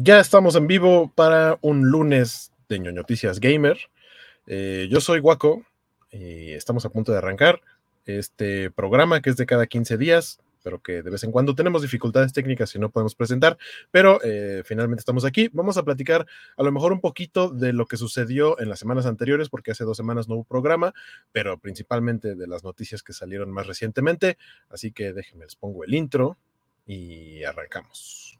Ya estamos en vivo para un lunes de Noticias Gamer. Eh, yo soy Guaco y estamos a punto de arrancar este programa que es de cada 15 días, pero que de vez en cuando tenemos dificultades técnicas y no podemos presentar, pero eh, finalmente estamos aquí. Vamos a platicar a lo mejor un poquito de lo que sucedió en las semanas anteriores, porque hace dos semanas no hubo programa, pero principalmente de las noticias que salieron más recientemente. Así que déjenme, les pongo el intro y arrancamos.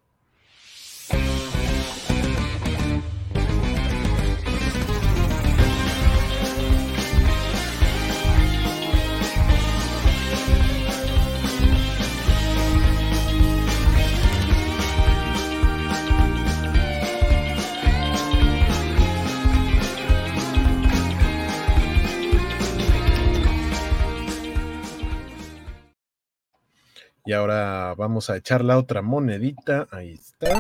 Y ahora vamos a echar la otra monedita. Ahí está.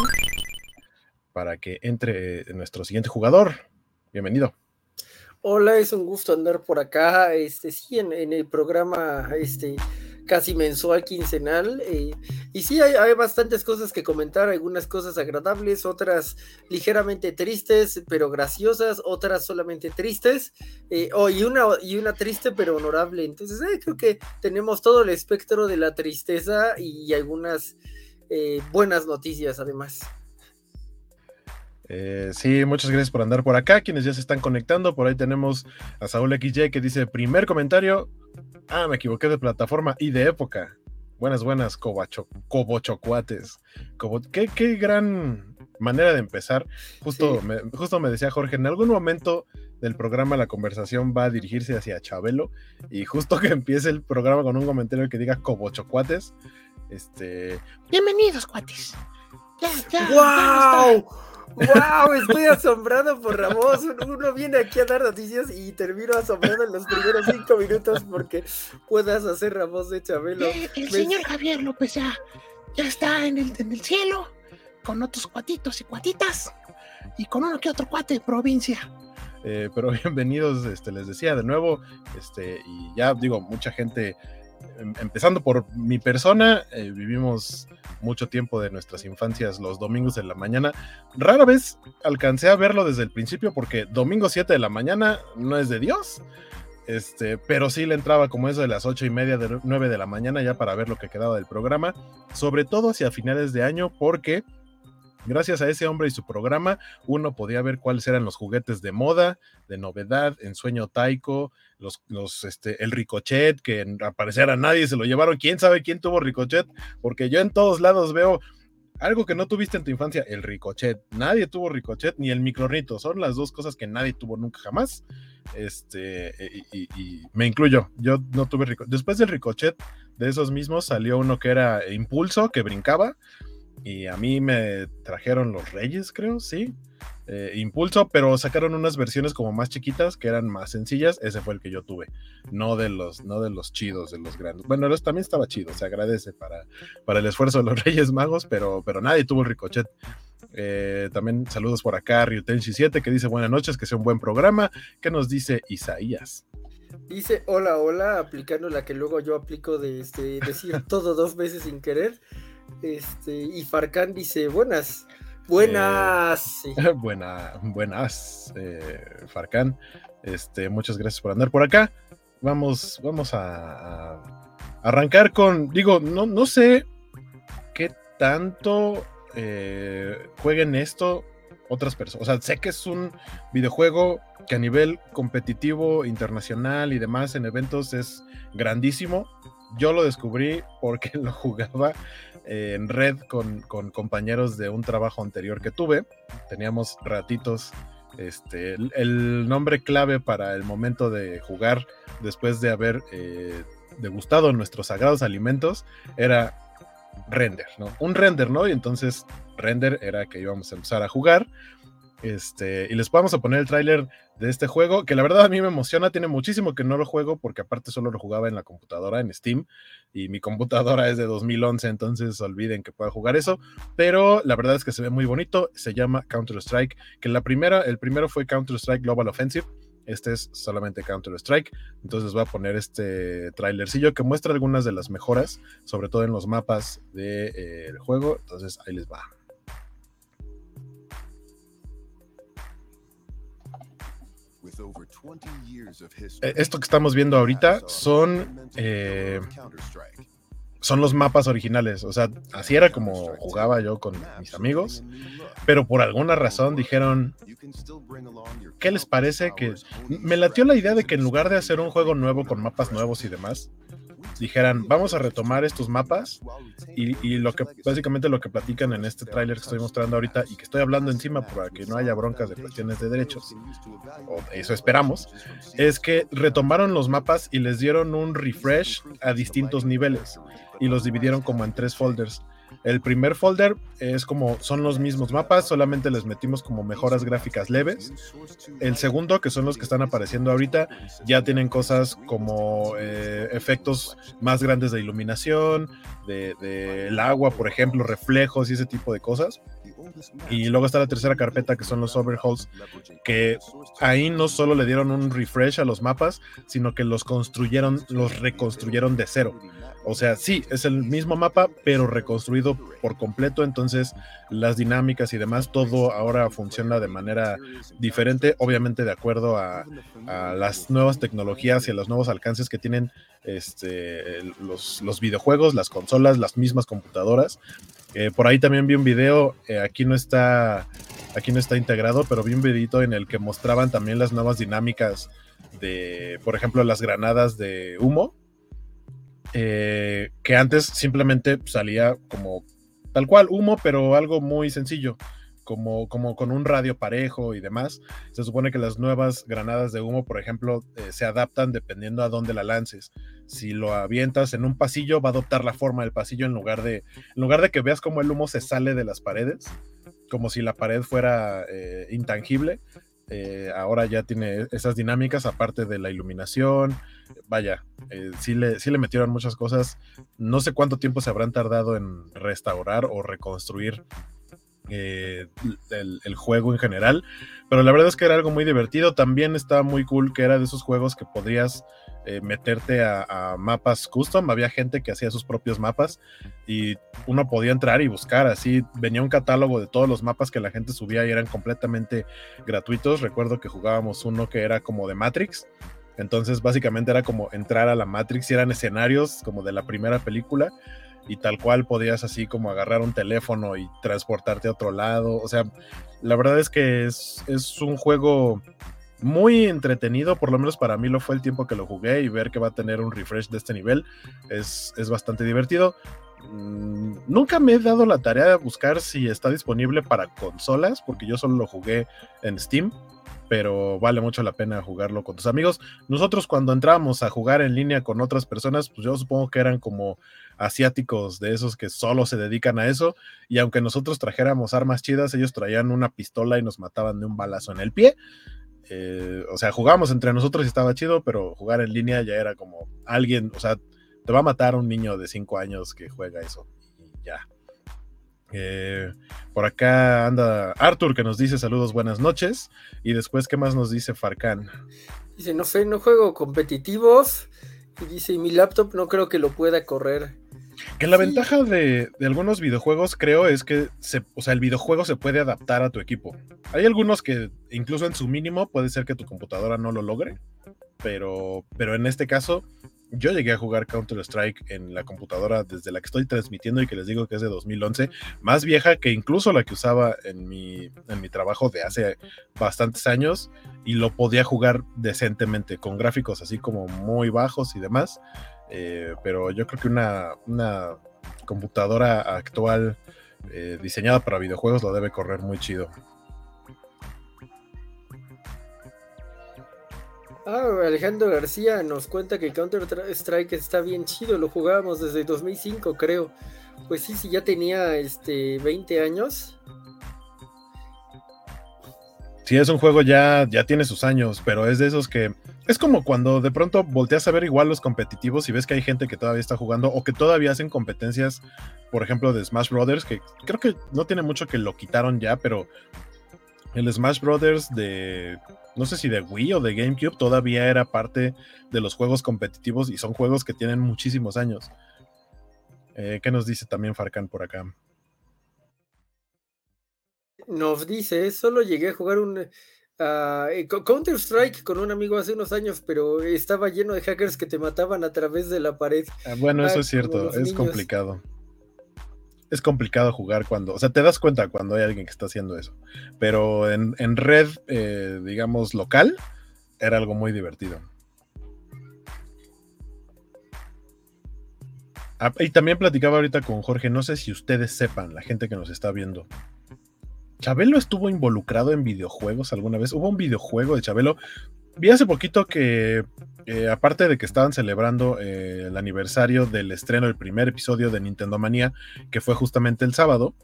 Para que entre nuestro siguiente jugador. Bienvenido. Hola, es un gusto andar por acá. Este, sí, en, en el programa este, casi mensual, quincenal. Eh, y sí, hay, bastantes cosas que comentar, algunas cosas agradables, otras ligeramente tristes, pero graciosas, otras solamente tristes, eh, oh, y, una, y una triste pero honorable. Entonces, eh, creo que tenemos todo el espectro de la tristeza y algunas buenas noticias además. Sí, muchas gracias por andar por acá. Quienes ya se están conectando, por ahí tenemos a Saúl XY que dice: primer comentario, Ah, me equivoqué de plataforma y de época. Buenas, buenas, cobacho, cobochocuates. ¿Qué, qué gran manera de empezar. Justo, me, justo me decía Jorge, en algún momento del programa la conversación va a dirigirse hacia Chabelo y justo que empiece el programa con un comentario que diga cobochocuates, este... Bienvenidos, cuates. Ya, ya. ¡Wow! ¡Wow! Estoy asombrado por Ramos. Uno viene aquí a dar noticias y termino asombrado en los primeros cinco minutos porque puedas hacer Ramos de Chabelo. Eh, el, señor Javier López ya, ya está en el, en el cielo con otros cuatitos y cuatitas y con uno que otro cuate de provincia. Eh, pero bienvenidos, este, les decía de nuevo, este, y ya digo, mucha gente empezando por mi persona, eh, vivimos mucho tiempo de nuestras infancias los domingos en la mañana. Rara vez alcancé a verlo desde el principio porque domingo 7 de la mañana no es de Dios. Este, pero sí le entraba como eso de las ocho y media, de 9 de la mañana ya para ver lo que quedaba del programa, sobre todo hacia finales de año porque Gracias a ese hombre y su programa, uno podía ver cuáles eran los juguetes de moda, de novedad, en sueño taiko, este, el ricochet, que al parecer a nadie se lo llevaron. ¿Quién sabe quién tuvo ricochet? Porque yo en todos lados veo algo que no tuviste en tu infancia, el ricochet. Nadie tuvo ricochet ni el microrrito. Son las dos cosas que nadie tuvo nunca jamás. Este, y, y me incluyo. Yo no tuve ricochet. Después del ricochet, de esos mismos, salió uno que era impulso, que brincaba y a mí me trajeron los Reyes, creo, sí. Eh, impulso, pero sacaron unas versiones como más chiquitas que eran más sencillas. Ese fue el que yo tuve, no de los, no de los chidos, de los grandes. Bueno, también estaba chido, se agradece para, para el esfuerzo de los Reyes Magos, pero, pero nadie tuvo el ricochet. Eh, también saludos por acá, Ryutenshi 7, que dice buenas noches, que sea un buen programa. ¿Qué nos dice Isaías? Dice hola, hola, aplicando la que luego yo aplico de este, decir todo dos veces sin querer. Este, y Farcán dice, buenas. Buenas. buenas, eh, Farcán. Este, muchas gracias por andar por acá. Vamos, vamos a, arrancar con, digo, no, no sé qué tanto eh, jueguen esto otras personas. O sea, sé que es un videojuego que a nivel competitivo, internacional y demás en eventos es grandísimo. Yo lo descubrí porque lo jugaba en red con, compañeros de un trabajo anterior que tuve. Teníamos ratitos. Este, el, nombre clave para el momento de jugar después de haber eh, degustado nuestros sagrados alimentos era render, ¿no? Un render, ¿no? Y entonces render era que íbamos a empezar a jugar este, y les vamos a poner el tráiler de este juego, que la verdad a mí me emociona, tiene muchísimo que no lo juego, porque aparte solo lo jugaba en la computadora, en Steam, y mi computadora es de 2011, entonces olviden que pueda jugar eso, pero la verdad es que se ve muy bonito, se llama Counter-Strike, que la primera, el primero fue Counter-Strike Global Offensive, este es solamente Counter-Strike, entonces voy a poner este trailercillo que muestra algunas de las mejoras, sobre todo en los mapas del de, eh, juego, entonces ahí les va. Esto que estamos viendo ahorita son eh, son los mapas originales. O sea, así era como jugaba yo con mis amigos. Pero por alguna razón dijeron, ¿qué les parece que... Me latió la idea de que en lugar de hacer un juego nuevo con mapas nuevos y demás, dijeran, vamos a retomar estos mapas y, lo que básicamente lo que platican en este tráiler que estoy mostrando ahorita y que estoy hablando encima para que no haya broncas de cuestiones de derechos, eso esperamos, es que retomaron los mapas y les dieron un refresh a distintos niveles y los dividieron como en tres folders. El primer folder es como son los mismos mapas, solamente les metimos como mejoras gráficas leves. El segundo, que son los que están apareciendo ahorita, ya tienen cosas como eh, efectos más grandes de iluminación, del de, agua, por ejemplo, reflejos y ese tipo de cosas. Y luego está la tercera carpeta que son los overhauls, que ahí no solo le dieron un refresh a los mapas, sino que los construyeron, los reconstruyeron de cero. O sea, sí, es el mismo mapa, pero reconstruido por completo. Entonces, las dinámicas y demás, todo ahora funciona de manera diferente, obviamente de acuerdo a, las nuevas tecnologías y a los nuevos alcances que tienen este, los, videojuegos, las consolas, las mismas computadoras. Eh, por ahí también vi un video, eh, aquí no está, aquí no está integrado, pero vi un videito en el que mostraban también las nuevas dinámicas de, por ejemplo, las granadas de humo eh, que antes simplemente salía como tal cual humo, pero algo muy sencillo, como, como con un radio parejo y demás. Se supone que las nuevas granadas de humo, por ejemplo, eh, se adaptan dependiendo a dónde la lances. Si lo avientas en un pasillo, va a adoptar la forma del pasillo en lugar de, en lugar de que veas cómo el humo se sale de las paredes, como si la pared fuera eh, intangible. ahora ya tiene esas dinámicas, aparte de la iluminación, vaya, eh, sí, le, sí le metieron muchas cosas. No sé cuánto tiempo se habrán tardado en restaurar o reconstruir eh, el, juego en general, pero la verdad es que era algo muy divertido. También estaba muy cool que era de esos juegos que podrías eh, meterte a, mapas custom. Había gente que hacía sus propios mapas y uno podía entrar y buscar. Así venía un catálogo de todos los mapas que la gente subía y eran completamente gratuitos. Recuerdo que jugábamos uno que era como de Matrix entonces, básicamente era como entrar a la Matrix y eran escenarios como de la primera película y tal cual podías así como agarrar un teléfono y transportarte a otro lado. O sea, la verdad es que es, un juego muy entretenido, por lo menos para mí lo fue el tiempo que lo jugué y ver que va a tener un refresh de este nivel es, es bastante divertido. Mm, nunca me he dado la tarea de buscar si está disponible para consolas, porque yo solo lo jugué en Steam pero vale mucho la pena jugarlo con tus amigos. Nosotros cuando entrábamos a jugar en línea con otras personas, pues yo supongo que eran como asiáticos de esos que solo se dedican a eso, y aunque nosotros trajéramos armas chidas, ellos traían una pistola y nos mataban de un balazo en el pie. Eh, o sea, jugábamos entre nosotros y estaba chido, pero jugar en línea ya era como alguien, o sea, te va a matar un niño de 5 años que juega eso. Y ya. Eh, por acá anda Arthur que nos dice saludos, buenas noches. Y después, ¿qué más nos dice Farcan? Dice, no sé, no juego competitivos. Y dice, mi laptop no creo que lo pueda correr. Que la ventaja de, algunos videojuegos, creo, es que se, o sea, el videojuego se puede adaptar a tu equipo. Hay algunos que, incluso en su mínimo, puede ser que tu computadora no lo logre. Pero, pero en este caso, yo llegué a jugar Counter-Strike en la computadora desde la que estoy transmitiendo y que les digo que es de 2011, más vieja que incluso la que usaba en mi, en mi trabajo de hace bastantes años y lo podía jugar decentemente con gráficos así como muy bajos y demás. Eh, pero yo creo que una, una computadora actual eh, diseñada para videojuegos lo debe correr muy chido. Ah, Alejandro García nos cuenta que Counter Strike está bien chido, lo jugábamos desde 2005 creo. Pues sí, sí, ya tenía este 20 años. Sí, es un juego ya, ya tiene sus años, pero es de esos que es como cuando de pronto volteas a ver igual los competitivos y ves que hay gente que todavía está jugando o que todavía hacen competencias, por ejemplo, de Smash Brothers, que creo que no tiene mucho que lo quitaron ya, pero el Smash Brothers de no sé si de Wii o de GameCube, todavía era parte de los juegos competitivos y son juegos que tienen muchísimos años. Eh, ¿Qué nos dice también Farcan por acá? Nos dice, solo llegué a jugar un ah, eh, Counter Strike con un amigo hace unos años, pero estaba lleno de hackers que te mataban a través de la pared. Ah, bueno, eso Ah, es cierto, es niños. complicado. Es complicado jugar cuando, o sea, te das cuenta cuando hay alguien que está haciendo eso. Pero en, en red, eh, digamos, local, era algo muy divertido. Ah, y también platicaba ahorita con Jorge, no sé si ustedes sepan, la gente que nos está viendo. ¿Chabelo estuvo involucrado en videojuegos alguna vez? ¿Hubo un videojuego de Chabelo? Vi hace poquito que, eh, aparte de que estaban celebrando eh, el aniversario del estreno del primer episodio de Nintendo Manía, que fue justamente el sábado,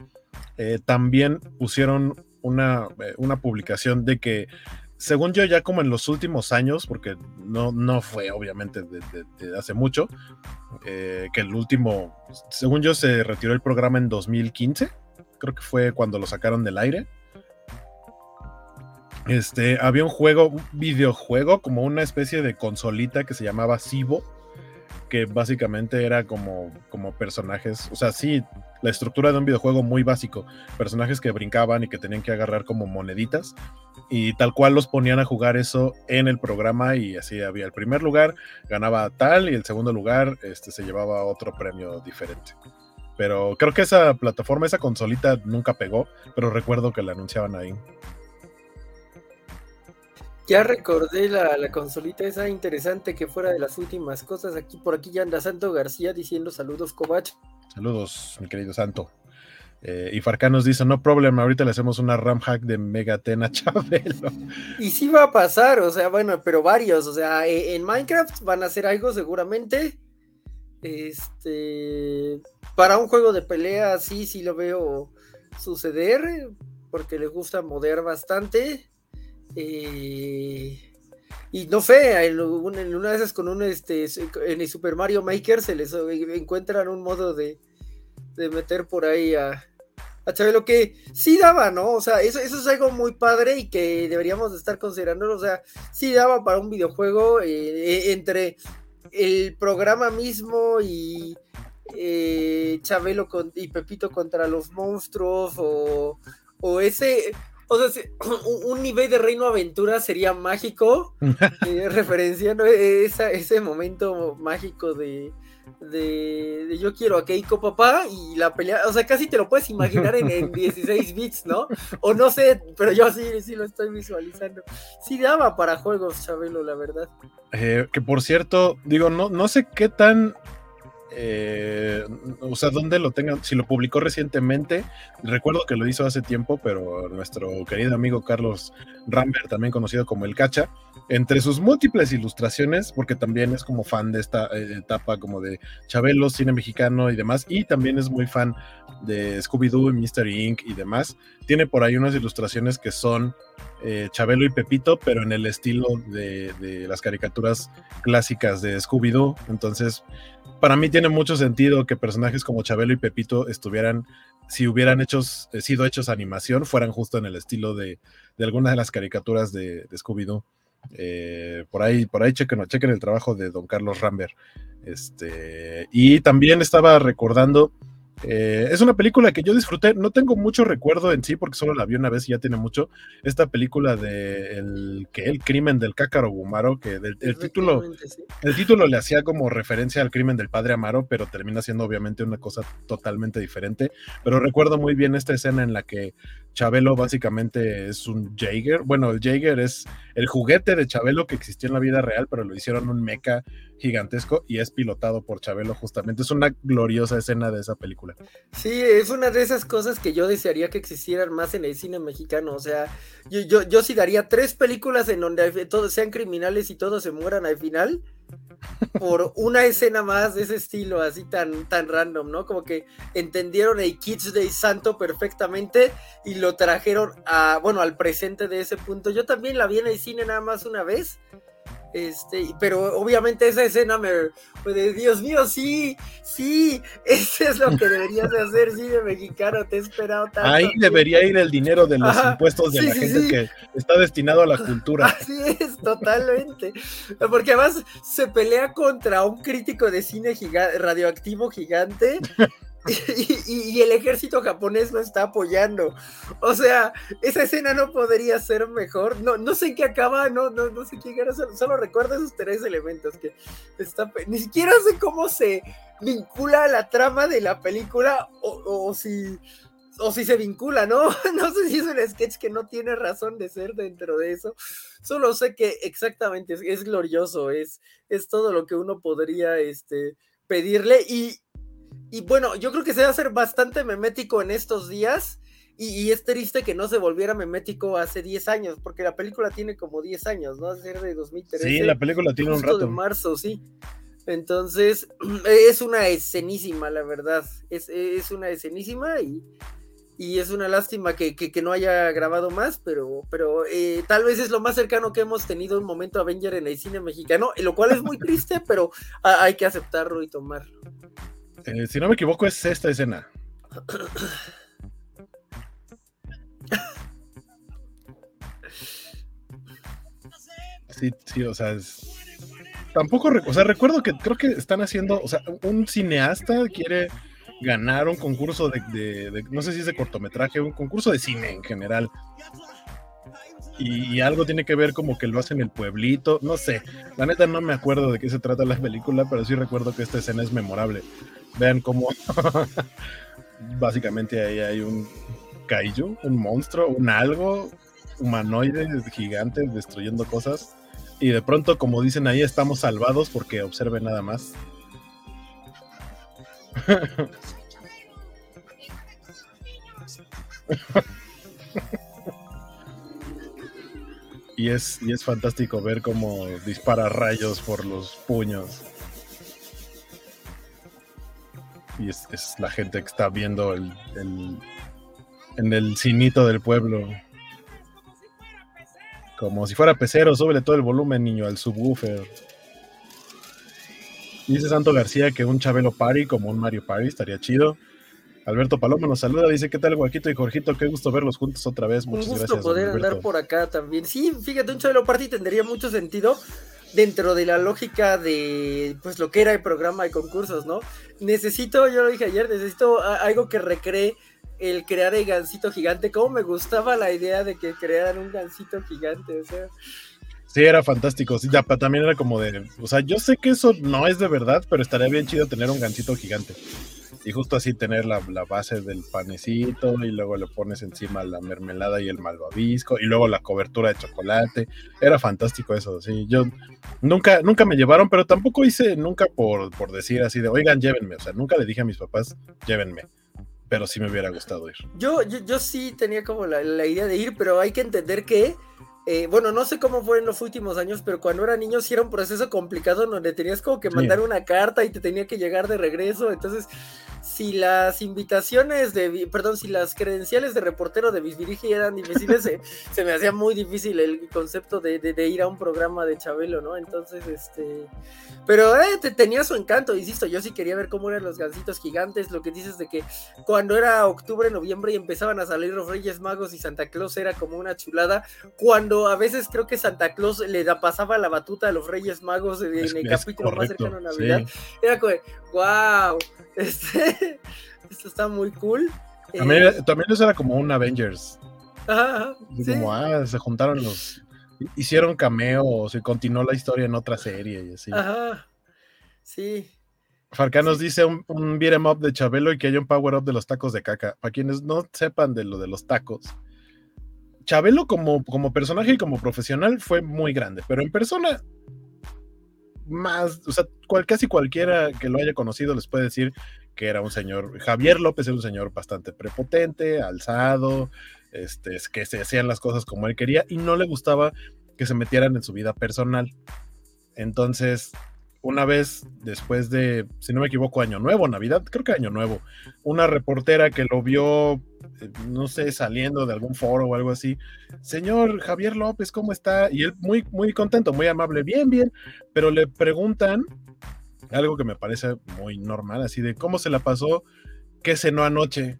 eh, también pusieron una, una publicación de que, según yo, ya como en los últimos años, porque no, no fue obviamente de, de- hace mucho, que el último, según yo, se retiró el programa en 2015, creo que fue cuando lo sacaron del aire. Este, había un juego, un videojuego, como una especie de consolita que se llamaba Cibo, que básicamente era como, como personajes, o sea, sí, la estructura de un videojuego muy básico, personajes que brincaban y que tenían que agarrar como moneditas, y tal cual los ponían a jugar eso en el programa y así había el primer lugar, ganaba tal, y el segundo lugar este, se llevaba otro premio diferente. Pero creo que esa plataforma, esa consolita nunca pegó, pero recuerdo que la anunciaban ahí. Ya recordé la, la consolita esa interesante que fuera de las últimas cosas. Aquí por aquí ya anda Santo García diciendo saludos, Covach. Saludos, mi querido Santo. Eh, y Farcán nos dice, no problema, ahorita le hacemos una RAM hack de Megatena Chabelo. Y sí va a pasar, o sea, bueno, pero varios, o sea, e- en Minecraft van a hacer algo seguramente. Este, para un juego de pelea, sí, sí lo veo suceder, porque les gusta modear bastante. Eh, y no sé, en, un- en una de esas con un, este, en el Super Mario Maker se les encuentran un modo de, de meter por ahí a, a Chabelo que sí daba, ¿no? O sea, eso, eso es algo muy padre y que deberíamos de estar considerándolo. O sea, sí daba para un videojuego eh, eh, entre el programa mismo y eh, Chabelo con- y Pepito contra los monstruos o, o ese... O sea, un, un nivel de Reino Aventura sería mágico, eh, referenciando esa- ese momento mágico de, de, de yo quiero a Keiko papá y la pelea, o sea, casi te lo puedes imaginar en, en 16 bits, ¿no? O no sé, pero yo sí, sí lo estoy visualizando. Sí daba para juegos, Chabelo, la verdad. Eh, que por cierto, digo, no, no sé qué tan. Eh, o sea, dónde lo tengan, si lo publicó recientemente, recuerdo que lo hizo hace tiempo, pero nuestro querido amigo Carlos Rambert, también conocido como El Cacha, entre sus múltiples ilustraciones, porque también es como fan de esta eh, etapa como de Chabelo, cine mexicano y demás, y también es muy fan de Scooby-Doo y Mystery Inc. y demás, tiene por ahí unas ilustraciones que son eh, Chabelo y Pepito, pero en el estilo de, de las caricaturas clásicas de Scooby-Doo. Entonces, para mí tiene mucho sentido que personajes como Chabelo y Pepito estuvieran, si hubieran eh, sido hechos animación, fueran justo en el estilo de, algunas de las caricaturas de, de Scooby-Doo. Eh, por ahí, por ahí chequen, chequen el trabajo de don Carlos Rambert. Este, y también estaba recordando eh, es una película que yo disfruté, no tengo mucho recuerdo en sí porque solo la vi una vez y ya tiene mucho. Esta película de el que el crimen del cácaro Gumaro, que del- el título sí. el título le hacía como referencia al crimen del padre Amaro, pero termina siendo obviamente una cosa totalmente diferente. Pero recuerdo muy bien esta escena en la que Chabelo básicamente es un Jaeger. Bueno, el Jaeger es el juguete de Chabelo que existió en la vida real, pero lo hicieron un mecha gigantesco y es pilotado por Chabelo justamente. Es una gloriosa escena de esa película. Sí, es una de esas cosas que yo desearía que existieran más en el cine mexicano. O sea, yo, yo, yo sí daría tres películas en donde todos sean criminales y todos se mueran al final por una escena más de ese estilo, así tan, tan random, ¿no? Como que entendieron el Kids Day Santo perfectamente y lo trajeron a, bueno, al presente de ese punto. Yo también la vi en el cine nada más una vez. Este, pero obviamente esa escena me, pues, de Dios mío, sí, sí, eso es lo que deberías de hacer, cine mexicano, te he esperado tanto. Ahí debería ir el dinero de los Ajá, impuestos de sí, la sí, gente sí. que está destinado a la cultura. Así es, totalmente. Porque además se pelea contra un crítico de cine giga- radioactivo gigante y, el ejército japonés lo está apoyando. O sea, esa escena no podría ser mejor. No, no sé qué acaba, no, no, no sé qué era, solo, recuerdo esos tres elementos que está, ni siquiera sé cómo se vincula la trama de la película o, si o si se vincula, ¿no? No sé si es un sketch que no tiene razón de ser dentro de eso. Solo sé que exactamente es, glorioso, es, es todo lo que uno podría este, pedirle. Y, y bueno, yo creo que se va a hacer bastante memético en estos días. Y, es triste que no se volviera memético hace 10 años, porque la película tiene como 10 años, ¿no? ser de 2013. Sí, la película tiene un rato. de marzo, sí. Entonces, es una escenísima, la verdad. Es, es una escenísima y, y es una lástima que, que, no haya grabado más, pero, pero eh, tal vez es lo más cercano que hemos tenido un momento Avenger en el cine mexicano, lo cual es muy triste, pero hay que aceptarlo y tomarlo. Eh, si no me equivoco, es esta escena. Sí, sí, o sea, tampoco, o sea, recuerdo que creo que están haciendo, o sea, un cineasta quiere ganar un concurso de, no sé si es de cortometraje, un concurso de cine en general. Y, algo tiene que ver como que lo hacen en el pueblito, no sé. La neta no me acuerdo de qué se trata la película, pero sí recuerdo que esta escena es memorable. Vean cómo básicamente ahí hay un kaiju, un monstruo, un algo humanoide gigante destruyendo cosas. Y de pronto, como dicen ahí, estamos salvados porque observe nada más. y, es, y es fantástico ver cómo dispara rayos por los puños. Y es, la gente que está viendo el, en el cinito del pueblo. Como si fuera pecero, súbele todo el volumen, niño, al subwoofer. Dice Santo García que un Chabelo Party como un Mario Party estaría chido. Alberto Paloma nos saluda, dice, ¿qué tal, Guaquito y Jorgito? Qué gusto verlos juntos otra vez. Muchas un gusto poder andar por acá también. Sí, fíjate, un Chabelo Party tendría mucho sentido dentro de la lógica de pues lo que era el programa de concursos, ¿no? Necesito, yo lo dije ayer, necesito algo que recree el crear el gancito gigante. Cómo me gustaba la idea de que crearan un gancito gigante, o sea, Sí, era fantástico. Sí, también era como de. O sea, yo sé que eso no es de verdad, pero estaría bien chido tener un gancito gigante. Y justo así tener la, base del panecito y luego le pones encima la mermelada y el malvavisco y luego la cobertura de chocolate. Era fantástico eso, sí. Yo nunca, nunca me llevaron, pero tampoco hice nunca por, por decir así de, oigan, llévenme. O sea, nunca le dije a mis papás, llévenme pero sí me hubiera gustado ir. Yo, yo, sí tenía como la, la, idea de ir, pero hay que entender que eh, bueno, no sé cómo fue en los últimos años, pero cuando era niño sí era un proceso complicado donde tenías como que mandar una carta y te tenía que llegar de regreso. Entonces, si las invitaciones de, perdón, si las credenciales de reportero de Bisbirige eran difíciles, se, me hacía muy difícil el concepto de, ir a un programa de Chabelo, ¿no? Entonces, este, pero eh, tenía su encanto, insisto, yo sí quería ver cómo eran los gansitos gigantes, lo que dices de que cuando era octubre, noviembre y empezaban a salir los Reyes Magos y Santa Claus era como una chulada, cuando a veces creo que Santa Claus le da, pasaba la batuta a los Reyes Magos en, el capítulo más cercano a Navidad, era como, wow, este, esto está muy cool. También, eh, también eso era como un Avengers. Ajá, Como, ah, se juntaron los. Hicieron cameos y continuó la historia en otra serie y así. Ajá. Sí. Farca nos dice un, un beat em up de Chabelo y que haya un power up de los tacos de caca. Para quienes no sepan de lo de los tacos, Chabelo como, como personaje y como profesional fue muy grande, pero en persona más, o sea, casi cualquiera que lo haya conocido les puede decir que era un señor, Javier López era un señor bastante prepotente, alzado, este, que se hacían las cosas como él quería y no le gustaba que se metieran en su vida personal. Entonces, una vez después de, si no me equivoco, Año Nuevo, Navidad, creo que Año Nuevo, una reportera que lo vio eh, no sé, saliendo de algún foro o algo así, señor Javier López, ¿cómo está? Y él muy, muy contento, muy amable, bien, bien, pero le preguntan algo que me parece muy normal, así de cómo se la pasó, qué cenó anoche.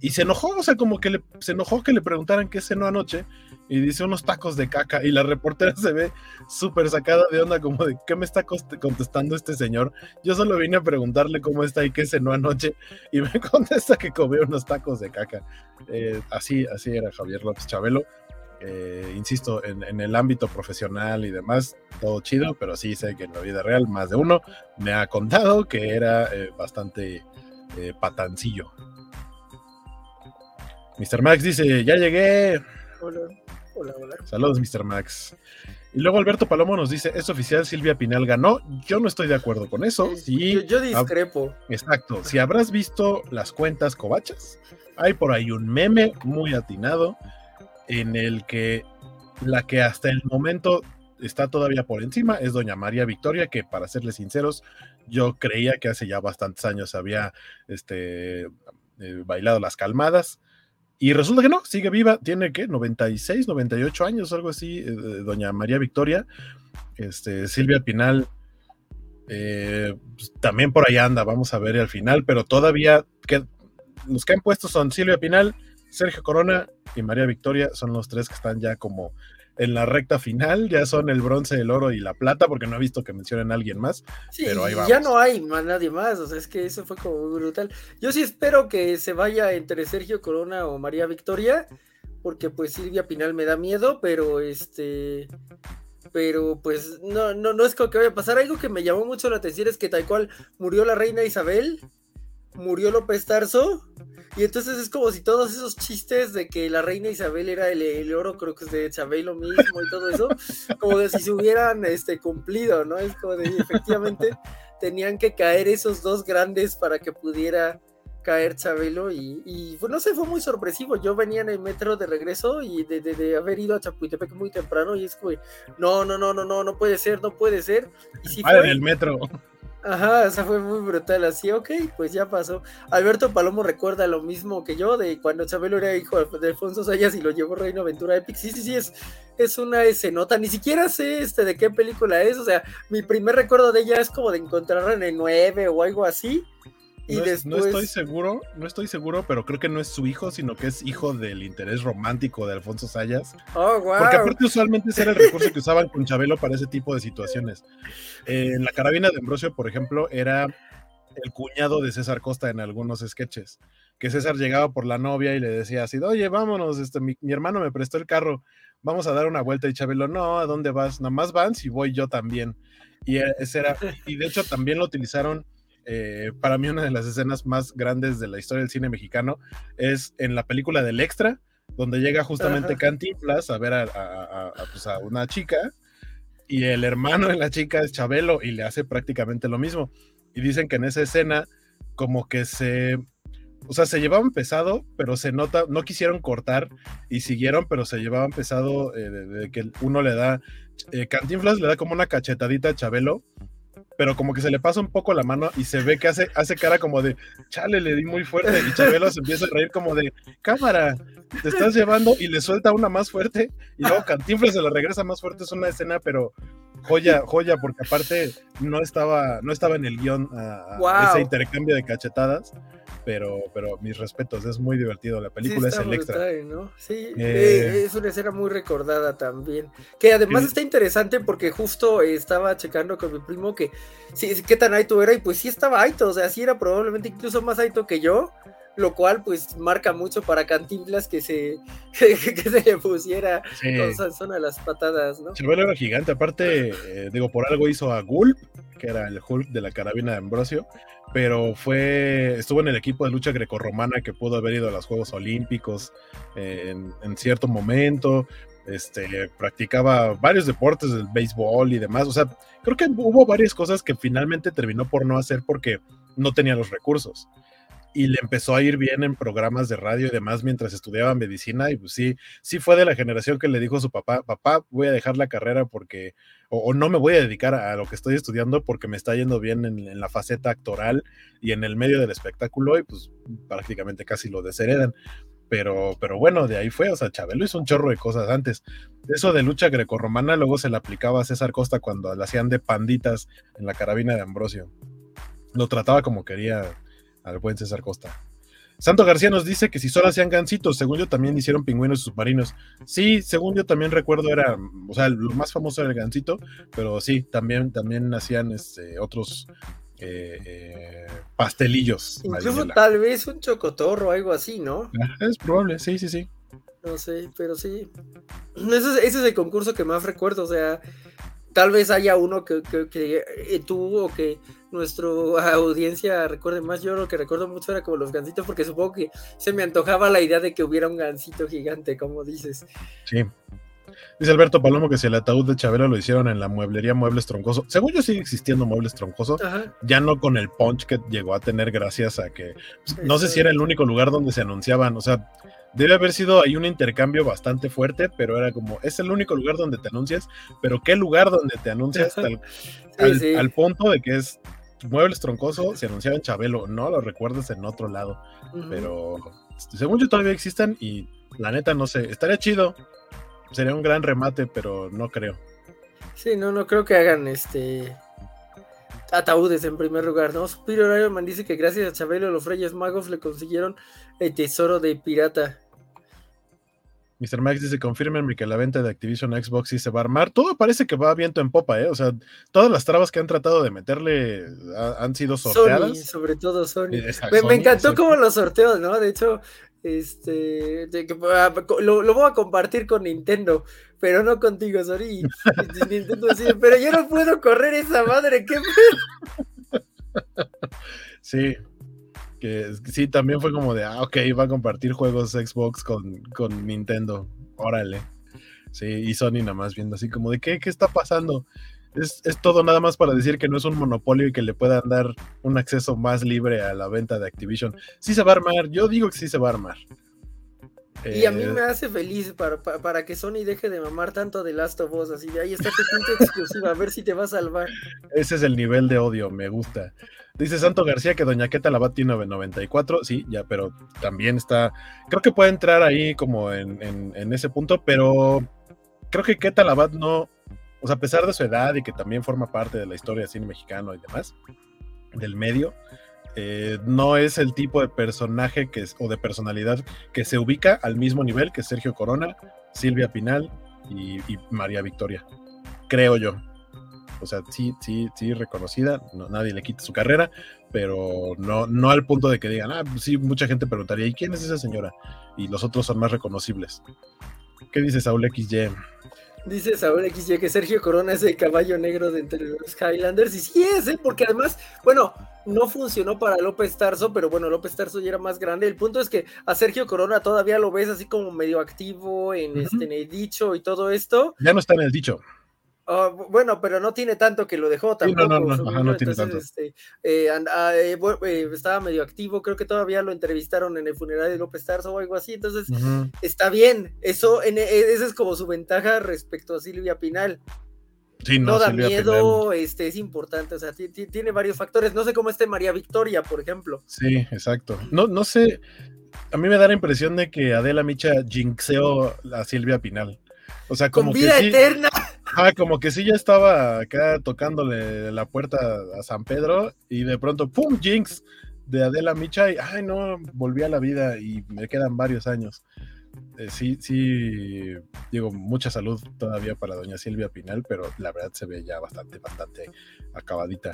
y se enojó, o sea, como que le, se enojó que le preguntaran qué cenó anoche y dice unos tacos de caca y la reportera se ve súper sacada de onda como de qué me está contestando este señor. Yo solo vine a preguntarle cómo está y qué cenó anoche y me contesta que comió unos tacos de caca. Eh, así, así era Javier López Chabelo. Eh, insisto, en, el ámbito profesional y demás, todo chido, pero sí sé que en la vida real más de uno me ha contado que era eh, bastante patancillo. Mr. Max dice, ya llegué. Hola, hola, hola. Saludos, Mr. Max. Y luego Alberto Palomo nos dice, es oficial, Silvia Pinal ganó. Yo no estoy de acuerdo con eso. Sí, yo, discrepo. Exacto. Si habrás visto las cuentas covachas, hay por ahí un meme muy atinado en el que la que hasta el momento está todavía por encima es doña María Victoria, que para serles sinceros, yo creía que hace ya bastantes años había este, eh, bailado las calmadas. Y resulta que no, sigue viva, tiene que 96, 98 años, algo así, eh, doña María Victoria. Este, Silvia Pinal eh, pues, también por ahí anda, vamos a ver al final, pero todavía que, los que han puesto son Silvia Pinal, Sergio Corona y María Victoria, son los tres que están ya como en la recta final, ya son el bronce, el oro y la plata, porque no he visto que mencionen a alguien más, pero ahí Ya no hay nadie más, o sea, es que eso fue como muy brutal. Yo sí espero que se vaya entre Sergio Corona o María Victoria, porque pues Silvia Pinal me da miedo, pero este pero pues no, no, no es como que vaya a pasar. Algo que me llamó mucho la atención es que tal cual murió la reina Isabel murió López Tarso. Y entonces es como si todos esos chistes de que la reina Isabel era el, oro, creo que es de Chabelo mismo y todo eso, como de si se hubieran este, cumplido, ¿no? Es como de efectivamente tenían que caer esos dos grandes para que pudiera caer Chabelo y, y pues, no sé, fue muy sorpresivo. Yo venía en el metro de regreso y de, de, haber ido a Chapultepec muy temprano y es como, no, no, no, no, no, no puede ser, no puede ser. Y si fue, en el metro. Ajá, esa fue muy brutal, así, ok, pues ya pasó. Alberto Palomo recuerda lo mismo que yo de cuando Chabelo era hijo de Alfonso Sayas y lo llevó Reino Aventura Epic. Sí, sí, sí, es, es una escenota, ni siquiera sé este de qué película es, o sea, mi primer recuerdo de ella es como de encontrarla en el 9 o algo así, no, estoy seguro, no estoy seguro, pero creo que no es su hijo, sino que es hijo del interés romántico de Alfonso Sayas. Oh, wow. Porque aparte usualmente ese era el recurso que usaban con Chabelo para ese tipo de situaciones. en la carabina de Ambrosio, por ejemplo, era el cuñado de César Costa en algunos sketches. Que César llegaba por la novia y le decía así, oye, vámonos, este, mi, mi hermano me prestó el carro, vamos a dar una vuelta. Y Chabelo, no, ¿a dónde vas? Nada más van si voy yo también. Y ese era, y de hecho también lo utilizaron eh, para mí una de las escenas más grandes de la historia del cine mexicano es en la película del Extra, donde llega justamente Cantinflas a ver pues, a, una chica y el hermano de la chica es Chabelo y le hace prácticamente lo mismo. Y dicen que en esa escena como que se, o sea, se llevaban pesado, pero se nota, no quisieron cortar y siguieron, pero se llevaban pesado eh, de, que uno le da, eh, Cantinflas le da como una cachetadita a Chabelo pero como que se le pasa un poco la mano y se ve que hace, hace cara como de, chale, le di muy fuerte. Y Chabelo se empieza a reír como de, cámara, te estás llevando y le suelta una más fuerte y luego Cantinflas se la regresa más fuerte. Es una escena, pero joya, joya, porque aparte no estaba, no estaba en el guion a, ese intercambio de cachetadas pero, pero mis respetos, es muy divertido. La película es el extra. Sí, eh, eh, es una escena muy recordada también. Que además está interesante porque justo estaba checando con mi primo que sí, qué tan Aito era, y pues sí estaba Aito, o sea, sí era probablemente incluso más Aito que yo lo cual pues marca mucho para Cantinflas que se, que, se le pusiera con son a las patadas, ¿no? Chabelo era gigante, aparte, eh, digo, por algo hizo a Gulp, que era el Hulk de la carabina de Ambrosio, pero fue, estuvo en el equipo de lucha grecorromana que pudo haber ido a los Juegos Olímpicos eh, en, cierto momento, este, practicaba varios deportes, el béisbol y demás, o sea, creo que hubo varias cosas que finalmente terminó por no hacer porque no tenía los recursos y le empezó a ir bien en programas de radio y demás mientras estudiaba medicina y pues sí, sí fue de la generación que le dijo a su papá, papá, voy a dejar la carrera porque, o, no me voy a dedicar a, lo que estoy estudiando porque me está yendo bien en, la faceta actoral y en el medio del espectáculo y pues prácticamente casi lo desheredan. Pero, pero bueno, de ahí fue, o sea, Chabelo hizo un chorro de cosas antes. Eso de lucha grecorromana luego se le aplicaba a César Costa cuando le hacían de panditas en la carabina de Ambrosio. Lo trataba como quería al buen César Costa. Santo García nos dice que si solo hacían gancitos, según yo también hicieron pingüinos submarinos. Sí, según yo también recuerdo era, o sea, lo más famoso era el gancito, pero sí, también, también hacían este, otros eh, eh, pastelillos. Incluso tal vez un chocotorro o algo así, ¿no? Es probable, sí, sí, sí. No sé, pero sí. Ese, ese es el concurso que más recuerdo, o sea, tal vez haya uno que, que, eh, tú o que nuestra audiencia recuerde más. Yo lo que recuerdo mucho era como los gancitos, porque supongo que se me antojaba la idea de que hubiera un gancito gigante, como dices. Sí. Dice Alberto Palomo que si el ataúd de Chabelo lo hicieron en la mueblería Muebles Troncoso. Según yo sigue existiendo Muebles Troncoso, ya no con el punch que llegó a tener gracias a que pues, no sé si era el único lugar donde se anunciaban, o sea, debe haber sido ahí un intercambio bastante fuerte, pero era como, es el único lugar donde te anuncias, pero ¿qué lugar donde te anuncias al, punto de que es Muebles Troncoso, se anunciaba en Chabelo, no lo recuerdas en otro lado, pero según yo todavía existen y la neta no sé, estaría chido, sería un gran remate, pero no creo. Sí, no, no creo que hagan este ataúdes en primer lugar, ¿no? Superior Iron Man dice que gracias a Chabelo los Reyes Magos le consiguieron el tesoro de pirata. Mr. Max dice, confirmen que la venta de Activision Xbox sí se va a armar. Todo parece que va viento en popa, ¿eh? O sea, todas las trabas que han tratado de meterle han sido sorteadas. Sony, sobre todo Sony. me, encantó como los sorteos, ¿no? De hecho, este, ah, lo, voy a compartir con Nintendo, pero no contigo, Sony. Nintendo pero yo no puedo correr esa madre, ¿qué? sí, que sí, también fue como de, ah, ok, va a compartir juegos Xbox con, con Nintendo, órale. Sí, y Sony nada más viendo así como de, ¿qué, qué está pasando? Es, todo nada más para decir que no es un monopolio y que le puedan dar un acceso más libre a la venta de Activision. Sí se va a armar, yo digo que sí se va a armar. Y a mí eh, me hace feliz para, para, que Sony deje de mamar tanto de Last of Us, así de ahí está tu exclusiva, a ver si te va a salvar. Ese es el nivel de odio, me gusta. Dice Santo García que Doña Queta la tiene 94, sí, ya, pero también está, creo que puede entrar ahí como en, en, ese punto, pero creo que Queta Labat no, o sea, a pesar de su edad y que también forma parte de la historia del cine mexicano y demás, del medio, eh, no es el tipo de personaje que o de personalidad que se ubica al mismo nivel que Sergio Corona, Silvia Pinal y María Victoria, creo yo o sea, sí, sí, sí, reconocida, no, nadie le quita su carrera, pero no, no al punto de que digan, ah, pues sí, mucha gente preguntaría, ¿y quién es esa señora? Y los otros son más reconocibles. ¿Qué dice Saúl XY? Dice Saúl XY que Sergio Corona es el caballo negro de entre los Highlanders, y sí es, ¿eh? porque además, bueno, no funcionó para López Tarso, pero bueno, López Tarso ya era más grande. El punto es que a Sergio Corona todavía lo ves así como medio activo en, este, en el dicho y todo esto. Ya no está en el dicho. Ah, bueno, pero no tiene tanto que lo dejó tampoco. no, no, no, no tiene tanto. Este, eh, ah, eh, eh, estaba medio activo, creo que todavía lo entrevistaron en el funeral de López Tarso o algo así, entonces está bien. Eso, en, esa es como su ventaja respecto a Silvia Pinal. Sí, no, da miedo, este, es importante, o sea, tiene varios factores. No sé cómo esté María Victoria, por ejemplo. Sí, exacto. No, no sé, a mí me da la impresión de que Adela Micha jinxeó a Silvia Pinal. O sea, como Con vida que eterna. Ah, como que sí ya estaba acá tocándole la puerta a San Pedro y de pronto, ¡pum! Jinx de Adela Micha y, ay, no, volví a la vida y me quedan varios años. Eh, sí, sí, digo, mucha salud todavía para doña Silvia Pinal, pero la verdad se ve ya bastante, bastante acabadita.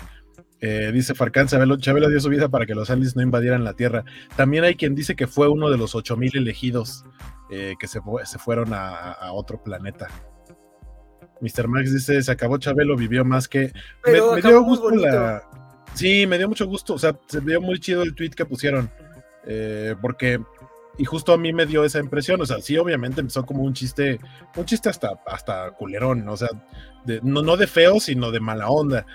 Eh, dice Farcán, Chabelo, dio su vida para que los aliens no invadieran la Tierra. También hay quien dice que fue uno de los 8000 elegidos eh, que se, se, fueron a, otro planeta. Mr. Max dice, se acabó Chabelo, vivió más que... me, dio gusto la... Sí, me dio mucho gusto, o sea, se vio muy chido el tweet que pusieron, porque y justo a mí me dio esa impresión, o sea, sí, obviamente empezó como un chiste, un chiste hasta, hasta culerón, o sea, no, no de feo, sino de mala onda.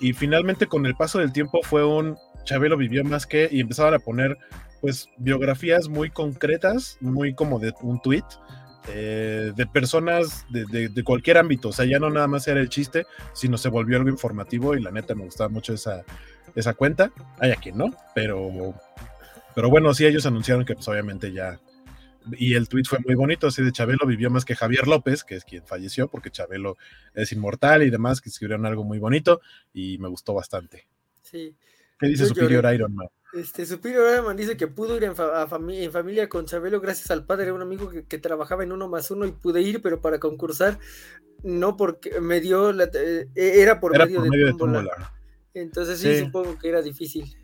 Y, finalmente con el paso del tiempo fue un Chabelo vivió más que, y empezaban a poner pues biografías muy concretas, muy como de un tweet, eh, de personas de, de, cualquier ámbito, o sea, ya no nada más era el chiste, sino se volvió algo informativo y la neta me gustaba mucho esa, esa cuenta. Hay a quien no, pero pero bueno, sí, ellos anunciaron que pues obviamente ya... Y el tweet fue muy bonito, así de Chabelo vivió más que Javier López, que es quien falleció, porque Chabelo es inmortal y demás, que escribieron algo muy bonito y me gustó bastante. Sí. ¿Qué dice Yo Superior lloré. Iron Man? Este, Superior Iron Man dice que pudo ir en, fa- a fami- en familia con Chabelo gracias al padre de un amigo que, que trabajaba en uno más uno y pude ir, pero para concursar no porque me dio la, eh, era por Era medio, por de, medio de tómbola. tómbola. Entonces sí, Sí. supongo que era difícil.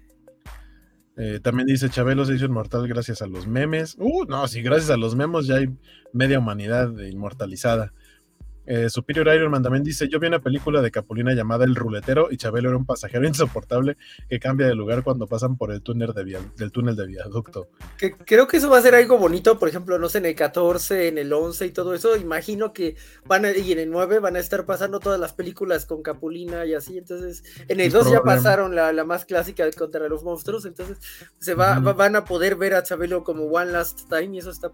Eh, también dice Chabelo se hizo inmortal gracias a los memes. Uh, no, sí, gracias a los memes ya hay media humanidad inmortalizada. Eh, Superior Iron Man también dice: Yo vi una película de Capulina llamada El Ruletero y Chabelo era un pasajero insoportable que cambia de lugar cuando pasan por el túnel de, via- del túnel de viaducto. Que, creo que eso va a ser algo bonito, por ejemplo, no sé, en el 14, en el 11 y todo eso. Imagino que van a, y en el 9 van a estar pasando todas las películas con Capulina y así. Entonces, en el Es 2 ya pasaron la, la más clásica de contra los monstruos. Entonces, se va, va- van a poder ver a Chabelo como One Last Time y eso está,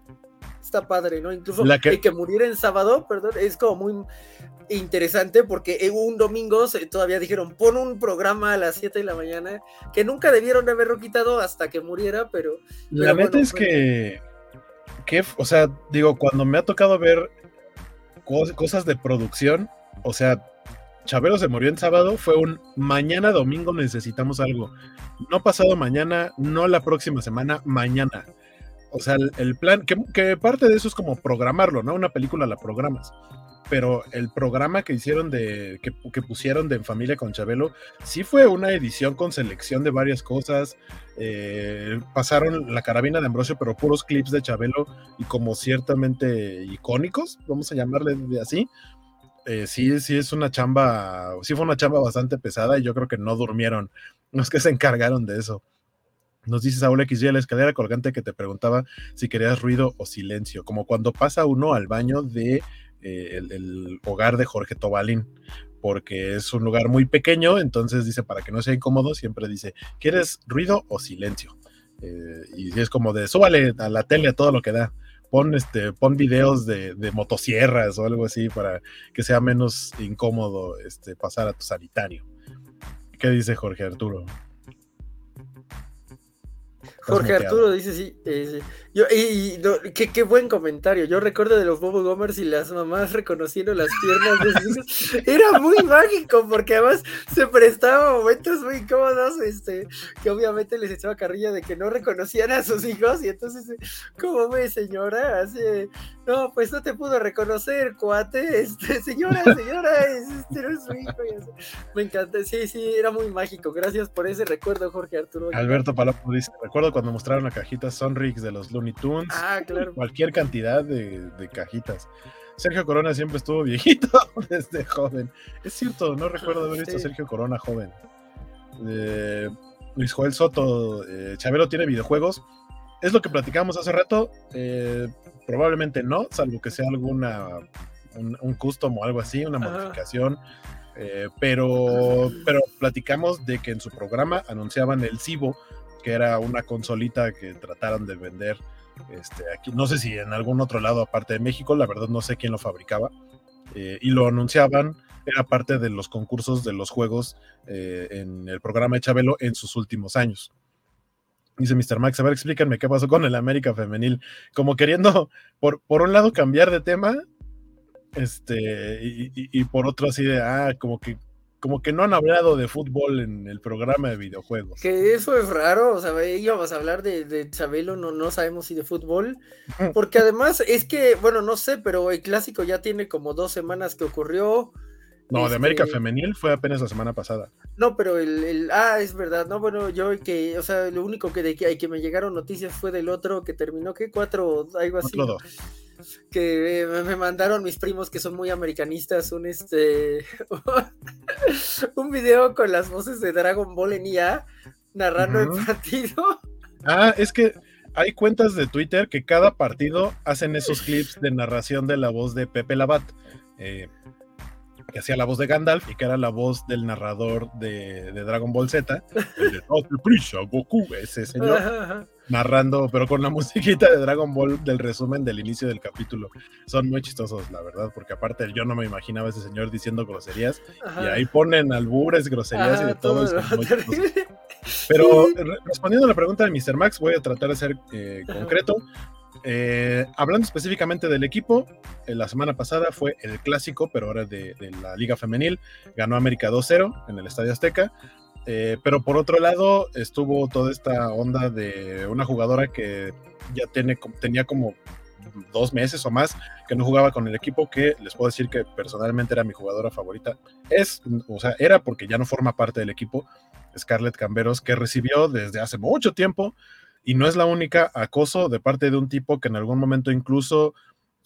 está padre, ¿no? Incluso La que- el que muriera en sábado, perdón, es como muy interesante porque un domingo se- todavía dijeron pon un programa a las 7 de la mañana que nunca debieron de haberlo quitado hasta que muriera, pero La Pero bueno, es que, que, o sea, digo, cuando me ha tocado ver cos- cosas de producción, o sea, Chabelo se murió en sábado, fue un mañana domingo necesitamos algo. No pasado mañana, no la próxima semana, mañana. O sea, el, plan, que, parte de eso es como programarlo, ¿no? Una película la programas. Pero el programa que hicieron de, que, que pusieron de En Familia con Chabelo, sí fue una edición con selección de varias cosas. eh, pasaron la carabina de Ambrosio, pero puros clips de Chabelo y como ciertamente icónicos, vamos a llamarle de así. Eh, sí, sí es una chamba, sí fue una chamba bastante pesada y yo creo que no durmieron los que se encargaron de eso. Nos dice Saúl XY, la escalera colgante que te preguntaba si querías ruido o silencio, como cuando pasa uno al baño de eh, el, hogar de Jorge Tobalín, porque es un lugar muy pequeño, entonces dice, para que no sea incómodo, siempre dice, ¿quieres ruido o silencio? Eh, y es como de, súbale a la tele a todo lo que da. Pon, este, pon videos de, de motosierras o algo así para que sea menos incómodo este, pasar a tu sanitario. ¿Qué dice Jorge Arturo? Jorge muteado. Arturo dice sí. eh, y, qué, qué buen comentario. Yo recuerdo de los Bobo Gomers y las mamás reconociendo las piernas de sus hijos. Era muy mágico porque además se prestaba momentos muy incómodos, este, que obviamente les echaba carrilla de que no reconocían a sus hijos. Y entonces, eh, ¿cómo ve, señora? No, pues no te pudo reconocer, cuate. Este, señora, señora, es- este su hijo. Me encanta. Sí, sí, era muy mágico. Gracias por ese recuerdo, Jorge Arturo. Alberto Palomo dice, recuerdo cuando mostraron la cajita Sonrix de los Looney Tunes. Ah, claro. Cualquier cantidad de, de cajitas. Sergio Corona siempre estuvo viejito desde joven. Es cierto, no recuerdo haber visto a. Sergio Corona joven. Eh, Luis Joel Soto, eh, Chabelo tiene videojuegos. Es lo que platicamos hace rato. eh, probablemente no, salvo que sea alguna un, un custom o algo así, una Ajá. modificación. eh, pero, pero platicamos de que en su programa anunciaban el Cibo, que era una consolita que trataron de vender este, aquí, no sé si en algún otro lado aparte de México, la verdad no sé quién lo fabricaba, eh, y lo anunciaban, era parte de los concursos de los juegos eh, en el programa de Chabelo en sus últimos años. Dice Mr. Max, a ver, explíquenme qué pasó con el América Femenil. Como queriendo, por, por un lado, cambiar de tema, este, y, y- y por otro así de, ah, como que, como que no han hablado de fútbol en el programa de videojuegos. Que eso es raro, o sea, íbamos a hablar de, de Chabelo, no, no sabemos si de fútbol, porque además es que, bueno, no sé, pero el clásico ya tiene como dos semanas que ocurrió. No, de América este, Femenil fue apenas la semana pasada. No, pero el, el- ah, es verdad, no, bueno, yo que, o sea, lo único que de que, que me llegaron noticias fue del otro que terminó, ¿qué? Cuatro, algo así. ¿no? dos. que eh, me, mandaron mis primos que son muy americanistas un este un video con las voces de Dragon Ball en IA narrando el partido. Ah, es que hay cuentas de Twitter que cada partido hacen esos clips de narración de la voz de Pepe Labat, eh, que hacía la voz de Gandalf y que era la voz del narrador de, de Dragon Ball Z, el de "Date prisa, Goku, ese señor, narrando, pero con la musiquita de Dragon Ball del resumen del inicio del capítulo. Son muy chistosos, la verdad, porque aparte yo no me imaginaba a ese señor diciendo groserías y ahí ponen albures, groserías y de todo. todo lo muy. Pero re- respondiendo a la pregunta de Mr. Max, voy a tratar de ser eh, concreto. Eh, hablando específicamente del equipo, eh, la semana pasada fue el clásico, pero ahora de, la Liga Femenil. Ganó América 2-0 en el Estadio Azteca. Eh, pero por otro lado, estuvo toda esta onda de una jugadora que ya tiene, tenía como dos meses o más que no jugaba con el equipo, que les puedo decir que personalmente era mi jugadora favorita. Es, o sea, era porque ya no forma parte del equipo, Scarlett Camberos, que recibió desde hace mucho tiempo, y no es la única acoso de parte de un tipo que en algún momento incluso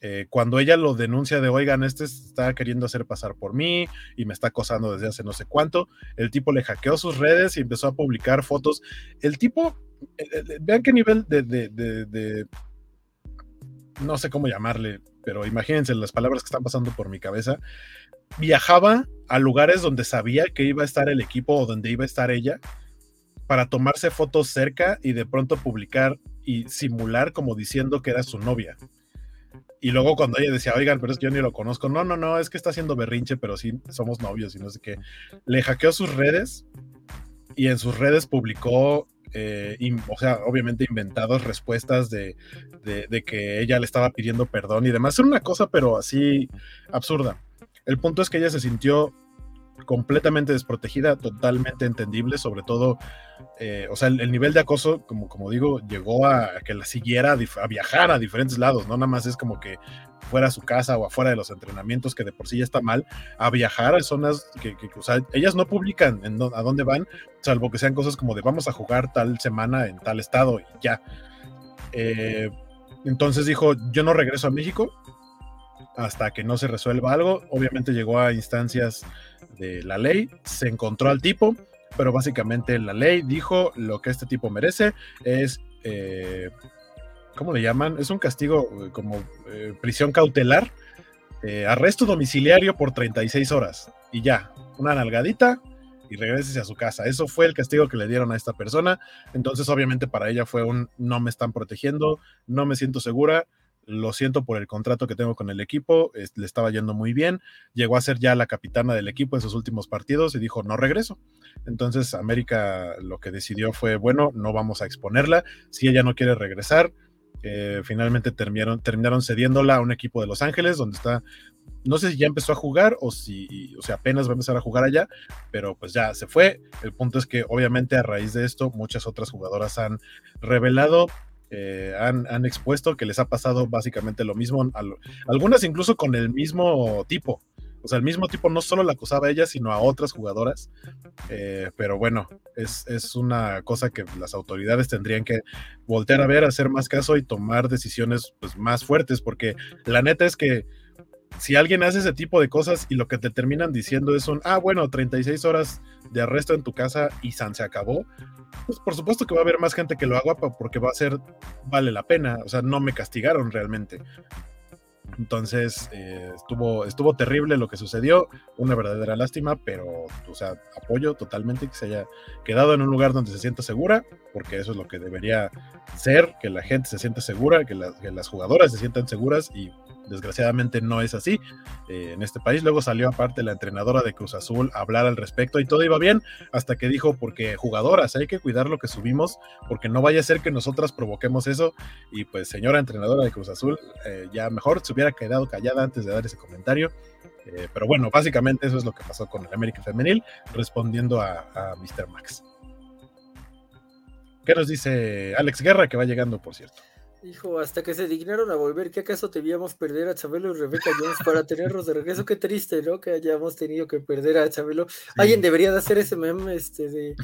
eh, cuando ella lo denuncia de, oigan, este está queriendo hacer pasar por mí y me está acosando desde hace no sé cuánto, el tipo le hackeó sus redes y empezó a publicar fotos. El tipo, eh, eh, vean qué nivel de, de, no sé cómo llamarle, pero imagínense las palabras que están pasando por mi cabeza. Viajaba a lugares donde sabía que iba a estar el equipo o donde iba a estar ella para tomarse fotos cerca y de pronto publicar y simular como diciendo que era su novia. Y luego cuando ella decía, oigan, pero es que yo ni lo conozco, no, no, no, es que está haciendo berrinche, pero sí somos novios y no sé qué. Le hackeó sus redes y en sus redes publicó, eh, o sea, obviamente inventados respuestas de, de, que ella le estaba pidiendo perdón y demás. Era una cosa, pero así absurda. El punto es que ella se sintió completamente desprotegida, totalmente entendible, sobre todo, eh, o sea, el, nivel de acoso, como, como digo, llegó a, que la siguiera a, viajar a diferentes lados, no nada más es como que fuera a su casa o afuera de los entrenamientos, que de por sí ya está mal, a viajar a zonas que, o sea, ellas no publican en a dónde van, salvo que sean cosas como de vamos a jugar tal semana en tal estado y ya. Eh, entonces dijo, yo no regreso a México, hasta que no se resuelva algo. Obviamente llegó a instancias de la ley, se encontró al tipo, pero básicamente la ley dijo lo que este tipo merece es, eh, ¿cómo le llaman? Es un castigo eh, como eh, prisión cautelar, arresto domiciliario por 36 horas y ya, una nalgadita y regrese a su casa. Eso fue el castigo que le dieron a esta persona. Entonces, obviamente, para ella fue un no me están protegiendo, no me siento segura lo siento por el contrato que tengo con el equipo, le estaba yendo muy bien, llegó a ser ya la capitana del equipo en sus últimos partidos y dijo, no regreso. Entonces América lo que decidió fue, bueno, no vamos a exponerla, si ella no quiere regresar, eh, finalmente terminaron, terminaron cediéndola a un equipo de Los Ángeles, donde está, no sé si ya empezó a jugar o si, o sea, apenas va a empezar a jugar allá, pero pues ya se fue. El punto es que obviamente a raíz de esto muchas otras jugadoras han revelado eh, han, expuesto que les ha pasado básicamente lo mismo, algunas incluso con el mismo tipo. O sea, el mismo tipo no solo la acusaba a ella, sino a otras jugadoras. Eh, pero bueno, es, es, una cosa que las autoridades tendrían que voltear a ver, hacer más caso y tomar decisiones pues, más fuertes, porque la neta es que si alguien hace ese tipo de cosas y lo que te terminan diciendo es un, ah, bueno, 36 horas de arresto en tu casa y San se acabó, pues por supuesto que va a haber más gente que lo haga porque va a ser, vale la pena, o sea, no me castigaron realmente. Entonces, eh, estuvo, estuvo terrible lo que sucedió, una verdadera lástima, pero, o sea, apoyo totalmente que se haya quedado en un lugar donde se sienta segura, porque eso es lo que debería ser, que la gente se sienta segura, que, que las jugadoras se sientan seguras y desgraciadamente no es así eh, en este país. Luego salió aparte la entrenadora de Cruz Azul a hablar al respecto y todo iba bien hasta que dijo, porque jugadoras, hay que cuidar lo que subimos, porque no vaya a ser que nosotras provoquemos eso. Y pues señora entrenadora de Cruz Azul, eh, ya mejor se hubiera quedado callada antes de dar ese comentario. Eh, pero bueno, básicamente eso es lo que pasó con el América Femenil, respondiendo a, a Mr. Max. ¿Qué nos dice Alex Guerra, que va llegando, por cierto? Hijo, hasta que se dignaron a volver, ¿qué acaso debíamos perder a Chabelo y Rebeca Jones para tenerlos de regreso? Qué triste, ¿no? Que hayamos tenido que perder a Chabelo. Alguien debería de hacer ese meme, este, de...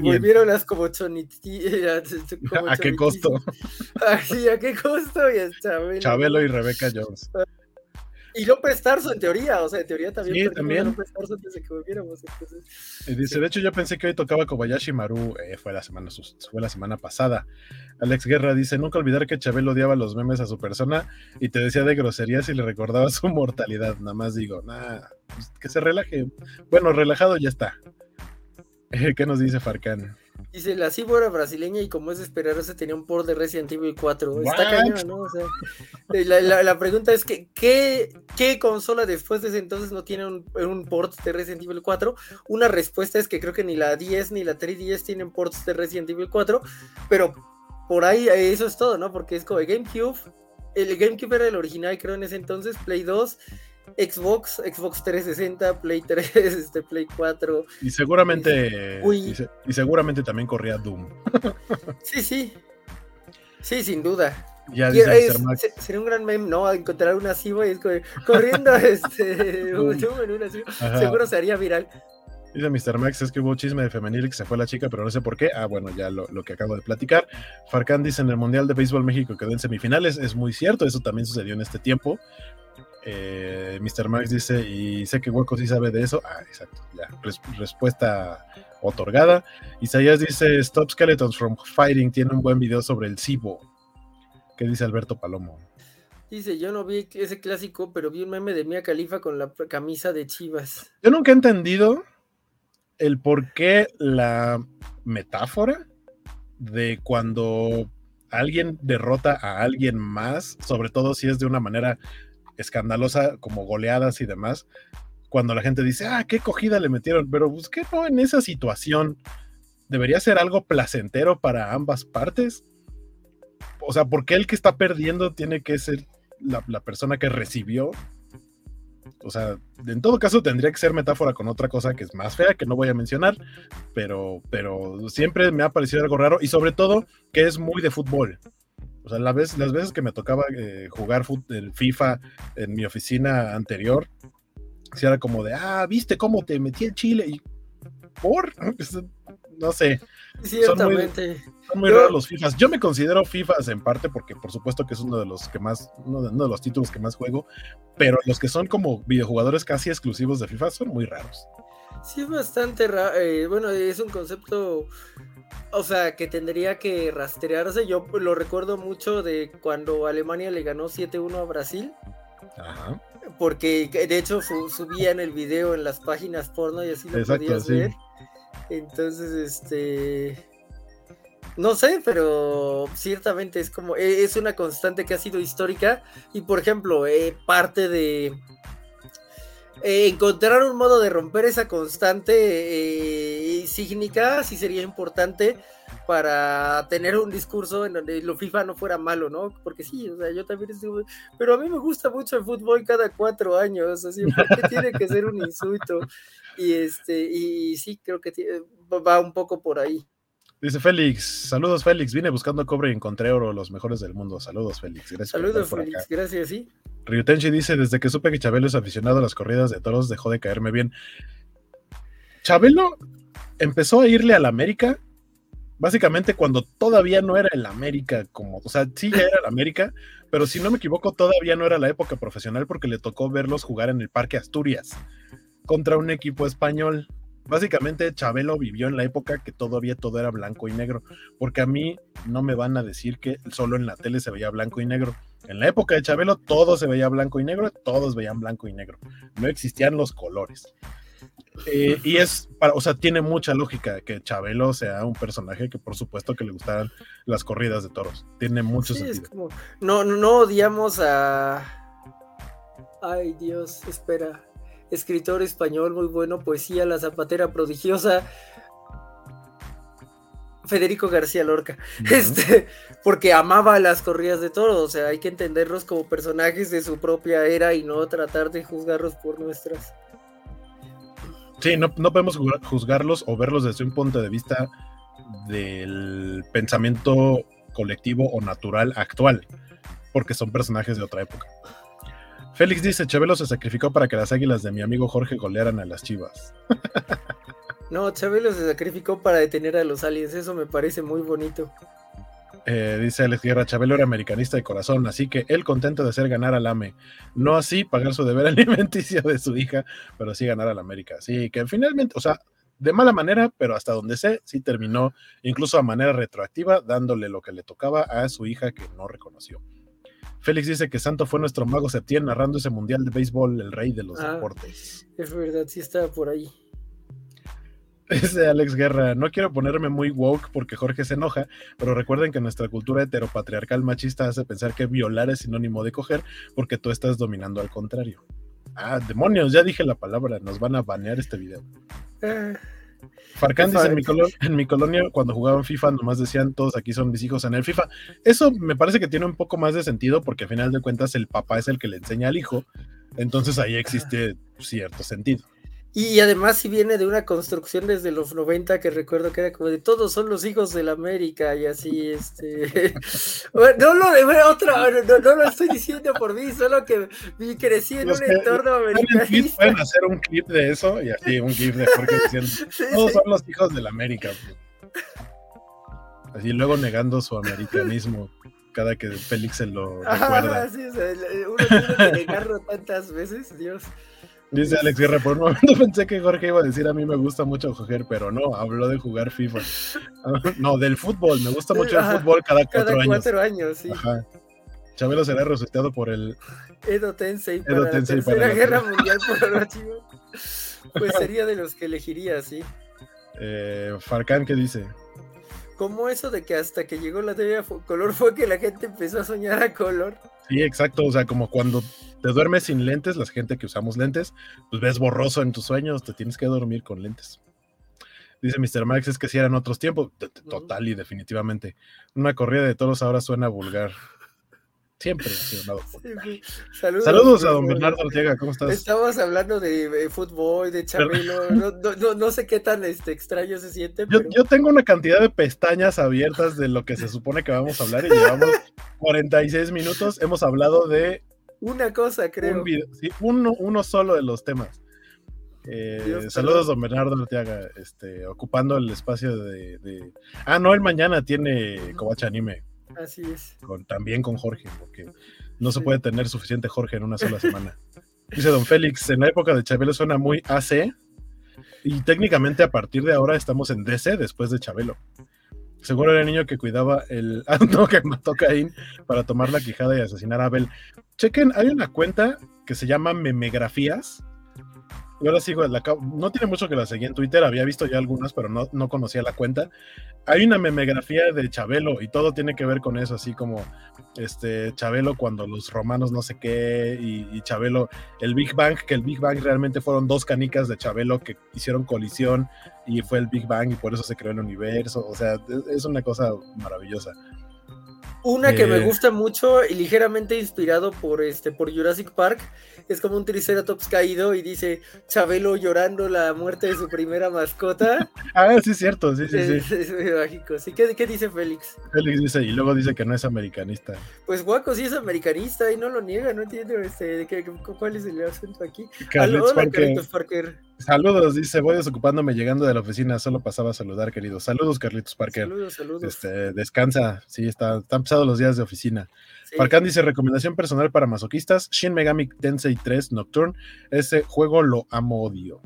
volvieron las como Choniti... ¿A qué costo? Ah, ¿a qué costo? Y Chabelo. Chabelo y Rebeca Jones. Y López Tarso, en teoría, o sea, en teoría también. Sí, también. López Tarso antes de que volviéramos. dice, de hecho, yo pensé que hoy tocaba Kobayashi Maru, eh, fue, la semana, fue la semana pasada. Alex Guerra dice, nunca olvidar que Chabel odiaba los memes a su persona y te decía de groserías y le recordaba su mortalidad. Nada más digo, nada, pues, que se relaje. Bueno, relajado ya está. ¿Qué nos dice Farcán? Dice, la Cibo era brasileña y como es de esperar, se tenía un port de Resident Evil 4. Está cañón, ¿no? O sea, eh, la, pregunta es que, ¿qué, ¿qué, consola después de ese entonces no tiene un, port de Resident Evil 4? Una respuesta es que creo que ni la 10 ni la 3DS tienen ports de Resident Evil 4, pero por ahí eh, eso es todo, ¿no? Porque es como el GameCube, el GameCube era el original creo en ese entonces, Play 2 Xbox, Xbox 360, Play 3, este, Play 4. Y seguramente, y, y, seguramente también corría Doom. sí, sí. Sí, sin duda. Ya dice sería un gran meme, ¿no? Encontrar una ciba y es corriendo este, un en una Seguro se haría viral. Dice Mr. Max, es que hubo chisme de femenil y que se fue la chica, pero no sé por qué. Ah, bueno, ya lo, que acabo de platicar. Farcán dice en el Mundial de Béisbol México quedó en semifinales. Es muy cierto, eso también sucedió en este tiempo. Eh, Mr. Max dice, y sé que Hueco sí sabe de eso. Ah, exacto, ya. respuesta otorgada. Isaías dice, Stop Skeletons from Fighting tiene un buen video sobre el Cibo. ¿Qué dice Alberto Palomo? Dice, yo no vi ese clásico, pero vi un meme de Mia Califa con la camisa de Chivas. Yo nunca he entendido el por qué la metáfora de cuando alguien derrota a alguien más, sobre todo si es de una manera escandalosa, como goleadas y demás, cuando la gente dice, ah, qué cogida le metieron, pero pues no en esa situación debería ser algo placentero para ambas partes. O sea, ¿por qué el que está perdiendo tiene que ser la, la persona que recibió o sea, en todo caso tendría que ser metáfora con otra cosa que es más fea, que no voy a mencionar, pero, pero siempre me ha parecido algo raro y sobre todo que es muy de fútbol. O sea, la vez, las veces que me tocaba eh, jugar el FIFA en mi oficina anterior, si era como de, ah, viste cómo te metí en Chile y por, no sé. Ciertamente. Son muy, raros los FIFAs. Yo me considero FIFAs en parte porque por supuesto que es uno de los que más, uno de, los títulos que más juego, pero los que son como videojugadores casi exclusivos de FIFA son muy raros. Sí, es bastante raro. Eh, bueno, es un concepto, o sea, que tendría que rastrearse. Yo lo recuerdo mucho de cuando Alemania le ganó 7-1 a Brasil. Ajá. Porque de hecho subían el video en las páginas porno y así lo podías ver. Entonces, este. No sé, pero ciertamente es como. E, es una constante que ha sido histórica. Y por ejemplo, eh, parte de. Eh, encontrar un modo de romper esa constante eh, sí sería importante para tener un discurso en donde lo FIFA no fuera malo, ¿no? Porque sí, o sea, yo también estuve, pero a mí me gusta mucho el fútbol cada cuatro años, así, porque tiene que ser un insulto? Y este, y sí, creo que va un poco por ahí. Dice Félix, saludos Félix, vine buscando cobre y encontré oro, los mejores del mundo. Saludos Félix, gracias. Saludos Félix, gracias, sí. Ryutenchi dice, desde que supe que Chabelo es aficionado a las corridas de toros, dejó de caerme bien. Chabelo empezó a irle al América, básicamente cuando todavía no era el América, como, o sea, sí ya era el América, pero si no me equivoco, todavía no era la época profesional porque le tocó verlos jugar en el Parque Asturias contra un equipo español. Básicamente Chabelo vivió en la época que todavía todo era blanco y negro, porque a mí no me van a decir que solo en la tele se veía blanco y negro. En la época de Chabelo todo se veía blanco y negro, todos veían blanco y negro. No existían los colores. Eh, y es, para, o sea, tiene mucha lógica que Chabelo sea un personaje que por supuesto que le gustaran las corridas de toros. Tiene mucho sentido. no, no odiamos a... Ay Dios, espera escritor español muy bueno, poesía, La Zapatera prodigiosa. Federico García Lorca, este, porque amaba las corridas de toros, o sea, hay que entenderlos como personajes de su propia era y no tratar de juzgarlos por nuestras. Sí, no, no podemos juzgarlos o verlos desde un punto de vista del pensamiento colectivo o natural actual, porque son personajes de otra época. Félix dice, Chabelo se sacrificó para que las águilas de mi amigo Jorge golearan a las chivas. no, Chabelo se sacrificó para detener a los aliens, eso me parece muy bonito. Eh, dice Alex Guerra, Chabelo era americanista de corazón, así que él contento de hacer ganar al AME. No así pagar su deber alimenticio de su hija, pero sí ganar al América. Sí, que finalmente, o sea, de mala manera, pero hasta donde sé, sí terminó, incluso a manera retroactiva, dándole lo que le tocaba a su hija que no reconoció. Félix dice que Santo fue nuestro mago Septién narrando ese mundial de béisbol, el rey de los ah, deportes. Es verdad, sí estaba por ahí. Dice Alex Guerra, no quiero ponerme muy woke porque Jorge se enoja, pero recuerden que nuestra cultura heteropatriarcal machista hace pensar que violar es sinónimo de coger porque tú estás dominando al contrario. Ah, demonios, ya dije la palabra, nos van a banear este video. Ah. Farcán dice, en mi, en mi, colonia cuando jugaban FIFA nomás decían todos aquí son mis hijos en el FIFA. Eso me parece que tiene un poco más de sentido porque al final de cuentas el papá es el que le enseña al hijo. Entonces ahí existe cierto sentido. Y además si viene de una construcción desde los 90 que recuerdo que era como de todos son los hijos de la América y así, este... no, lo, otra, no, no, lo estoy diciendo por mí, solo que crecí en un entorno americanista. Pueden hacer un clip de eso y así, un clip de Jorge diciendo, todos son los hijos de la América. Así luego negando su americanismo cada que Félix se lo recuerda. Ah, sí, uno tiene que negarlo tantas veces, Dios. Dice Alex Guerra, por un momento pensé que Jorge iba a decir a mí me gusta mucho coger, pero no, habló de jugar FIFA. No, del fútbol, me gusta mucho el fútbol cada cuatro cada años. cuatro años, sí. Ajá. Chabelo será resucitado por el Edo Tensei para la Tercera Guerra Mundial por Pues sería de los que elegiría, sí. Eh, Farcán, ¿qué dice? como eso de que hasta que llegó la TV a color fue que la gente empezó a soñar a color. Sí, exacto, o sea, como cuando te duermes sin lentes, la gente que usamos lentes, pues ves borroso en tus sueños, te tienes que dormir con lentes. Dice Mr. Max, es que si eran otros tiempos, total y definitivamente. Una corrida de toros ahora suena vulgar. Siempre Saludos, a don Bernardo Ortega, ¿cómo estás? Estamos hablando de, fútbol, de Chabelo, no, sé qué tan este, extraño se siente. Yo, tengo una cantidad de pestañas abiertas de lo que se supone que vamos a hablar y llevamos 46 minutos. Hemos hablado de... Una cosa, creo. uno, uno solo de los temas. Eh, saludos, don Bernardo Ortega, este, ocupando el espacio de, Ah, no, el mañana tiene Covacha Anime. Así es. Con, también con Jorge, porque no se puede tener suficiente Jorge en una sola semana. Dice Don Félix, en la época de Chabelo suena muy AC y técnicamente a partir de ahora estamos en DC después de Chabelo. Seguro era el niño que cuidaba el... Ah, no, que mató Caín para tomar la quijada y asesinar a Abel. Chequen, hay una cuenta que se llama Memegrafías, yo la sigo, la, no tiene mucho que la seguí en Twitter, había visto ya algunas, pero no, no conocía la cuenta. Hay una memegrafía de Chabelo y todo tiene que ver con eso, así como este Chabelo cuando los romanos no sé qué, y, Chabelo, el Big Bang, que el Big Bang realmente fueron dos canicas de Chabelo que hicieron colisión y fue el Big Bang y por eso se creó el universo. O sea, es una cosa maravillosa. Una que me gusta mucho y ligeramente inspirado por este por Jurassic Park es como un Triceratops caído y dice Chabelo llorando la muerte de su primera mascota. ah, sí, es cierto, sí, sí, es, sí. Es muy mágico. ¿Sí? ¿Qué, dice Félix? Félix dice, y luego dice que no es americanista. Pues Guaco sí es americanista y no lo niega, no entiendo este, cuál es el asunto aquí. Carlitos Parker. Saludos, dice, voy desocupándome llegando de la oficina, solo pasaba a saludar, querido. Saludos, Carlitos Parker. Saludos, saludos. Este, descansa, sí, está, están los días de oficina. Sí. dice, recomendación personal para masoquistas, Shin Megami Tensei 3 Nocturne, ese juego lo amo odio.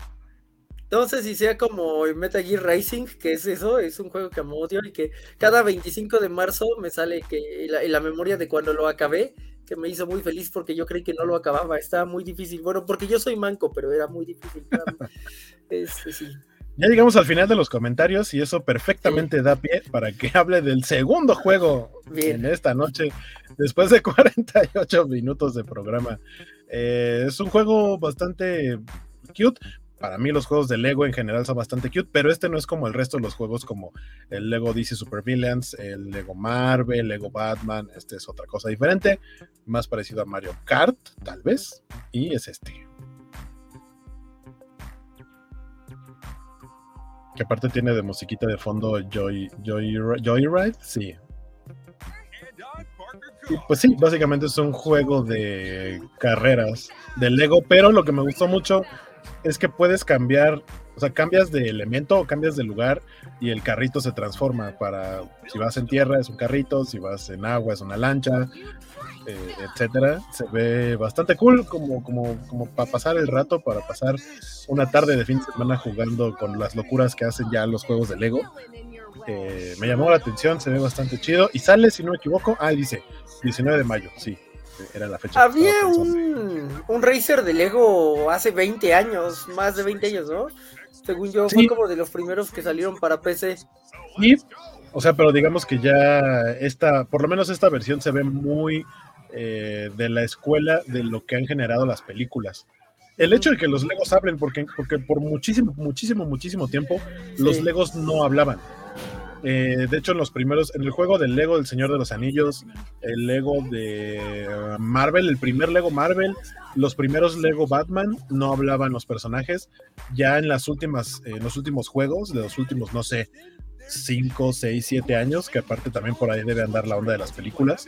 No sé si sea como Metal Gear Racing, que es eso, es un juego que amo odio y que cada 25 de marzo me sale que la, la memoria de cuando lo acabé que me hizo muy feliz porque yo creí que no lo acababa, estaba muy difícil. Bueno, porque yo soy manco, pero era muy difícil. este, sí. Ya llegamos al final de los comentarios y eso perfectamente da pie para que hable del segundo juego en esta noche, después de 48 minutos de programa. Eh, es un juego bastante cute para mí los juegos de Lego en general son bastante cute, pero este no es como el resto de los juegos como el Lego DC Super Villains, el Lego Marvel, el Lego Batman, este es otra cosa diferente, más parecido a Mario Kart, tal vez, y es este. Que aparte tiene de musiquita de fondo Joy, Joy, Joyride, sí. pues sí, básicamente es un juego de carreras de Lego, pero lo que me gustó mucho es que puedes cambiar, o sea, cambias de elemento o cambias de lugar y el carrito se transforma para, si vas en tierra es un carrito, si vas en agua es una lancha, eh, etcétera. Se ve bastante cool como, como, como para pasar el rato, para pasar una tarde de fin de semana jugando con las locuras que hacen ya los juegos de Lego. Eh, me llamó la atención, se ve bastante chido y sale, si no me equivoco, ah, dice 19 de mayo, sí, era la fecha. Había un, un racer de Lego hace 20 años, más de 20 años, ¿no? Según yo, fue como de los primeros que salieron para PC. Sí, o sea, pero digamos que ya esta, por lo menos esta versión se ve muy eh, de la escuela de lo que han generado las películas. El hecho de que los Legos hablen, porque, porque por muchísimo, muchísimo, muchísimo tiempo los Legos no hablaban. Eh, de hecho, en los primeros, en el juego del Lego del Señor de los Anillos, el Lego de uh, Marvel, el primer Lego Marvel, los primeros Lego Batman no hablaban los personajes. Ya en las últimas, en los últimos juegos, de los últimos, no sé, 5, 6, 7 años, que aparte también por ahí debe andar la onda de las películas,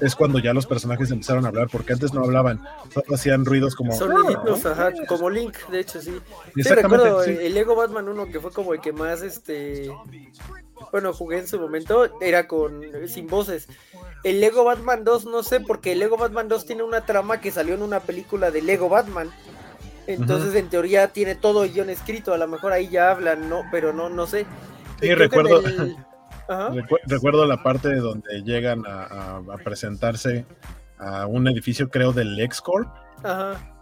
es cuando ya los personajes empezaron a hablar, porque antes no hablaban, solo hacían ruidos como... Ajá, como Link, de hecho, sí. Sí, recuerdo el Lego Batman 1, que fue como el que más, este... Bueno, jugué en su momento, era con sin voces. El Lego Batman 2, no sé, porque el Lego Batman 2 tiene una trama que salió en una película de Lego Batman. Entonces, en teoría, tiene todo el guion escrito. A lo mejor ahí ya hablan, ¿no? Pero no, no sé. Sí, recuerdo, recuerdo la parte donde llegan a, presentarse a un edificio, creo, del LexCorp. Ajá.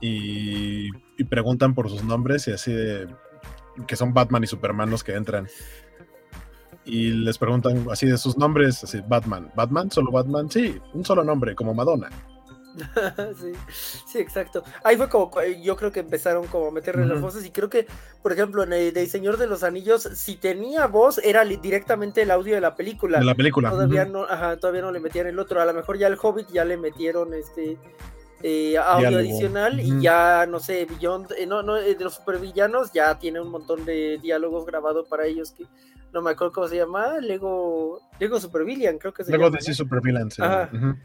Y, y, preguntan por sus nombres y así de que son Batman y Superman los que entran. Y les preguntan así de sus nombres, así, Batman. ¿Batman? ¿Solo Batman? Sí, un solo nombre, como Madonna. sí, sí, exacto. Ahí fue como, yo creo que empezaron como a meterle las voces y creo que, por ejemplo, en el, Señor de los Anillos, si tenía voz, era directamente el audio de la película. De la película. Todavía, no, ajá, todavía no le metían el otro. A lo mejor ya el Hobbit ya le metieron este eh, audio adicional y ya, no sé, Beyond, eh, no, no, eh, de los supervillanos ya tiene un montón de diálogos grabados para ellos que no me acuerdo cómo se llama, Lego, Lego Supervillain, creo que se Lego llama. DC Supervillain, sí.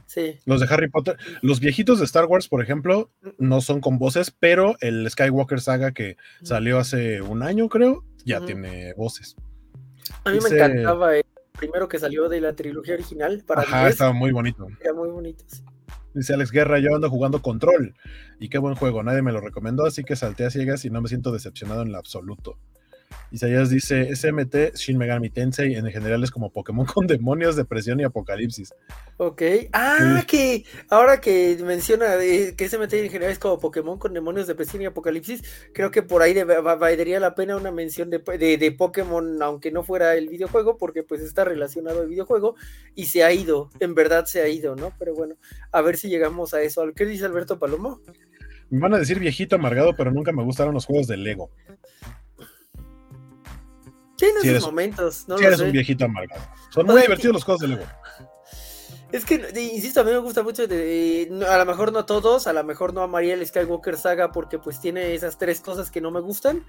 sí. Los de Harry Potter, los viejitos de Star Wars, por ejemplo, no son con voces, pero el Skywalker saga que salió hace un año, creo, ya tiene voces. A mí me encantaba el primero que salió de la trilogía original para Ajá, estaba muy bonito. Era muy bonito, Dice Alex Guerra, yo ando jugando control. Y qué buen juego, nadie me lo recomendó, así que salté a ciegas y no me siento decepcionado en lo absoluto. Isaías dice, SMT Shin Megami Tensei en general es como Pokémon con demonios, depresión y apocalipsis. Ok. Ah, que ahora que menciona que SMT en general es como Pokémon con demonios, depresión y apocalipsis, creo que por ahí valdría la pena una mención de, de, Pokémon, aunque no fuera el videojuego, porque pues está relacionado al videojuego y se ha ido, en verdad se ha ido, ¿no? Pero bueno, a ver si llegamos a eso. ¿Qué dice Alberto Palomo? Me van a decir viejito amargado, pero nunca me gustaron los juegos de Lego. Sí, en esos momentos. No eres un viejito amargado. Son muy divertidos los juegos de Lego. Es que, insisto, a mí me gusta mucho, de, a lo mejor no todos, a lo mejor no amaría el Skywalker Saga porque pues tiene esas tres cosas que no me gustan,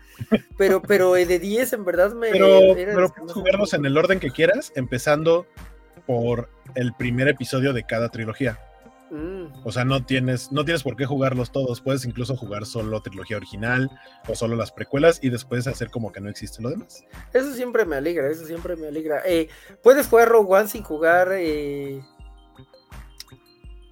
pero, pero de 10 en verdad me... Pero, pero puedes jugarlos en el orden que quieras, empezando por el primer episodio de cada trilogía. Mm. O sea, no tienes, no tienes por qué jugarlos todos. Puedes incluso jugar solo trilogía original o solo las precuelas y después hacer como que no existe lo demás. Eso siempre me alegra, eso siempre me alegra. Eh, puedes jugar Rogue One sin jugar. Eh...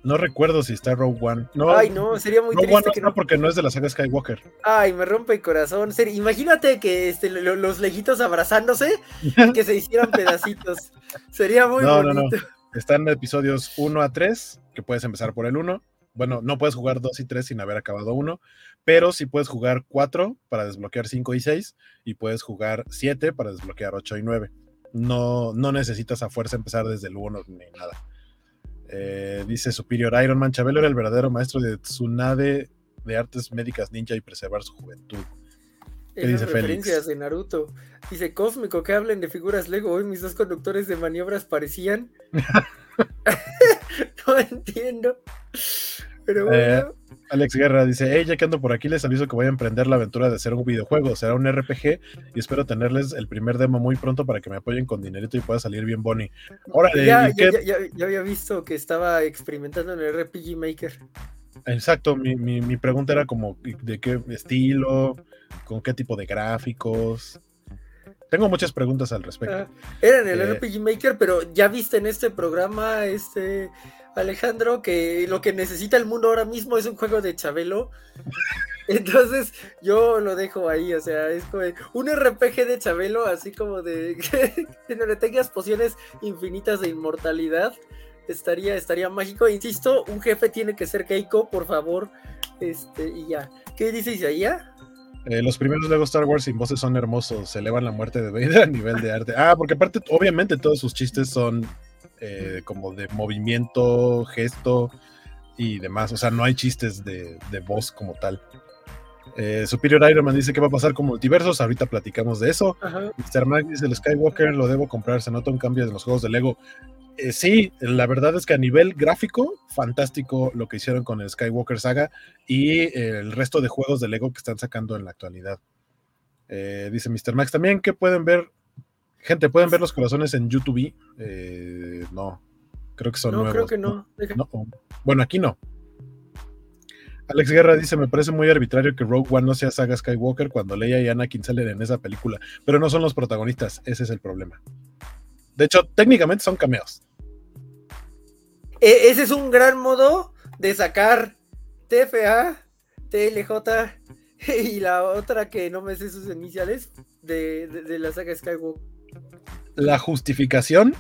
No recuerdo si está Rogue One. No, Ay, no, sería muy Rogue triste. no, porque no es de la saga Skywalker. Ay, me rompe el corazón. Imagínate que este, los lejitos abrazándose, que se hicieran pedacitos. Sería muy bonito. Están episodios 1 a 3, que puedes empezar por el 1. Bueno, no puedes jugar 2 y 3 sin haber acabado 1, pero sí puedes jugar 4 para desbloquear 5 y 6 y puedes jugar 7 para desbloquear 8 y 9. No, no necesitas a fuerza empezar desde el 1 ni nada. Eh, dice Superior Iron Man, Chabelo era el verdadero maestro de Tsunade de artes médicas ninja y preservar su juventud. ¿Qué dice referencias de Naruto. Dice Cósmico, que hablen de figuras Lego. Hoy mis dos conductores de maniobras parecían. no entiendo. Pero eh, bueno. Alex Guerra dice: Hey, ya que ando por aquí, les aviso que voy a emprender la aventura de hacer un videojuego. Será un RPG y espero tenerles el primer demo muy pronto para que me apoyen con dinerito y pueda salir bien Bonnie. Órale, ya, ya, ya, había visto que estaba experimentando en el RPG Maker. Exacto, mi, mi, mi pregunta era como de qué estilo, con qué tipo de gráficos. Tengo muchas preguntas al respecto. Ah, era en el eh, RPG Maker, pero ya viste en este programa, este Alejandro, que lo que necesita el mundo ahora mismo es un juego de Chabelo. Entonces yo lo dejo ahí, o sea, es como un RPG de Chabelo, así como de que no le tengas pociones infinitas de inmortalidad. Estaría, estaría mágico. Insisto, un jefe tiene que ser Keiko, por favor. Este, y ya. ¿Qué dice Isaías? Eh, los primeros Lego Star Wars sin voces son hermosos, se elevan la muerte de Vader a nivel de arte. Ah, porque aparte, obviamente todos sus chistes son eh, como de movimiento, gesto y demás. O sea, no hay chistes de, voz como tal. Eh, Superior Iron Man dice que va a pasar con multiversos. Ahorita platicamos de eso. Ajá. Mr. Mac dice: el Skywalker lo debo comprar. Se nota un cambio en los juegos de Lego. Eh, sí, la verdad es que a nivel gráfico, fantástico lo que hicieron con el Skywalker Saga y eh, el resto de juegos de Lego que están sacando en la actualidad. Eh, dice Mr. Max también que pueden ver, gente, pueden ver los corazones en YouTube. No, creo que son No, nuevos. creo que no. No, Bueno, aquí no. Alex Guerra dice, me parece muy arbitrario que Rogue One no sea saga Skywalker cuando Leia y Anakin salen en esa película, pero no son los protagonistas, ese es el problema. De hecho, técnicamente son cameos. E- ese es un gran modo de sacar TFA, TLJ y la otra que no me sé sus iniciales de, de- de la saga Skywalker. La justificación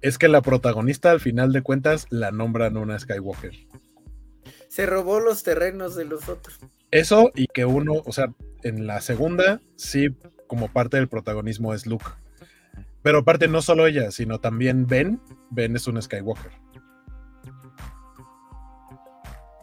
es que la protagonista al final de cuentas la nombran una Skywalker. Se robó los terrenos de los otros. Eso y que uno, o sea, en la segunda sí como parte del protagonismo es Luke. Pero aparte no solo ella, sino también Ben. Ben es un Skywalker.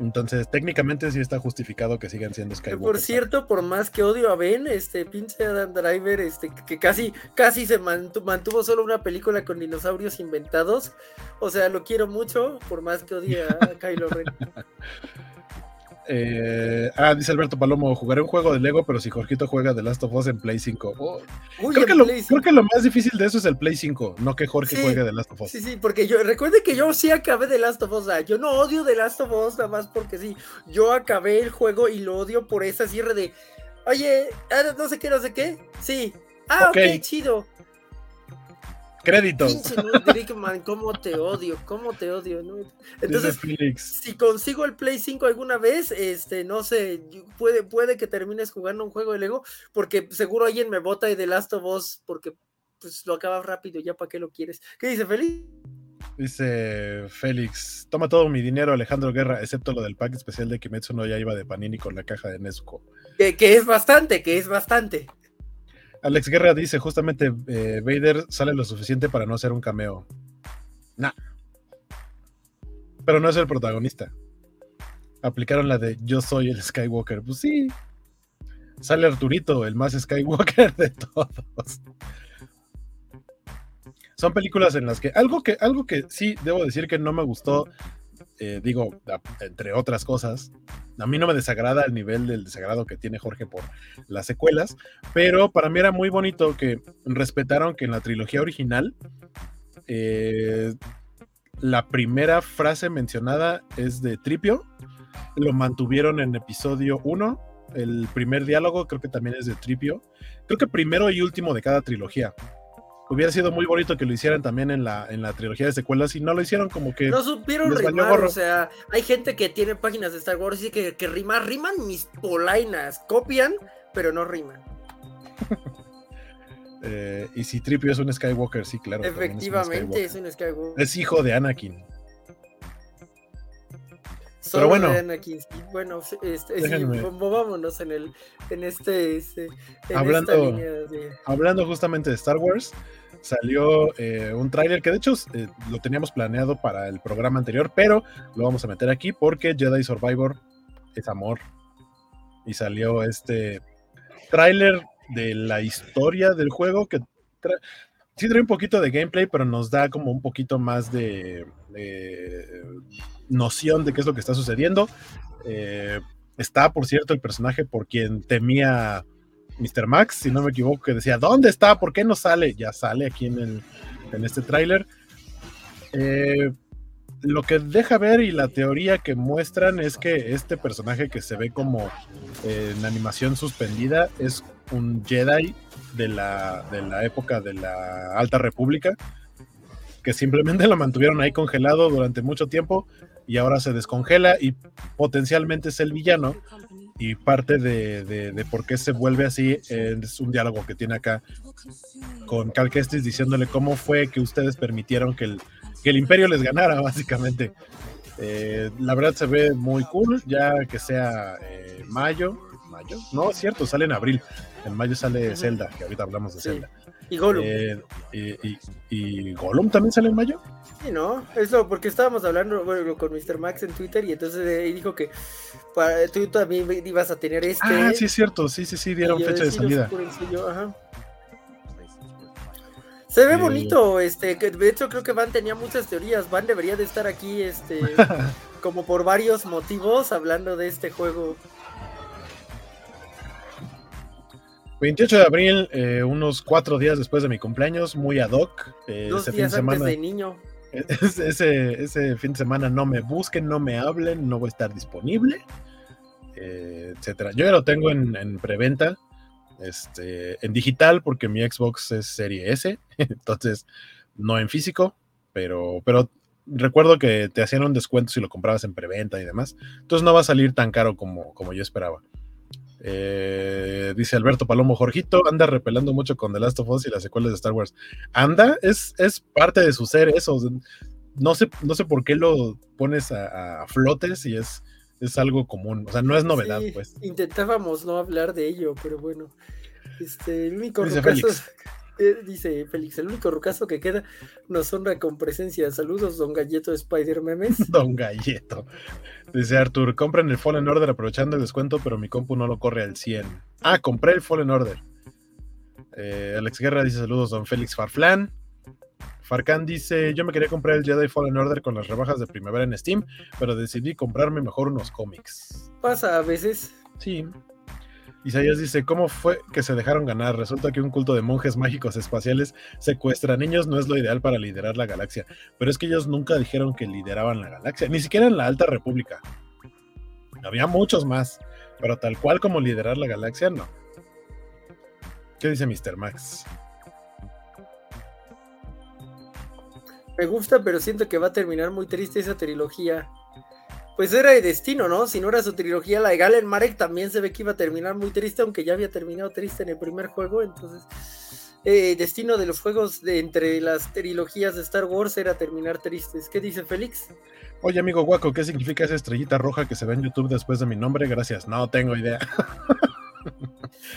Entonces, técnicamente sí está justificado que sigan siendo Skywalker. por cierto, por más que odio a Ben, este pinche Adam Driver, este, que casi, casi se mantu- mantuvo solo una película con dinosaurios inventados. O sea, lo quiero mucho, por más que odie a Kylo Ren. Eh, ah, dice Alberto Palomo, jugaré un juego de Lego, pero si Jorgito juega The Last of Us en Play 5. Oh, Uy, creo, que lo, creo que lo más difícil de eso es el Play 5, no que Jorge Sí. juegue The Last of Us. Sí, sí, porque yo recuerde que yo sí acabé de Last of Us. o sea, yo no odio de Last of Us nada más porque sí. Yo acabé el juego y lo odio por esa cierre de. Oye, ah, no sé qué, no sé qué. Sí. Ah, ok, Ok. chido. Créditos. Pinche cómo te odio, cómo te odio. Entonces, si consigo el Play 5 alguna vez, este, no sé, puede, puede que termines jugando un juego de Lego, porque seguro alguien me bota y de Last of Us, porque pues lo acabas rápido, ya para qué lo quieres. ¿Qué dice Feliz? Dice Félix, toma todo mi dinero Alejandro Guerra, excepto lo del pack especial de Kimetsu no Yaiba de Panini con la caja de. Que, que es bastante, que es bastante. Alex Guerra dice, justamente eh, Vader sale lo suficiente para no ser un cameo. Nah. Pero no es el protagonista. Aplicaron la de yo soy el Skywalker. Pues sí. Sale Arturito, el más Skywalker de todos. Son películas en las que algo que algo que sí debo decir que no me gustó, eh, digo, entre otras cosas, a mí no me desagrada el nivel del desagrado que tiene Jorge por las secuelas, pero para mí era muy bonito que respetaron que en la trilogía original eh, la primera frase mencionada es de Tripio, lo mantuvieron en episodio 1, el primer diálogo creo que también es de Tripio, creo que primero y último de cada trilogía. Hubiera sido muy bonito que lo hicieran también en la, en la trilogía de secuelas y no lo hicieron como que... No supieron rimar, o sea, hay gente que tiene páginas de Star Wars y que, que rimar, riman mis polainas, copian, pero no riman. eh, y si Tripio es un Skywalker, sí, claro. también es un Efectivamente, Skywalker. es un Skywalker. Es hijo de Anakin. Solo bueno. sí. bueno, sí, este, sí, movámonos en el, en este, este, en Hablando- esta línea de- hablando justamente de Star Wars, salió eh, un tráiler que de hecho eh, lo teníamos planeado para el programa anterior, pero lo vamos a meter aquí porque Jedi Survivor es amor. Y salió este tráiler de la historia del juego que sí trae un poquito de gameplay, pero nos da como un poquito más de, de noción de qué es lo que está sucediendo. Eh, está, por cierto, el personaje por quien temía Mr. Max, si no me equivoco, que decía, ¿dónde está? ¿Por qué no sale? Ya sale aquí en, el, en este tráiler. Eh, lo que deja ver y la teoría que muestran es que este personaje que se ve como eh, en animación suspendida es un Jedi de la, de la época de la Alta República, que simplemente lo mantuvieron ahí congelado durante mucho tiempo y ahora se descongela y potencialmente es el villano y parte de, de- de por qué se vuelve así es un diálogo que tiene acá con Cal Kestis diciéndole cómo fue que ustedes permitieron que el, que el imperio les ganara, básicamente. Eh, la verdad se ve muy cool, ya que sea eh, mayo. ¿Mayo? No, es cierto, sale en abril. En mayo sale Zelda, que ahorita hablamos de Zelda. Y Gollum. Eh, y, y, Gollum también sale en mayo? Sí, ¿no? Eso, porque estábamos hablando con Mr. Max en Twitter y entonces eh, dijo que para, tú también ibas a tener este. Ah, sí, es cierto, sí, sí, sí, dieron fecha de salida. Se ve bonito, este, que de hecho creo que Van tenía muchas teorías. Van debería de estar aquí, este, como por varios motivos, hablando de este juego. 28 de abril, eh, unos cuatro días después de mi cumpleaños, muy ad hoc. Eh, Dos ese días fin de, semana, de niño. Ese, ese, fin de semana no me busquen, no me hablen, no voy a estar disponible, eh, etcétera. Yo ya lo tengo en, en preventa, este, en digital, porque mi Xbox es serie S, entonces no en físico, pero, pero recuerdo que te hacían un descuento si lo comprabas en preventa y demás. Entonces no va a salir tan caro como, como yo esperaba. Eh, dice Alberto Palomo, Jorgito anda repelando mucho con The Last of Us y las secuelas de Star Wars. Anda, es, es parte de su ser eso. No sé, no sé por qué lo pones a, flotes y es, es algo común. O sea, no es novedad, pues. Intentábamos no hablar de ello, pero bueno. Este, el único dice dice Félix, el único rucazo que queda nos honra con presencia. Saludos, don Galleto Spider Memes. don Galleto. Dice Arthur, compren el Fallen Order aprovechando el descuento, pero mi compu no lo corre al 100. Ah, compré el Fallen Order. Eh, Alex Guerra dice saludos, don Félix Farflan. Farcan dice, yo me quería comprar el Jedi Fallen Order con las rebajas de primavera en Steam, pero decidí comprarme mejor unos cómics. Pasa a veces. Sí, Isaías dice, ¿cómo fue que se dejaron ganar? Resulta que un culto de monjes mágicos espaciales secuestra niños no es lo ideal para liderar la galaxia. Pero es que ellos nunca dijeron que lideraban la galaxia, ni siquiera en la Alta República. Había muchos más, pero tal cual como liderar la galaxia, no. ¿Qué dice Mr. Max? Me gusta, pero siento que va a terminar muy triste esa trilogía pues era de destino, ¿no? Si no era su trilogía, la de Galen Marek también se ve que iba a terminar muy triste, aunque ya había terminado triste en el primer juego. Entonces, eh, destino de los juegos de entre las trilogías de Star Wars era terminar tristes. ¿Qué dice Félix? Oye, amigo guaco, ¿qué significa esa estrellita roja que se ve en YouTube después de mi nombre? Gracias. No tengo idea.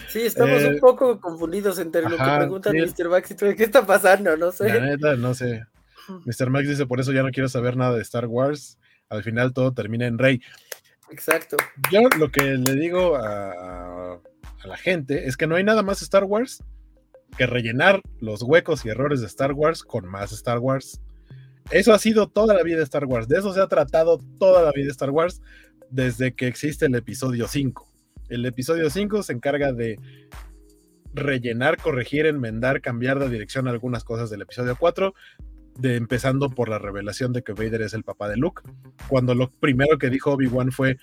Sí, estamos un eh, poco confundidos entre lo que pregunta Mr. Max y tú, ¿qué está pasando? No sé. La neta, no sé. Mr. Max dice, por eso ya no quiero saber nada de Star Wars al final todo termina en rey. Exacto. Yo lo que le digo a, la gente es que no hay nada más Star Wars que rellenar los huecos y errores de Star Wars con más Star Wars. Eso ha sido toda la vida de Star Wars. De eso se ha tratado toda la vida de Star Wars desde que existe el episodio 5. El episodio 5 se encarga de rellenar, corregir, enmendar, cambiar de dirección algunas cosas del episodio 4, de empezando por la revelación de que Vader es el papá de Luke, cuando lo primero que dijo Obi-Wan fue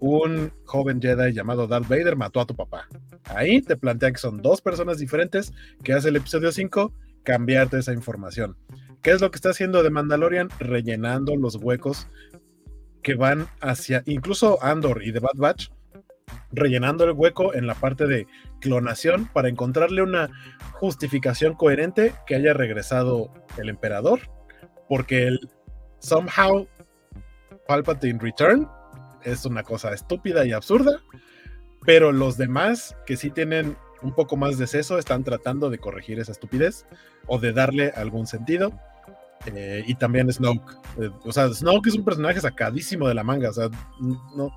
un joven Jedi llamado Darth Vader mató a tu papá. Ahí te plantea que son dos personas diferentes, que hace el episodio 5 cambiarte esa información. ¿Qué es lo que está haciendo de Mandalorian? Rellenando los huecos que van hacia, incluso Andor y The Bad Batch, rellenando el hueco en la parte de clonación para encontrarle una justificación coherente que haya regresado el emperador, porque el somehow Palpatine Return es una cosa estúpida y absurda, pero los demás que sí tienen un poco más de seso están tratando de corregir esa estupidez o de darle algún sentido. Eh, y también Snoke. Eh, o sea, Snoke es un personaje sacadísimo de la manga. O sea, no,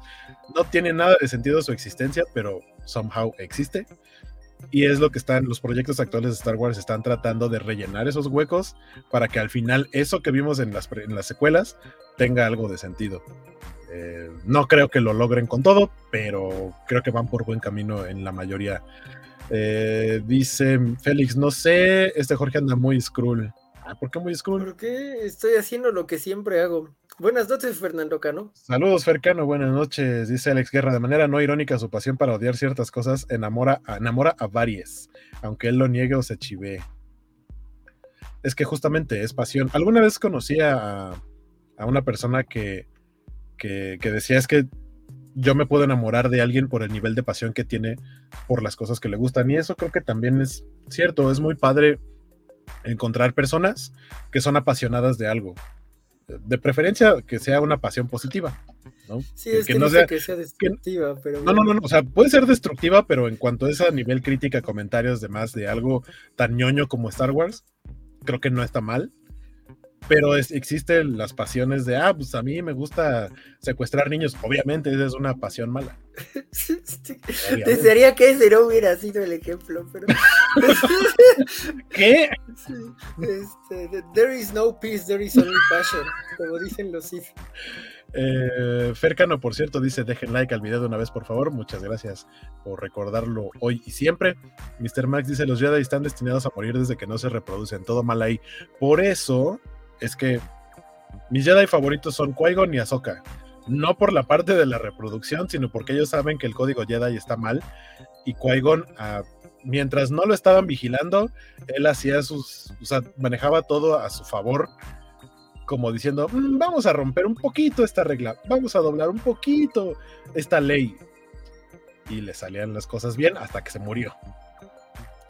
no tiene nada de sentido su existencia, pero somehow existe. Y es lo que están, los proyectos actuales de Star Wars están tratando de rellenar esos huecos para que al final eso que vimos en las, en las secuelas tenga algo de sentido. Eh, no creo que lo logren con todo, pero creo que van por buen camino en la mayoría. dice Félix, no sé, este Jorge anda muy scroll. Ah, ¿Por qué muy? Porque estoy haciendo lo que siempre hago. Buenas noches, Fernando Cano. Saludos, Fercano, buenas noches. Dice Alex Guerra, de manera no irónica, su pasión para odiar ciertas cosas enamora, enamora a varias, aunque él lo niegue o se chive. Es que justamente es pasión. Alguna vez conocí a, una persona que, que, que decía es que yo me puedo enamorar de alguien por el nivel de pasión que tiene por las cosas que le gustan. Y eso creo que también es cierto, es muy padre encontrar personas que son apasionadas de algo. de preferencia que sea una pasión positiva. ¿no? Sí, es que, no, sea, que sea destructiva, pero. No, no, no, o sea, puede ser destructiva, pero en cuanto es a nivel crítica, comentarios, demás, de algo tan ñoño como Star Wars, creo que no está mal. Pero existen las pasiones de, ah, pues a mí me gusta secuestrar niños. Obviamente, esa es una pasión mala. Desearía que ese no hubiera sido el ejemplo, pero. ¿Qué? Este, there is no peace, there is only passion, como dicen los Sith. Eh, Fercano, por cierto, dice: dejen like al video de una vez, por favor. Muchas gracias por recordarlo hoy y siempre. Mr. Max dice: Los Jedi están destinados a morir desde que no se reproducen. Todo mal ahí. Por eso es que mis Jedi favoritos son Qui-Gon y Ahsoka. No por la parte de la reproducción, sino porque ellos saben que el código Jedi está mal. Y Qui-Gon, ah, mientras no lo estaban vigilando, él hacía sus. Manejaba todo a su favor como diciendo, mm, vamos a romper un poquito esta regla, vamos a doblar un poquito esta ley. Y le salían las cosas bien hasta que se murió.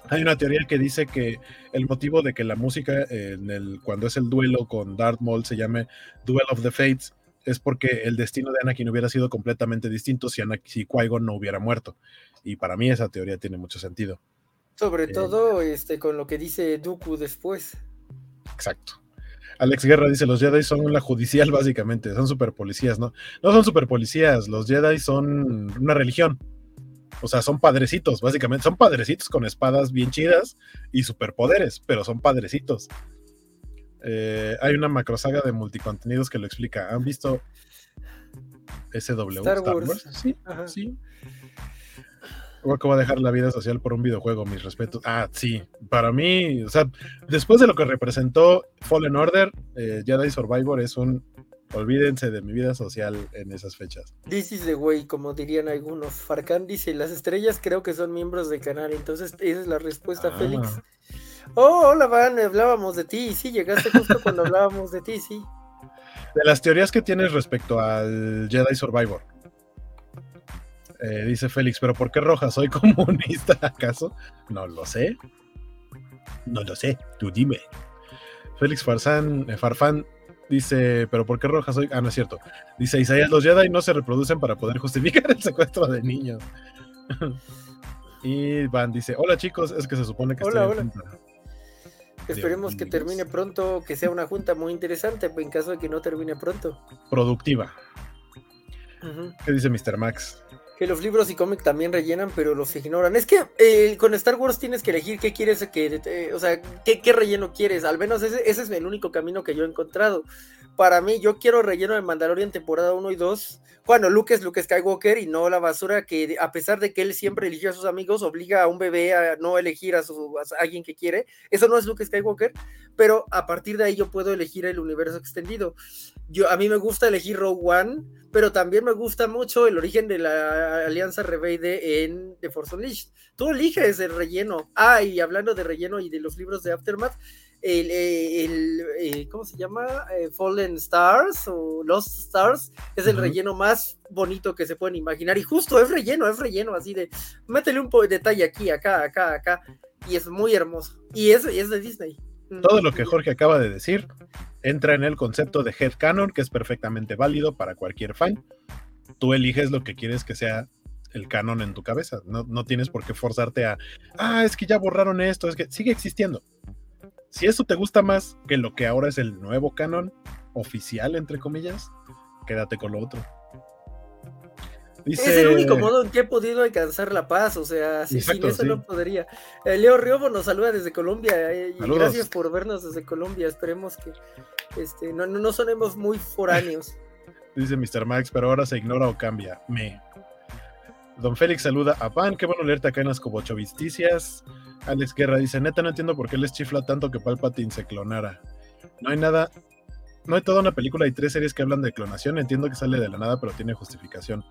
Hay una teoría que dice que el motivo de que la música en el, cuando es el duelo con Darth Maul se llame Duel of the Fates es porque el destino de Anakin hubiera sido completamente distinto si, si Qui-Gon no hubiera muerto. Y para mí esa teoría tiene mucho sentido. Sobre eh, todo este, con lo que dice Dooku después. Exacto. Alex Guerra dice, los Jedi son la judicial básicamente, son super policías, ¿no? No son super policías, los Jedi son una religión. O sea, son padrecitos, básicamente. Son padrecitos con espadas bien chidas y superpoderes, pero son padrecitos. Eh, hay una macrosaga de multicontenidos que lo explica. ¿Han visto SW Star, Star Wars? Sí, sí. que va a dejar la vida social por un videojuego, mis respetos. Ah, sí, para mí, o sea, después de lo que representó Fallen Order, eh, Jedi Survivor es un Olvídense de mi vida social en esas fechas. This is the way, como dirían algunos. Farcan dice, las estrellas creo que son miembros del canal, entonces esa es la respuesta, ah. Félix. Oh, hola Van, hablábamos de ti, sí, llegaste justo cuando hablábamos de ti, sí. De las teorías que tienes respecto al Jedi Survivor. Eh, dice Félix, pero ¿por qué roja? ¿Soy comunista acaso? No lo sé. No lo sé, tú dime. Félix Farzán, eh, Farfán Dice, pero ¿por qué roja soy? Ah, no es cierto. Dice Isaías, los Jedi no se reproducen para poder justificar el secuestro de niños. y Van dice, hola chicos, es que se supone que hola, hola. Esperemos que termine pronto, que sea una junta muy interesante, en caso de que no termine pronto. Productiva. ¿Qué dice Mr. Max? Que los libros y cómics también rellenan, pero los ignoran. Es que eh, con Star Wars tienes que elegir qué quieres, que, o sea, qué, qué, relleno quieres. Al menos ese, es el único camino que yo he encontrado para mí, yo quiero relleno de Mandalorian temporada 1 y 2. Bueno, Luke es Luke Skywalker y no la basura que, a pesar de que él siempre eligió a sus amigos, obliga a un bebé a no elegir a, su, alguien que quiere. Eso no es Luke Skywalker, pero a partir de ahí yo puedo elegir el universo extendido. Yo, a mí me gusta elegir Rogue One, pero también me gusta mucho el origen de la Alianza Rebelde en The Force Unleashed. Tú eliges el relleno. Ah, y hablando de relleno y de los libros de Aftermath, el, eh, el, eh, ¿cómo se llama? Eh, Fallen Stars o Lost Stars, es el relleno más bonito que se pueden imaginar. Y justo es relleno, es relleno, así de, métele un detalle aquí, acá, acá, acá. Y es muy hermoso. Y es, es de Disney. Todo lo que Jorge acaba de decir entra en el concepto de headcanon, que es perfectamente válido para cualquier fan. Tú eliges lo que quieres que sea el canon en tu cabeza. No, no tienes por qué forzarte a, ah, es que ya borraron esto, es que sigue existiendo si eso te gusta más que lo que ahora es el nuevo canon oficial, entre comillas, quédate con lo otro. Es el único modo en que he podido alcanzar la paz, o sea, sin eso no podría. Eh, Leo Riobo nos saluda desde Colombia eh, y gracias por vernos desde Colombia. Esperemos que este, no, no, no sonemos muy foráneos. Dice Mr. Max, pero ahora se ignora o cambia. Me. Don Félix saluda a Pan, qué bueno leerte acá en las cobochovisticias. Alex Guerra dice, neta no entiendo por qué les chifla tanto que Palpatine se clonara. No hay nada, no hay toda una película y tres series que hablan de clonación, entiendo que sale de la nada, pero tiene justificación.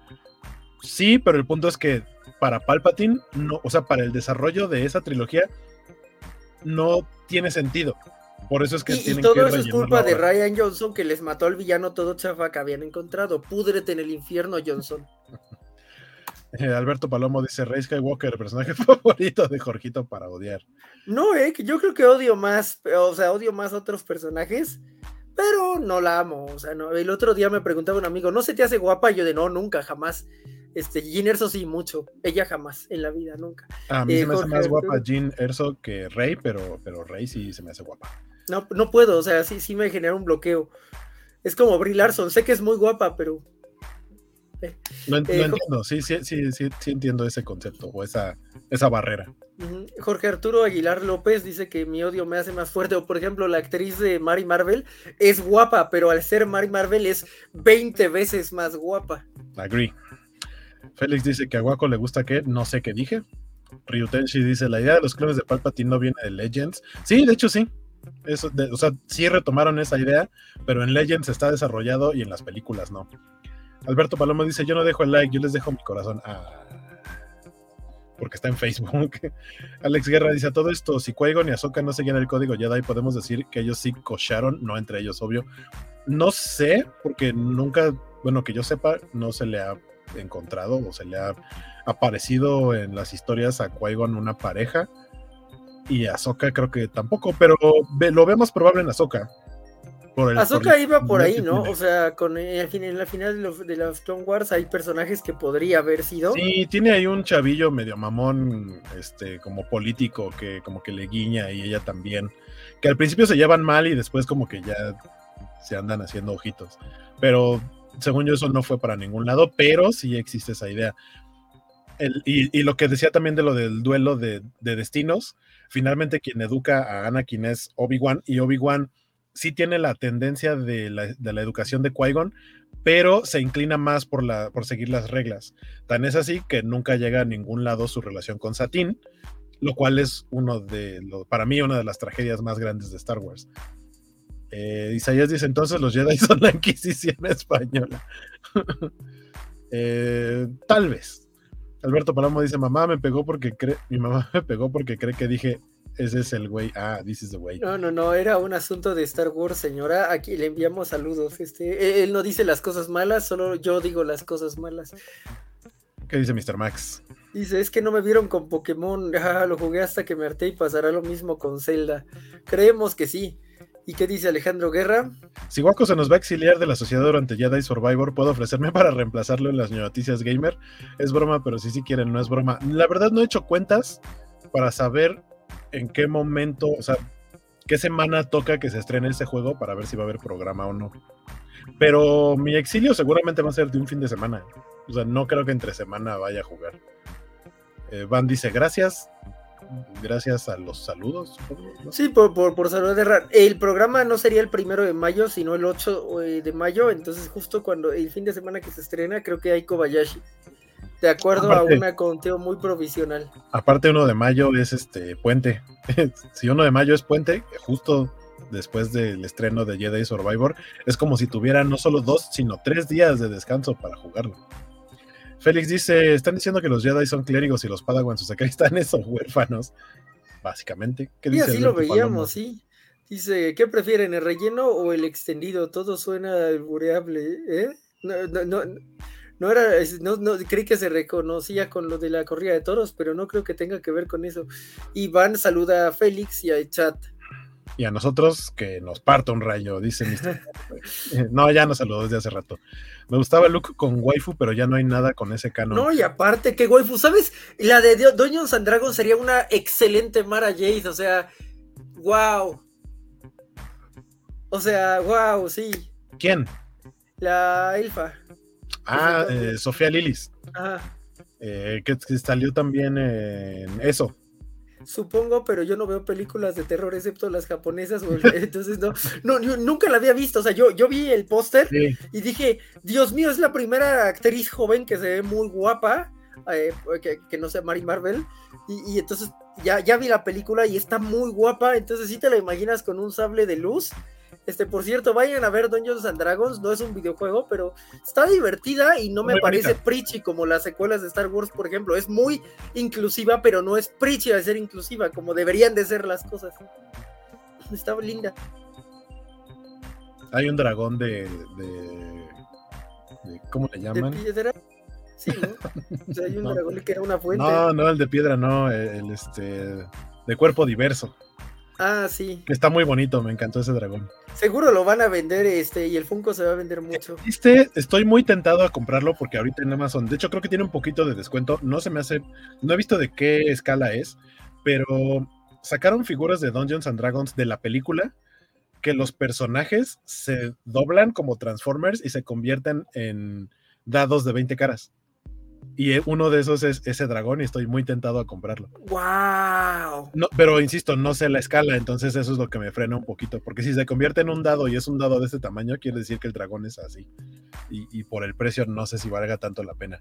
Sí, pero el punto es que para Palpatine, no, o sea, para el desarrollo de esa trilogía, no tiene sentido. Por eso es que y, y todo eso es culpa de Ryan Johnson que les mató al villano todo chafa que habían encontrado. Púdrete en el infierno, Johnson. Eh, Alberto Palomo dice Rey Skywalker, personaje favorito de Jorgito para odiar. No, eh, yo creo que odio más, o sea, odio más otros personajes, pero no la amo. O sea, no. El otro día me preguntaba un amigo, ¿no se te hace guapa? Y yo de no, nunca, jamás. Este, Jean Erso sí, mucho. Ella jamás, en la vida, nunca. A mí Eh, se me hace más guapa Jean Erso que Rey, pero, pero Rey sí se me hace guapa. No, no puedo, o sea, sí, sí me genera un bloqueo. Es como Brie Larson, sé que es muy guapa, pero en- Eh, lo jo- entiendo, sí, sí, sí, sí, sí entiendo ese concepto o esa, esa barrera. Jorge Arturo Aguilar López dice que mi odio me hace más fuerte. O por ejemplo, la actriz de Mary Marvel es guapa, pero al ser Mary Marvel es 20 veces más guapa. Agree. Félix dice que a Guaco le gusta que no sé qué dije. Ryutenshi dice, la idea de los clones de Palpatine no viene de Legends. Sí, de hecho sí. Eso, o sea, sí retomaron esa idea, pero en Legends está desarrollado y en las películas no. Alberto Palomo dice, yo no dejo el like, yo les dejo mi corazón. Ah, porque está en Facebook. Alex Guerra dice, a todo esto, si Qui-Gon y Ahsoka no seguían el código Jedi, podemos decir que ellos sí cocharon, no entre ellos, obvio. No sé, porque nunca, bueno, que yo sepa, no se le ha encontrado o se le ha aparecido en las historias a Qui-Gon una pareja. Y a Ahsoka creo que tampoco, pero lo vemos probable en Ahsoka. Por el- iba por ahí, ¿no? O sea, con eh, en la final de los, de Wars hay personajes que podría haber sido. Sí, tiene ahí un chavillo medio mamón, este, como político, que como que le guiña y ella también. Que al principio se llevan mal y después como que ya se andan haciendo ojitos. Pero según yo eso no fue para ningún lado, pero sí existe esa idea. El- y, y lo que decía también de lo del duelo de, de destinos, finalmente quien educa a Anakin es Obi-Wan y Obi-Wan sí tiene la tendencia de la, de la educación de Qui-Gon, pero se inclina más por, la, por seguir las reglas. Tan es así que nunca llega a ningún lado su relación con Satín, lo cual es uno de para mí una de las tragedias más grandes de Star Wars. Eh, Isaías dice entonces los Jedi son la Inquisición española. Eh, tal vez. Alberto Palomo dice, mamá me pegó porque cree, mi mamá me pegó porque cree que dije, ese es el güey. Ah, this is the way. No, no, no, era un asunto de Star Wars, señora. Aquí le enviamos saludos. Este, él no dice las cosas malas, solo yo digo las cosas malas. ¿Qué dice Mr. Max? Dice, es que no me vieron con Pokémon, ah, lo jugué hasta que me harté y pasará lo mismo con Zelda. Creemos que sí. ¿Y qué dice Alejandro Guerra? Si Waco se nos va a exiliar de la sociedad durante Jedi Survivor, ¿puedo ofrecerme para reemplazarlo en las noticias gamer? Es broma, pero si sí quieren, no es broma. La verdad no he hecho cuentas para saber en qué momento, o sea, qué semana toca que se estrene ese juego para ver si va a haber programa o no. Pero mi exilio seguramente va a ser de un fin de semana. O sea, no creo que entre semana vaya a jugar. Eh, Van dice gracias. Gracias a los saludos. Sí, por, por, por salud de Ran. El programa no sería el primero de mayo, sino el 8 eh, de mayo. Entonces, justo cuando el fin de semana que se estrena, creo que hay Kobayashi. De acuerdo Aparte- a una conteo muy provisional. Aparte, uno de mayo es este puente. si uno de mayo es puente, justo después del estreno de Jedi Survivor, es como si tuviera no solo dos, sino tres días de descanso para jugarlo. Félix dice: Están diciendo que los Jedi son clérigos y los Padawans o sacristanes son huérfanos. Básicamente. ¿Qué Sí, dice así lo veíamos, sí. Dice, ¿qué prefieren, el relleno o el extendido? Todo suena albureable, ¿eh? No, no, no, no era, no, no, creí que se reconocía con lo de la corrida de toros, pero no creo que tenga que ver con eso. Iván saluda a Félix y a chat. Y a nosotros que nos parta un rayo, dice Mr. No, ya nos saludó desde hace rato. Me gustaba Luke con waifu, pero ya no hay nada con ese canon. No, y aparte, que waifu, ¿sabes? La de Dungeons and Dragons sería una excelente Mara Jade, o sea, wow. O sea, wow, sí. ¿Quién? La elfa. Ah, eh, Sofía Lilis. Ajá. eh, que, que salió también en eso. Supongo, pero yo no veo películas de terror excepto las japonesas, güey. entonces no, no, yo nunca la había visto, o sea, yo, yo vi el póster Sí, y dije, Dios mío, es la primera actriz joven que se ve muy guapa, eh, que, que no sea Mary Marvel, y, y entonces ya, ya vi la película y está muy guapa, entonces si te la imaginas con un sable de luz. Este, por cierto, vayan a ver Dungeons and Dragons, no es un videojuego, pero está divertida y no me Muy parece bonita. preachy como las secuelas de Star Wars, por ejemplo. Es muy inclusiva, pero no es preachy de ser inclusiva, como deberían de ser las cosas. Está linda. hay un dragón de, de, de- ¿cómo le ¿De llaman? piedra? Sí, ¿no? O sea, hay un No. dragón que era una fuente. No, no, el de piedra, no, el este de cuerpo diverso. Ah, sí. Que está muy bonito, me encantó ese dragón. Seguro lo van a vender este y el Funko se va a vender mucho. Este, estoy muy tentado a comprarlo porque ahorita en Amazon, de hecho creo que tiene un poquito de descuento, no se me hace, no he visto de qué escala es, pero sacaron figuras de Dungeons and Dragons de la película que los personajes se doblan como Transformers y se convierten en dados de 20 caras. Y eh, uno de esos es ese dragón y estoy muy tentado a comprarlo. ¡Wow! No, pero insisto, no sé la escala, entonces eso es lo que me frena un poquito. Porque si se convierte en un dado y es un dado de este tamaño, quiere decir que el dragón es así. Y, y por el precio no sé si valga tanto la pena.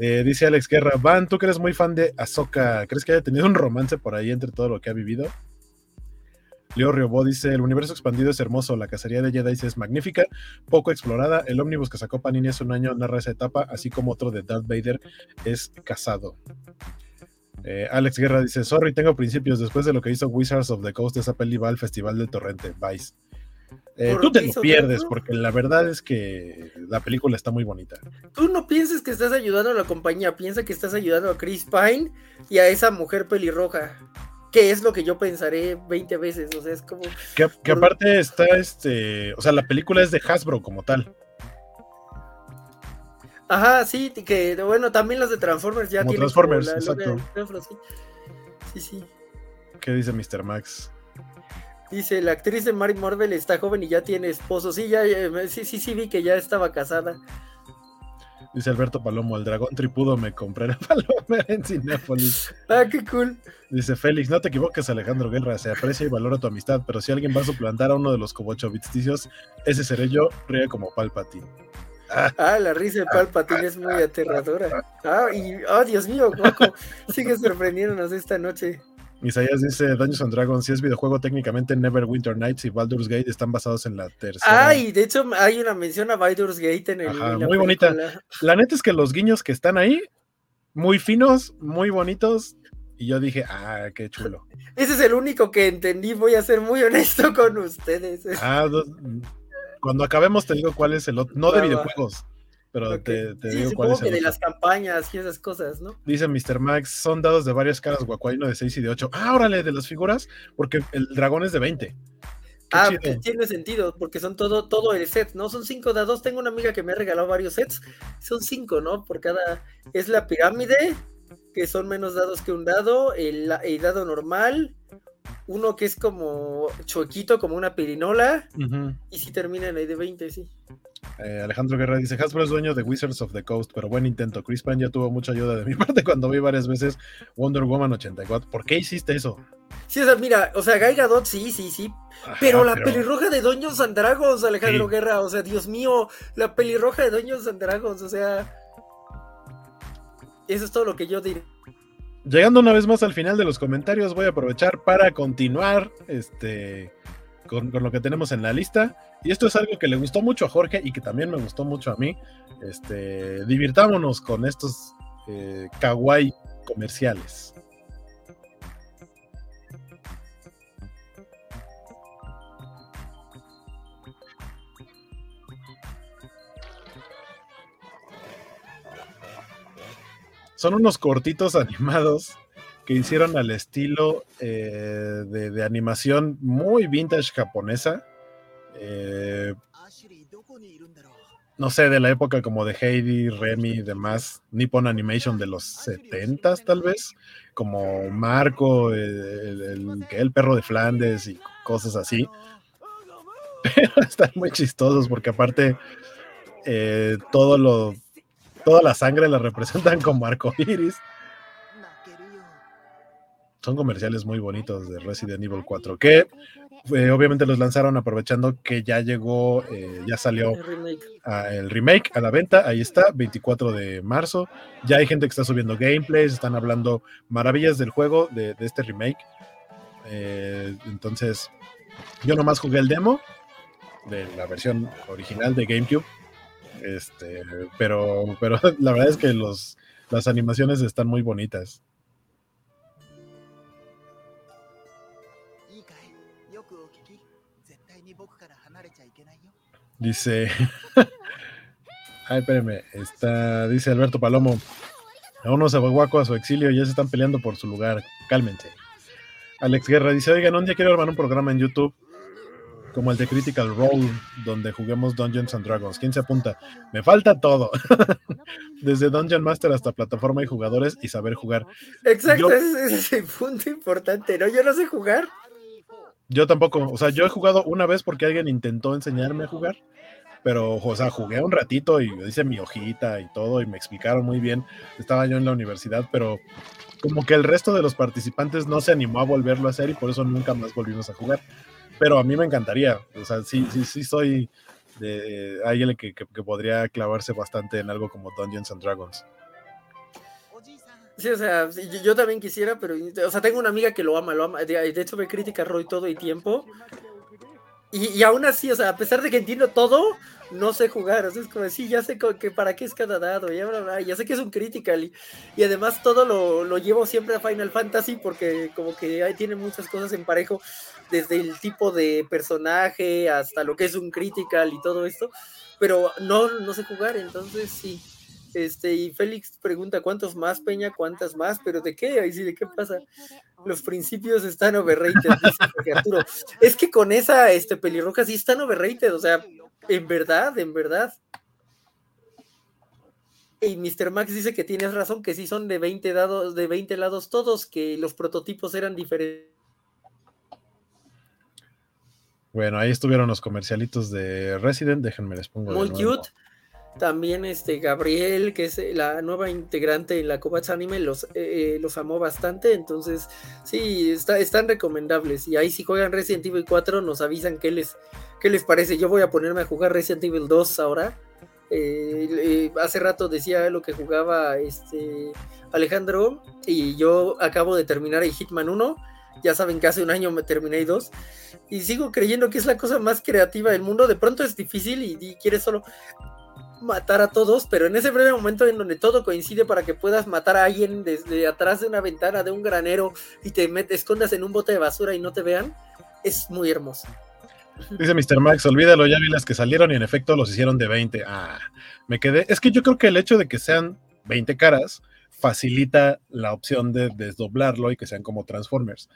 Eh, dice Alex Guerra, Van, tú que eres muy fan de Ahsoka, ¿crees que haya tenido un romance por ahí entre todo lo que ha vivido? Leo Riobó dice, el universo expandido es hermoso, la cacería de Jedi es magnífica, poco explorada, el ómnibus que sacó Panini hace un año narra esa etapa, así como otro de Darth Vader es casado. Eh, Alex Guerra dice, sorry, tengo principios, después de lo que hizo Wizards of the Coast, esa peli va al Festival del Torrente, Vice. Eh, ¿Por tú te lo pierdes, porque la verdad es que la película está muy bonita. Tú no pienses que estás ayudando a la compañía, piensa que estás ayudando a Chris Pine y a esa mujer pelirroja. Que es lo que yo pensaré 20 veces. O sea, es como. Que, aparte está este, o sea, la película es de Hasbro como tal. Ajá, sí, que bueno, también las de Transformers ya Como tienen. Transformers, la exacto. de sí. sí. ¿Qué dice Mr. Max? Dice, la actriz de Mary Marvel está joven y ya tiene esposo. Sí, ya, ya, sí, sí, sí, vi que ya estaba casada. Dice Alberto Palomo, el dragón tripudo me compré la palomera en Cinépolis. Ah, qué cool. Dice Félix, no te equivoques Alejandro Guerra, se aprecia y valora tu amistad, pero si alguien va a suplantar a uno de los cobocho viticios, ese seré yo, ríe como Palpatine. Ah, Ah, la risa de Palpatine es muy aterradora. Ah, y, oh, Dios mío, Coco, sigue sorprendiéndonos esta noche. Isaías dice, Dungeons and Dragons, si es videojuego técnicamente Neverwinter Nights y Baldur's Gate están basados en la tercera. Ah, y de hecho hay una mención a Baldur's Gate en, el, Ajá, en la muy bonita. La neta es que los guiños que están ahí, muy finos, muy bonitos, y yo dije, ah, qué chulo. Ese es el único que entendí, voy a ser muy honesto con ustedes. Ah, cuando acabemos te digo cuál es el otro, no de videojuegos, pero Ok. te, te Sí, digo cuál es que el de las campañas y esas cosas, ¿no? Dice Mr. Max, son dados de varias caras, guacuaino de 6 y de 8. Ah, órale, de las figuras, porque el dragón es de 20. Qué Ah, chido. que tiene sentido, porque son todo, todo el set, ¿no? Son cinco dados. Tengo una amiga que me ha regalado varios sets. Son cinco, ¿no? Por cada. Es la pirámide, que son menos dados que un dado. El, el dado normal. Uno que es como chuequito, como una pirinola. Ujú. Y si termina en el de 20, sí. Eh, Alejandro Guerra dice, Hasbro es dueño de Wizards of the Coast, pero buen intento. Chris Pine ya tuvo mucha ayuda de mi parte cuando vi varias veces Wonder Woman 84. ¿Por qué hiciste eso? Sí, o sea, mira, o sea, Gai Gadot, sí, sí, sí. Ajá, Pero la pelirroja de Dungeons and Dragons, Alejandro Sí. Guerra, o sea, Dios mío, la pelirroja de Dungeons and Dragons, o sea. Eso es todo lo que yo diré. Llegando una vez más al final de los comentarios, voy a aprovechar para continuar este, con, con lo que tenemos en la lista. Y esto es algo que le gustó mucho a Jorge y que también me gustó mucho a mí. Este, divirtámonos con estos eh, kawaii comerciales. Son unos cortitos animados que hicieron al estilo eh, de, de animación muy vintage japonesa. Eh, no sé, de la época como de Heidi, Remy y demás, Nippon Animation de los 70 tal vez, como Marco, el, perro de Flandes y cosas así. Pero están muy chistosos porque aparte eh, todo lo, toda la sangre la representan como arcoíris. Son comerciales muy bonitos de Resident Evil 4 que eh, obviamente los lanzaron aprovechando que ya llegó, eh, ya salió El remake. a- el remake a la venta, ahí está, 24 de marzo. Ya hay gente que está subiendo gameplays, están hablando maravillas del juego, de, de este remake. Eh, entonces, yo nomás jugué el demo de la versión original de GameCube. Este, pero, pero la verdad es que los, las animaciones están muy bonitas. Dice. Ay, espérame. Está, dice Alberto Palomo. A uno se fue guaco a su exilio ya se están peleando por su lugar. Cálmense. Alex Guerra dice, oigan, un día quiero armar un programa en YouTube como el de Critical Role, donde juguemos Dungeons and Dragons. ¿Quién se apunta? Me falta todo. Desde Dungeon Master hasta plataforma y jugadores y saber jugar. Exacto, Yo- ese es el punto importante, ¿no? Yo no sé jugar. Yo tampoco, o sea, yo he jugado una vez porque alguien intentó enseñarme a jugar, pero, o sea, jugué un ratito y hice mi hojita y todo y me explicaron muy bien. Estaba yo en la universidad, pero como que el resto de los participantes no se animó a volverlo a hacer y por eso nunca más volvimos a jugar. Pero a mí me encantaría, o sea, sí, sí, sí soy de alguien que, que- que podría clavarse bastante en algo como Dungeons and Dragons. Sí, o sea, yo, yo también quisiera, pero, o sea, tengo una amiga que lo ama, lo ama. De, de hecho, ve crítica Roy todo el tiempo. Y, y aún así, o sea, a pesar de que entiendo todo, no sé jugar. O es como, sí, ya sé que para qué es cada dado, ya, bla, bla, ya sé que es un critical. Y, y además todo lo, lo llevo siempre a Final Fantasy porque como que ahí tiene muchas cosas en parejo, desde el tipo de personaje hasta lo que es un critical y todo esto. Pero no, no sé jugar, entonces sí. Este, y Félix pregunta cuántos más, Peña, cuántas más, pero ¿de qué? Ahí sí, ¿de qué pasa? Los principios están overrated, dice Jorge Arturo. Es que con esa este, pelirroja sí están overrated, o sea, en verdad, en verdad. Y Mr. Max dice que tienes razón, que sí son de 20 dados, de 20 lados todos, que los prototipos eran diferentes. Bueno, ahí estuvieron los comercialitos de Resident, déjenme les pongo. cute. También este Gabriel, que es eh, la nueva integrante en la Kovacs Anime, los, eh, eh, los amó bastante. Entonces, sí, está, están recomendables. Y ahí si juegan Resident Evil 4, nos avisan qué les, qué les parece. Yo voy a ponerme a jugar Resident Evil 2 ahora. Hace rato decía lo que jugaba este Alejandro. Y yo acabo de terminar el Hitman 1. Ya saben que hace un año me terminé el 2. Y sigo creyendo que es la cosa más creativa del mundo. De pronto es difícil y, y quieres solo matar a todos, pero en ese breve momento en donde todo coincide para que puedas matar a alguien desde atrás de una ventana de un granero y te escondas en un bote de basura y no te vean, es muy hermoso. Dice Mr. Max, olvídalo, ya vi las que salieron y en efecto los hicieron de 20. Ah, me quedé. Es que yo creo que el hecho de que sean 20 caras facilita la opción de desdoblarlo y que sean como Transformers.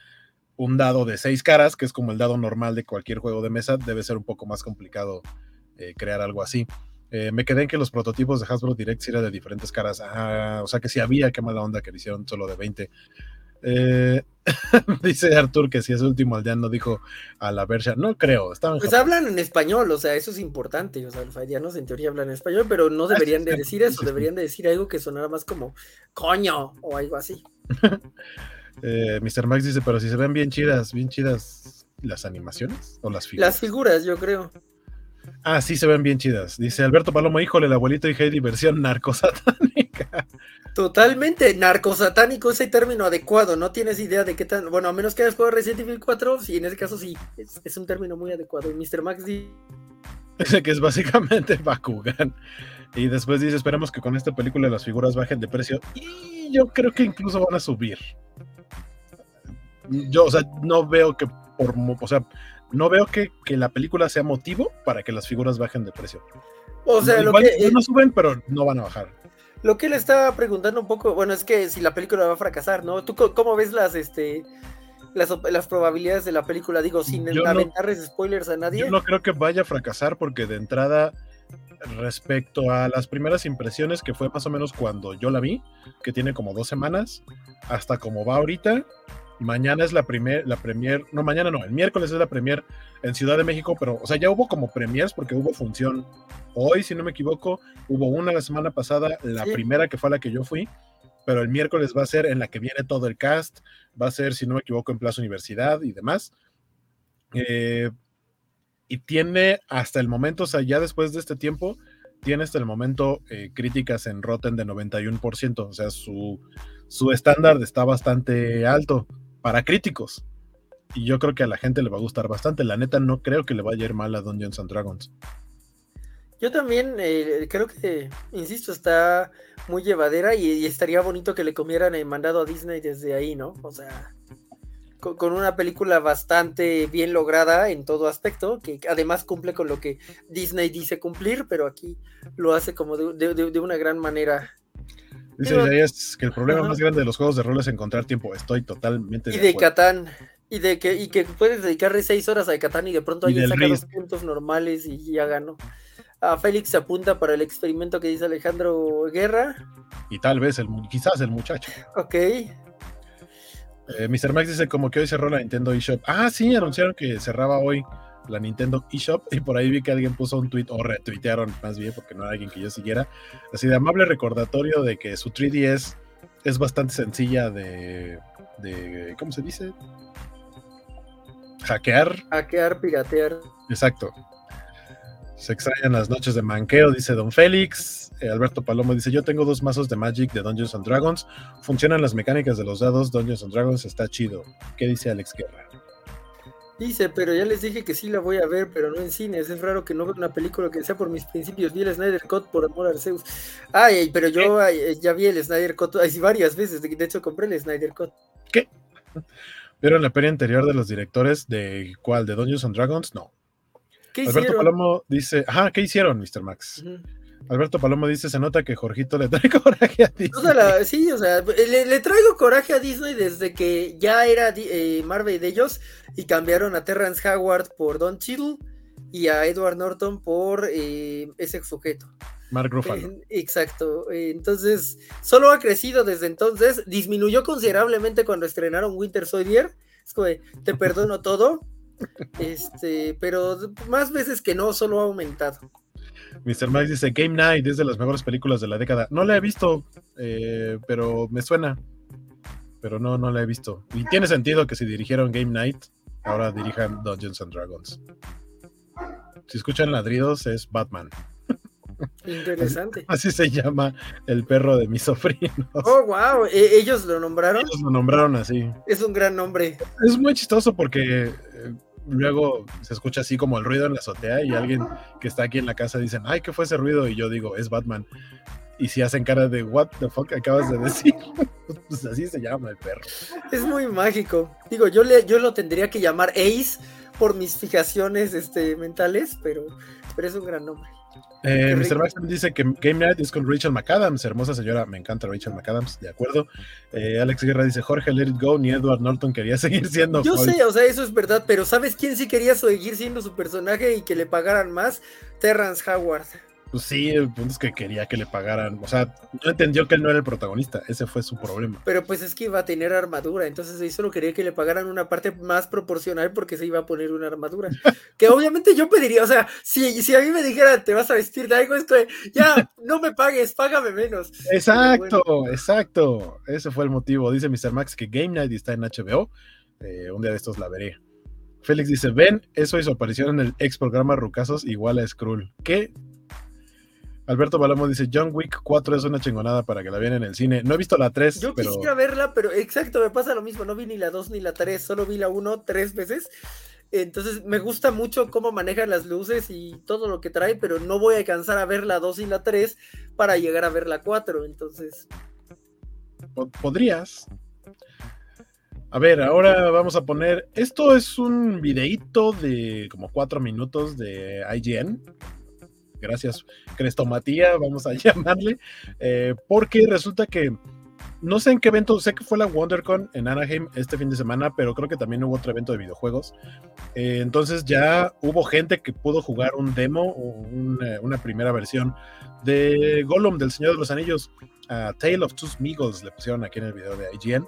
Un dado de 6 caras, que es como el dado normal de cualquier juego de mesa, debe ser un poco más complicado eh, crear algo así. Eh, me quedé en que los prototipos de Hasbro Direct eran de diferentes caras. Ah, o sea que sí había, qué mala onda que le hicieron solo de 20. Eh, dice Artur que si es último aldeano dijo a la Bercia. No creo, estaban Pues hablan en español, o sea, eso es importante, o sea, los en teoría hablan en español, pero no deberían de decir eso, deberían de decir algo que sonara más como coño o algo así. Eh, Mr. Max dice, pero si se ven bien chidas, bien chidas las animaciones o las figuras. Las figuras, yo creo. Ah, sí se ven bien chidas. Dice Alberto Palomo, híjole, el abuelito y Heidi versión narcosatánica. Totalmente narcosatánico ese término adecuado, no tienes idea de qué tan, bueno, a menos que hayas jugado Resident Evil 4, sí, en ese caso sí, es, es un término muy adecuado. Y Mr. Max dice Dice que es básicamente Bakugan. Y después dice, esperemos que con esta película las figuras bajen de precio. Y yo creo que incluso van a subir. Yo, o sea, no veo que por, o sea, no veo que, que la película sea motivo para que las figuras bajen de precio. O sea, lo que, no suben, pero no van a bajar. lo que él estaba preguntando un poco, bueno, es que si la película va a fracasar, ¿no? ¿Tú cómo ves las, este, las, las probabilidades de la película? Digo, sin Yo no- aventarles spoilers a nadie. Yo no creo que vaya a fracasar porque de entrada, respecto a las primeras impresiones, que fue más o menos cuando yo la vi, que tiene como dos semanas, hasta como va ahorita, mañana es la primer, la premier, no, mañana no, el miércoles es la premier en Ciudad de México, pero, o sea, ya hubo como premiers porque hubo función hoy, si no me equivoco, hubo una la semana pasada, la Sí. primera que fue a la que yo fui, pero el miércoles va a ser en la que viene todo el cast, va a ser, si no me equivoco, en Plaza Universidad y demás. Eh, y tiene hasta el momento, o sea, ya después de este tiempo, tiene hasta el momento eh, críticas en Rotten de 91%, o sea, su, su estándar está bastante alto para críticos. Y yo creo que a la gente le va a gustar bastante. La neta, no creo que le vaya a ir mal a Dungeons and Dragons. Yo también eh, creo que, insisto, está muy llevadera y, estaría bonito que le comieran el mandado a Disney desde ahí, ¿no? O sea, con, una película bastante bien lograda en todo aspecto, que además cumple con lo que Disney dice cumplir, pero aquí lo hace como de una gran manera. Dice Isaías que el problema más grande de los juegos de rol es encontrar tiempo. Estoy totalmente Y de de acuerdo. Catán, Y de que, y que puedes dedicarle seis horas a Catán y de pronto alguien saca los Risk. puntos normales y ya ganó. A Félix se apunta para el experimento que dice Alejandro Guerra. Y tal vez, el, quizás el muchacho. Ok. Eh, Mr. Max dice como que hoy cerró la Nintendo eShop. Ah, sí, anunciaron que cerraba hoy la Nintendo eShop y por ahí vi que alguien puso un tweet o retuitearon más bien porque no era alguien que yo siguiera. Así de amable recordatorio de que su 3DS es bastante sencilla de, de ¿cómo se dice? Hackear. Hackear, piratear. Exacto. Se extrañan las noches de manqueo, dice Don Félix. Eh, Alberto Palomo dice: Yo tengo dos mazos de Magic de Dungeons and Dragons. Funcionan las mecánicas de los dados. Dungeons and Dragons está chido. ¿Qué dice Alex Guerra? Dice, pero ya les dije que sí la voy a ver, pero no en cines. Es raro que no vea una película que sea por mis principios. Vi el Snyder Cut por amor al Zeus. Ay, pero yo ay, ya vi el Snyder Cut ay, varias veces. De hecho, compré el Snyder Cut. ¿Vieron la feria anterior de los directores de cuál? ¿De Dungeons and Dragons? No. ¿Qué Alberto hicieron? Palomo dice: Ajá, ¿qué hicieron, Mr. Max? Alberto Palomo dice: Se nota que Jorgito le trae coraje a Disney. O sea, la- sí, o sea, le, le traigo coraje a Disney desde que ya era eh, Marvel de ellos y cambiaron a Terrence Howard por Don Cheadle y a Edward Norton por eh, ese sujeto. Mark Ruffalo. Eh, Exacto. eh, Entonces, solo ha crecido desde entonces. Disminuyó considerablemente cuando estrenaron Winter Soldier. Es como de, te perdono todo. Este, pero más veces que no, solo ha aumentado. Mr. Max dice: Game Night es de las mejores películas de la década. No la he visto, eh, pero me suena. Pero no, no la he visto. Y tiene sentido que si dirigieron Game Night, ahora dirijan Dungeons and Dragons. Si escuchan ladridos, es Batman. Interesante. Así se llama el perro de mis sobrinos. Oh, wow. Ellos lo nombraron. Ellos lo nombraron así. Es un gran nombre. Es muy chistoso porque eh, luego se escucha así como el ruido en la azotea y alguien que está aquí en la casa dicen, ay, ¿qué fue ese ruido? Y yo digo, es Batman. Y si hacen cara de, what the fuck acabas de decir? pues así se llama el perro. Es muy mágico. Digo, yo, le, yo lo tendría que llamar Ace por mis fijaciones este, mentales, pero, pero es un gran nombre. Eh, Mr. Max dice que Game Night es con Rachel McAdams, hermosa señora, me encanta Rachel McAdams, de acuerdo. Eh, Alex Guerra dice, Jorge, let it go, ni Edward Norton quería seguir siendo Yo Hulk". sé, o sea, eso es verdad, pero ¿sabes quién sí quería seguir siendo su personaje y que le pagaran más? Terrence Howard. Pues sí, el punto es que quería que le pagaran, o sea, no entendió que él no era el protagonista, ese fue su problema. Pero pues es que iba a tener armadura, entonces él solo quería que le pagaran una parte más proporcional porque se iba a poner una armadura. que obviamente yo pediría, o sea, si, si a mí me dijeran te vas a vestir de algo, es que ya, no me pagues, págame menos. Exacto, exacto. Ese fue el motivo. Dice Mr. Max que Game Night está en HBO. Eh, un día de estos la veré. Félix dice: Ven, eso y su aparición en el ex programa Rucasos igual a Skrull. ¿Qué? Alberto Balamo dice: John Wick 4 es una chingonada para que la vean en el cine. No he visto la 3, Yo pero quisiera verla, pero exacto, me pasa lo mismo, no vi ni la 2 ni la 3, solo vi la 1 tres veces. Entonces me gusta mucho cómo manejan las luces y todo lo que trae, pero no voy a alcanzar a ver la 2 y la 3 para llegar a ver la 4. Entonces, po- podrías. A ver, ahora vamos a poner. Esto es un videíto de como cuatro minutos de IGN. Gracias, Crestomatía, vamos a llamarle. eh, porque resulta que no sé en qué evento, sé que fue la WonderCon en Anaheim este fin de semana, pero creo que también hubo otro evento de videojuegos. Eh, entonces ya hubo gente que pudo jugar un demo o una, una primera versión de Gollum del Señor de los Anillos. a Tale of Two Smeagol's le pusieron aquí en el video de IGN.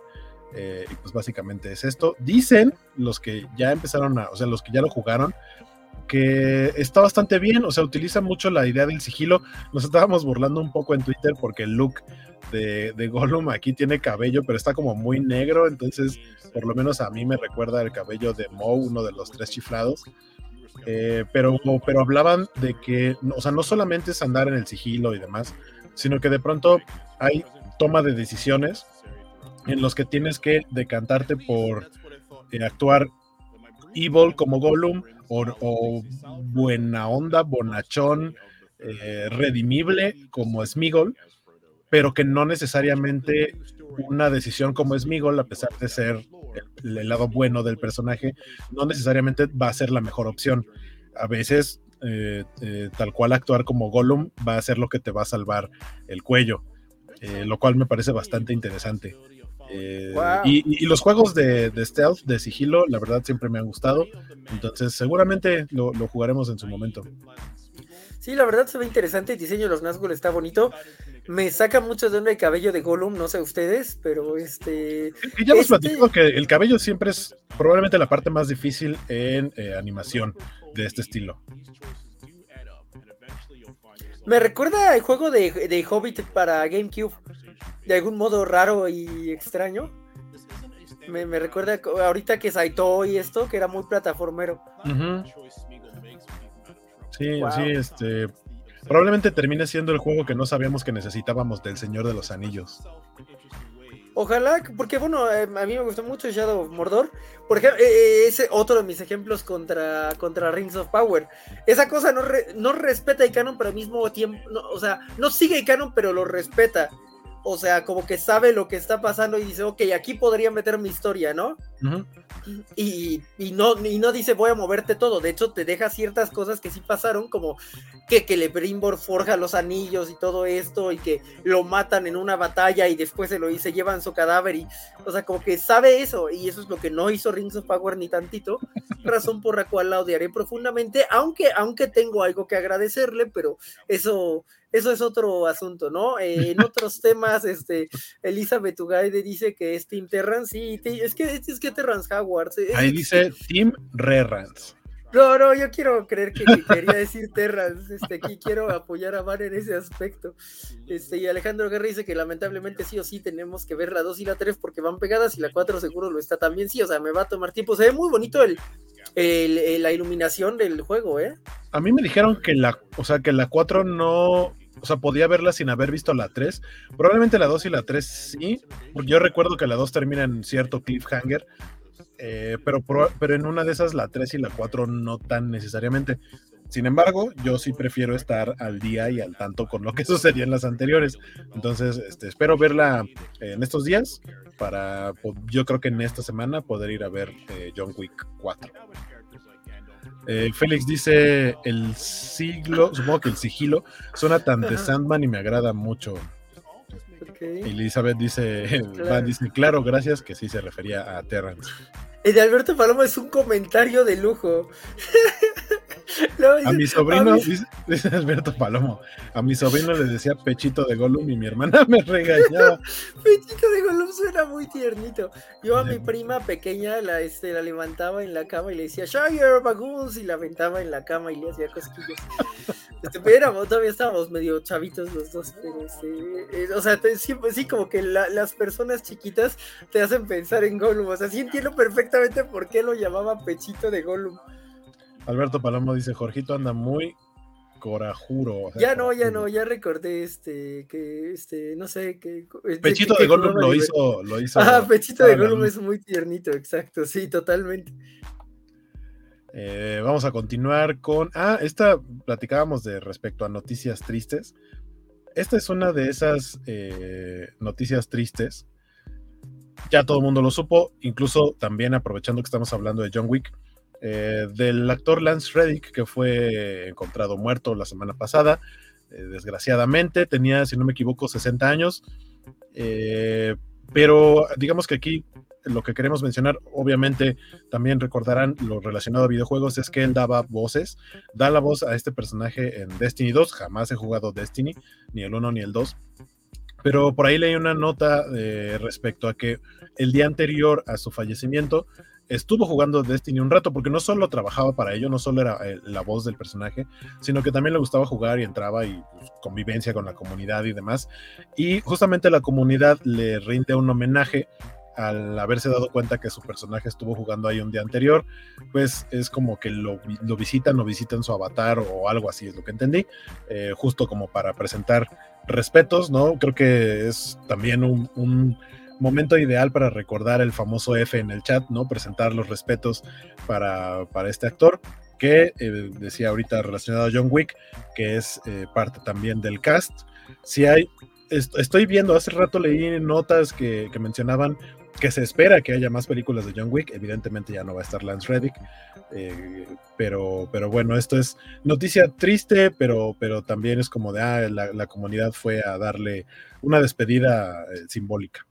eh, y pues básicamente es esto. Dicen los que ya empezaron a, o sea, los que ya lo jugaron, que está bastante bien, o sea, utiliza mucho la idea del sigilo. Nos estábamos burlando un poco en Twitter porque el look de, Gollum aquí tiene cabello, pero está como muy negro, entonces por lo menos a mí me recuerda el cabello de Moe, uno de los tres chiflados. Eh, pero, pero hablaban de que, o sea, no solamente es andar en el sigilo y demás, sino que de pronto hay toma de decisiones en los que tienes que decantarte por eh, actuar evil como Gollum o, o buena onda, bonachón, eh, redimible como Smigol, pero que no necesariamente una decisión como Smigol, a pesar de ser el, lado bueno del personaje, no necesariamente va a ser la mejor opción. A veces, eh, eh, tal cual actuar como Gollum va a ser lo que te va a salvar el cuello, lo cual me parece bastante interesante. Eh, Wow. y, y- los juegos de, de stealth, de sigilo, la verdad siempre me han gustado. Entonces, seguramente lo, lo jugaremos en su momento. Sí, la verdad se ve interesante. El diseño de los Nazgûl está bonito. Me saca mucho de onda el cabello de Gollum, no sé ustedes, pero este. Y ya hemos Este- platicado que el cabello siempre es probablemente la parte más difícil en eh, animación de este estilo. Me recuerda el juego de, de Hobbit para GameCube. De algún modo raro y extraño. Me, me recuerda ahorita que Saito y esto, que era muy plataformero. Sí, Wow. sí, este. Probablemente termine siendo el juego que no sabíamos que necesitábamos del Señor de los Anillos. Ojalá, porque bueno, eh, a mí me gustó mucho Shadow of Mordor. Por ejemplo, eh, ese otro de mis ejemplos contra, contra Rings of Power. Esa cosa no, re- no respeta el canon, pero al mismo tiempo, no, o sea, no sigue el canon, pero lo respeta. O sea, como que sabe lo que está pasando y dice, ok, aquí podría meter mi historia, ¿no? Ujú. Y, y no, y no dice voy a moverte todo. De hecho, te deja ciertas cosas que sí pasaron, como que, que Lebrimbor forja los anillos y todo esto, y que lo matan en una batalla y después se lo y se llevan su cadáver. Y, o sea, como que sabe eso, y eso es lo que no hizo Rings of Power ni tantito. Razón por la cual la odiaré profundamente, aunque, aunque tengo algo que agradecerle, pero eso. Eso es otro asunto, ¿no? Eh, en otros temas, este, Elizabeth Ugaide dice que es Team Terrans, sí, es que es que Terrans Howard. Ahí dice Team Rerrans. no, no, yo quiero creer que, que quería decir Terrans. Este, aquí quiero apoyar a Van en ese aspecto. Este, y Alejandro Guerra dice que lamentablemente sí o sí tenemos que ver la 2 y la 3 porque van pegadas y la 4 seguro lo está también. Sí, o sea, me va a tomar tiempo. Se ve muy bonito el, el- el- la iluminación del juego, ¿eh? A mí me dijeron que la, o sea, que la 4 no, o sea, podía verla sin haber visto la 3. Probablemente la 2 y la 3 sí, porque yo recuerdo que la 2 termina en cierto cliffhanger, eh, pero, pero en una de esas la 3 y la 4 no tan necesariamente. Sin embargo, yo sí prefiero estar al día y al tanto con lo que sucedió en las anteriores. Entonces, este, espero verla en estos días para, yo creo que en esta semana poder ir a ver eh, John Wick 4. Eh, Félix dice el siglo, supongo que el sigilo suena tan de. Sandman y me agrada mucho. Ok. Elizabeth dice, Claro. Van dice, claro, gracias, que sí se refería a Terrence. El de Alberto Paloma es un comentario de lujo. A mi sobrino, dice, Alberto Palomo, a mi sobrino le decía pechito de Gollum y mi hermana me regañaba. Pechito de Gollum suena muy tiernito. Yo a mi prima pequeña la, este, la levantaba en la cama y le decía, your bagoons", y la aventaba en la cama y le hacía cosquillas. Este, pero éramos- todavía estábamos medio chavitos los dos, pero este, eh, o sea, te- sí, sí, como que la- las personas chiquitas te hacen pensar en Gollum. O sea, sí entiendo perfectamente por qué lo llamaba Pechito de Gollum. Alberto Palomo dice, Jorgito anda muy corajuro. o sea, Ya no, ya corajudo". no, ya recordé este, que este, no sé, que... Pechito que- de Gollum lo hizo, lo hizo. Ajá, Pechito de Gollum es muy tiernito, exacto, sí, totalmente. Eh, vamos a continuar con. Ah, esta platicábamos de respecto a noticias tristes. Esta es una de esas eh, noticias tristes. Ya todo el mundo lo supo, incluso también aprovechando que estamos hablando de John Wick, eh, del actor Lance Reddick, que fue encontrado muerto la semana pasada. eh, desgraciadamente, tenía, si no me equivoco, 60 años. Eh, pero digamos que aquí lo que queremos mencionar, obviamente también recordarán lo relacionado a videojuegos, es que él daba voces, da la voz a este personaje en Destiny 2, jamás he jugado Destiny, ni el 1 ni el 2, pero por ahí leí una nota respecto a que el día anterior a su fallecimiento estuvo jugando Destiny un rato, porque no solo trabajaba para ello, no solo era eh, la voz del personaje, sino que también le gustaba jugar y entraba y pues, convivencia con la comunidad y demás, y justamente la comunidad le rinde un homenaje al haberse dado cuenta que su personaje estuvo jugando ahí un día anterior, pues es como que lo, lo visitan o visitan su avatar o algo así, es lo que entendí, eh, justo como para presentar respetos, ¿no? Creo que es también un momento ideal para recordar el famoso F en el chat, ¿no? Presentar los respetos para, para este actor que eh, decía ahorita relacionado a John Wick, que es eh, parte también del cast. Si hay, est- estoy viendo, hace rato leí notas que, que mencionaban que se espera que haya más películas de John Wick. Evidentemente ya no va a estar Lance Reddick. eh, pero, pero bueno, esto es noticia triste, pero, pero también es como de, ah, la, comunidad fue a darle una despedida simbólica.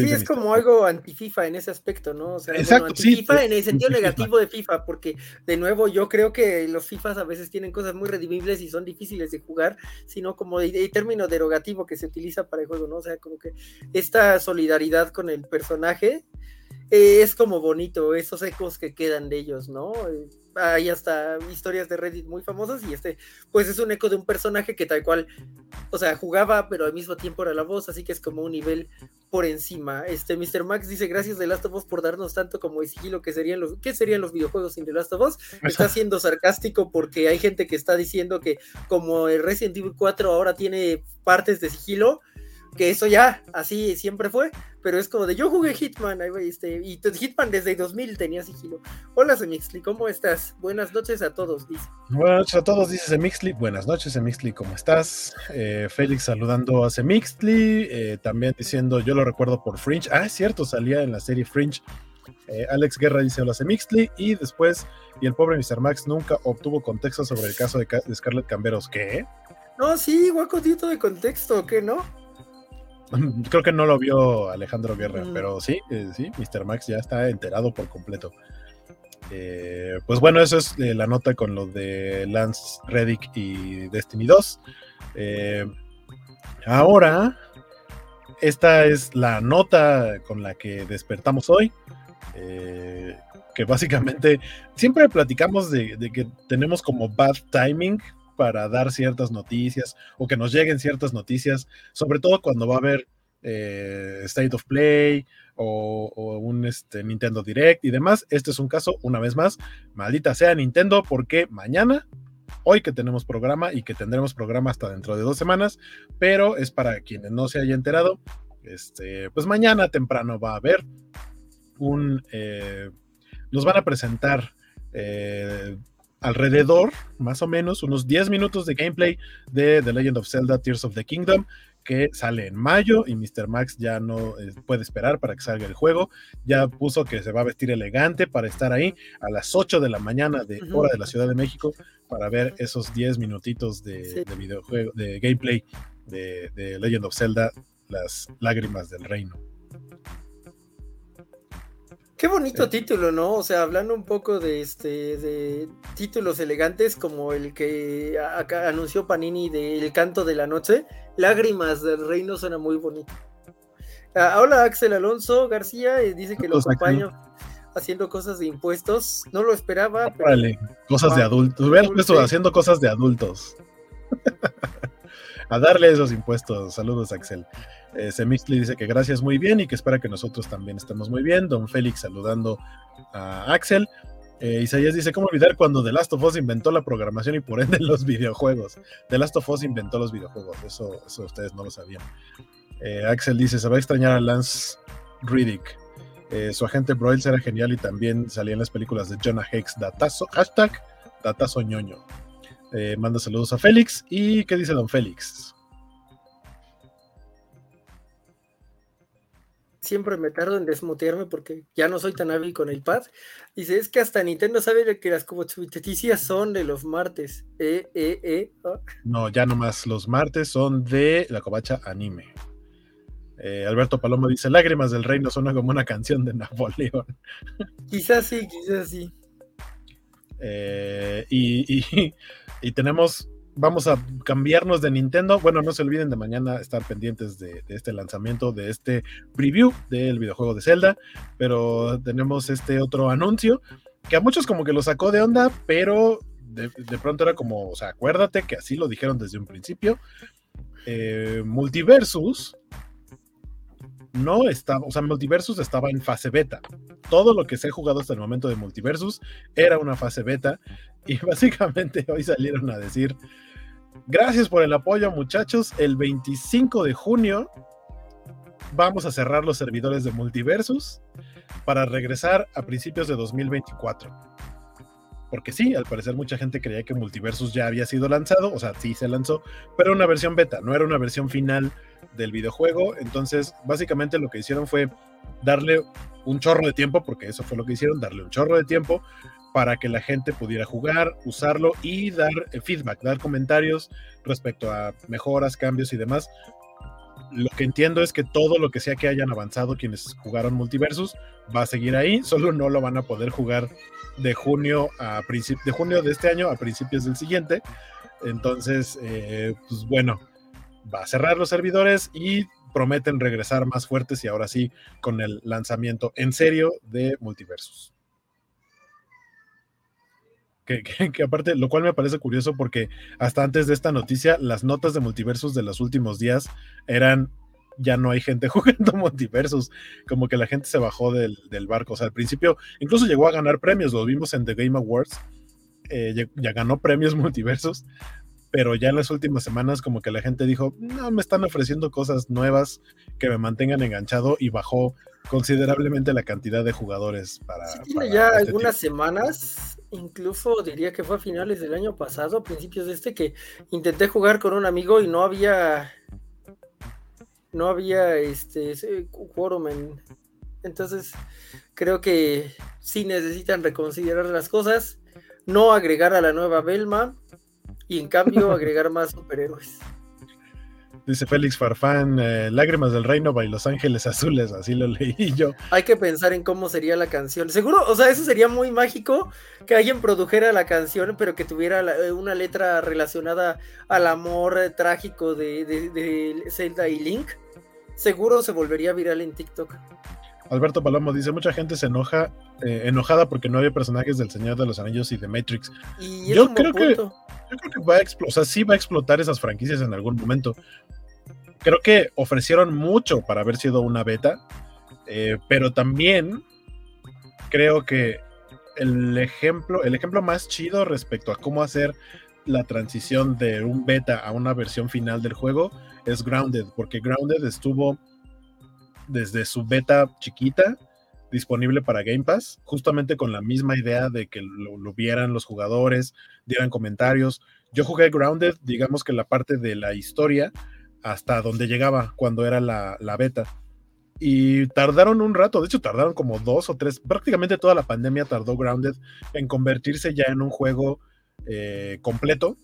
Sí, es como algo anti-FIFA en ese aspecto, ¿no? O sea, Exacto, bueno, anti-FIFA sí, en el sentido negativo de FIFA, porque de nuevo yo creo que los FIFAs a veces tienen cosas muy redimibles y son difíciles de jugar, sino como de, de término derogativo que se utiliza para el juego, ¿no? O sea, como que esta solidaridad con el personaje eh, es como bonito, esos ecos que quedan de ellos, ¿no? Eh, hay hasta historias de Reddit muy famosas y este, pues es un eco de un personaje que tal cual, o sea, jugaba, pero al mismo tiempo era la voz, así que es como un nivel por encima. Este Mr. Max dice, gracias The Last of Us por darnos tanto como de sigilo que serían los, ¿qué serían los videojuegos sin The Last of Us? Está siendo sarcástico porque hay gente que está diciendo que como el Resident Evil 4 ahora tiene partes de sigilo, que eso ya así siempre fue, pero es como de yo jugué Hitman, este, y Hitman desde 2000 tenía sigilo. Hola Semixli, ¿cómo estás? Buenas noches a todos, dice. Buenas noches a todos, dice Semixli. Buenas noches, Semixli, ¿cómo estás? Eh, Félix saludando a Semixli, eh, también diciendo, yo lo recuerdo por Fringe. Ah, es cierto, salía en la serie Fringe. Eh, Alex Guerra dice hola Semixli y después, y el pobre Mr. Max nunca obtuvo contexto sobre el caso de, de Scarlett Camberos. ¿Qué? No, sí, guaco, dito de contexto, ¿qué no? Creo que no lo vio Alejandro Guerra, Mm. pero sí, eh, sí, Mr. Max ya está enterado por completo. Eh, pues bueno, eso es eh, la nota con lo de Lance Reddick y Destiny 2. Eh, ahora, esta es la nota con la que despertamos hoy. que básicamente siempre platicamos de, de que tenemos como bad timing para dar ciertas noticias o que nos lleguen ciertas noticias, sobre todo cuando va a haber eh, State of Play o, un este, Nintendo Direct y demás. Este es un caso, una vez más, maldita sea Nintendo, porque mañana, hoy que tenemos programa y que tendremos programa hasta dentro de dos semanas, pero es para quienes no se haya enterado, este, pues mañana temprano va a haber un... eh, nos van a presentar eh, alrededor, más o menos, unos 10 minutos de gameplay de The Legend of Zelda Tears of the Kingdom, que sale en mayo y Mr. Max ya no eh, puede esperar para que salga el juego. Ya puso que se va a vestir elegante para estar ahí a las 8 de la mañana de hora de la Ciudad de México para ver esos 10 minutitos de, Sí. de videojuego, de gameplay de, de Legend of Zelda, las lágrimas del reino. Qué bonito título, ¿no? O sea, hablando un poco de este de títulos elegantes como el que acá anunció Panini de El canto de la noche, Lágrimas del Reino suena muy bonito. Ah, hola Axel Alonso García, eh, dice que lo acompaño haciendo cosas de impuestos. No lo esperaba, pero Órale, cosas de Ah, adultos. Puesto dulce. haciendo cosas de adultos. a darle esos impuestos. Saludos, Axel. Eh, Semixli dice que gracias muy bien y que espera que nosotros también estemos muy bien. Don Félix saludando a Axel. Eh, Isaías dice, ¿cómo olvidar cuando The Last of Us inventó la programación y por ende los videojuegos? The Last of Us inventó los videojuegos, eso, eso ustedes no lo sabían. Eh, Axel dice, se va a extrañar a Lance Riddick. Eh, su agente Broyles era genial y también salía en las películas de Jonah Hex. Datazo, hashtag Datazo ñoño. Manda saludos a Félix. ¿Y qué dice don Félix? Siempre me tardo en desmutearme porque ya no soy tan hábil con el pad. Dice, es que hasta Nintendo sabe que las competicias son de los martes. Eh, eh. No, ya nomás los martes son de la covacha anime. Eh, Alberto Palomo dice, Lágrimas del Reino suena como una canción de Napoleón. Quizás sí, quizás sí. Eh, y, y- y tenemos, vamos a cambiarnos de Nintendo. Bueno, no se olviden de mañana estar pendientes de, este lanzamiento, de este preview del videojuego de Zelda. Pero tenemos este otro anuncio que a muchos como que lo sacó de onda, pero de, de pronto era como, o sea, acuérdate que así lo dijeron desde un principio. Eh, Multiversus no estaba, o sea, Multiversus estaba en fase beta. Todo lo que se ha jugado hasta el momento de Multiversus era una fase beta y básicamente hoy salieron a decir, gracias por el apoyo muchachos, el 25 de junio vamos a cerrar los servidores de Multiversus para regresar a principios de 2024. Porque sí, al parecer mucha gente creía que Multiversus ya había sido lanzado, o sea, sí se lanzó, pero una versión beta, no era una versión final del videojuego. Entonces, básicamente lo que hicieron fue darle un chorro de tiempo, porque eso fue lo que hicieron, darle un chorro de tiempo para que la gente pudiera jugar, usarlo y dar eh, feedback, dar comentarios respecto a mejoras, cambios y demás. Lo que entiendo es que todo lo que sea que hayan avanzado quienes jugaron Multiversus va a seguir ahí, solo no lo van a poder jugar de junio a de junio de este año a principios del siguiente. Entonces, eh, pues bueno, va a cerrar los servidores y prometen regresar más fuertes y ahora sí con el lanzamiento en serio de Multiversus. Que, que- aparte, lo cual me parece curioso porque hasta antes de esta noticia, las notas de Multiversus de los últimos días eran ya no hay gente jugando Multiversus, como que la gente se bajó del, del barco. O sea, al principio incluso llegó a ganar premios, lo vimos en The Game Awards, eh, ya, ganó premios Multiversus, pero ya en las últimas semanas como que la gente dijo, no, me están ofreciendo cosas nuevas que me mantengan enganchado y bajó considerablemente la cantidad de jugadores para... Sí, tiene para ya este algunas semanas, incluso diría que fue a finales del año pasado, a principios de este, que intenté jugar con un amigo y no había no había este quórum en- entonces creo que sí necesitan reconsiderar las cosas, no agregar a la nueva Belma y en cambio agregar más superhéroes. Dice Félix Farfán, eh, Lágrimas del Reino by Los Ángeles Azules, así lo leí yo. Hay que pensar en cómo sería la canción. Seguro, o sea, eso sería muy mágico que alguien produjera la canción, pero que tuviera la- eh, una letra relacionada al amor trágico de, de- de Zelda y Link. Seguro se volvería viral en TikTok. Alberto Palomo dice, mucha gente se enoja, eh, enojada porque no había personajes del Señor de los Anillos y de Matrix. Y Yo creo que-. Yo creo que va a explotar, o sea, sí va a explotar esas franquicias en algún momento. Creo que ofrecieron mucho para haber sido una beta, eh, pero también creo que el ejemplo, el ejemplo más chido respecto a cómo hacer la transición de un beta a una versión final del juego es Grounded, porque Grounded estuvo desde su beta chiquita disponible para Game Pass, justamente con la misma idea de que lo, vieran los jugadores, dieran comentarios. Yo jugué Grounded, digamos que la parte de la historia, hasta donde llegaba cuando era la, la beta. Y tardaron un rato, de hecho tardaron como dos o tres, prácticamente toda la pandemia tardó Grounded en convertirse ya en un juego eh, completo,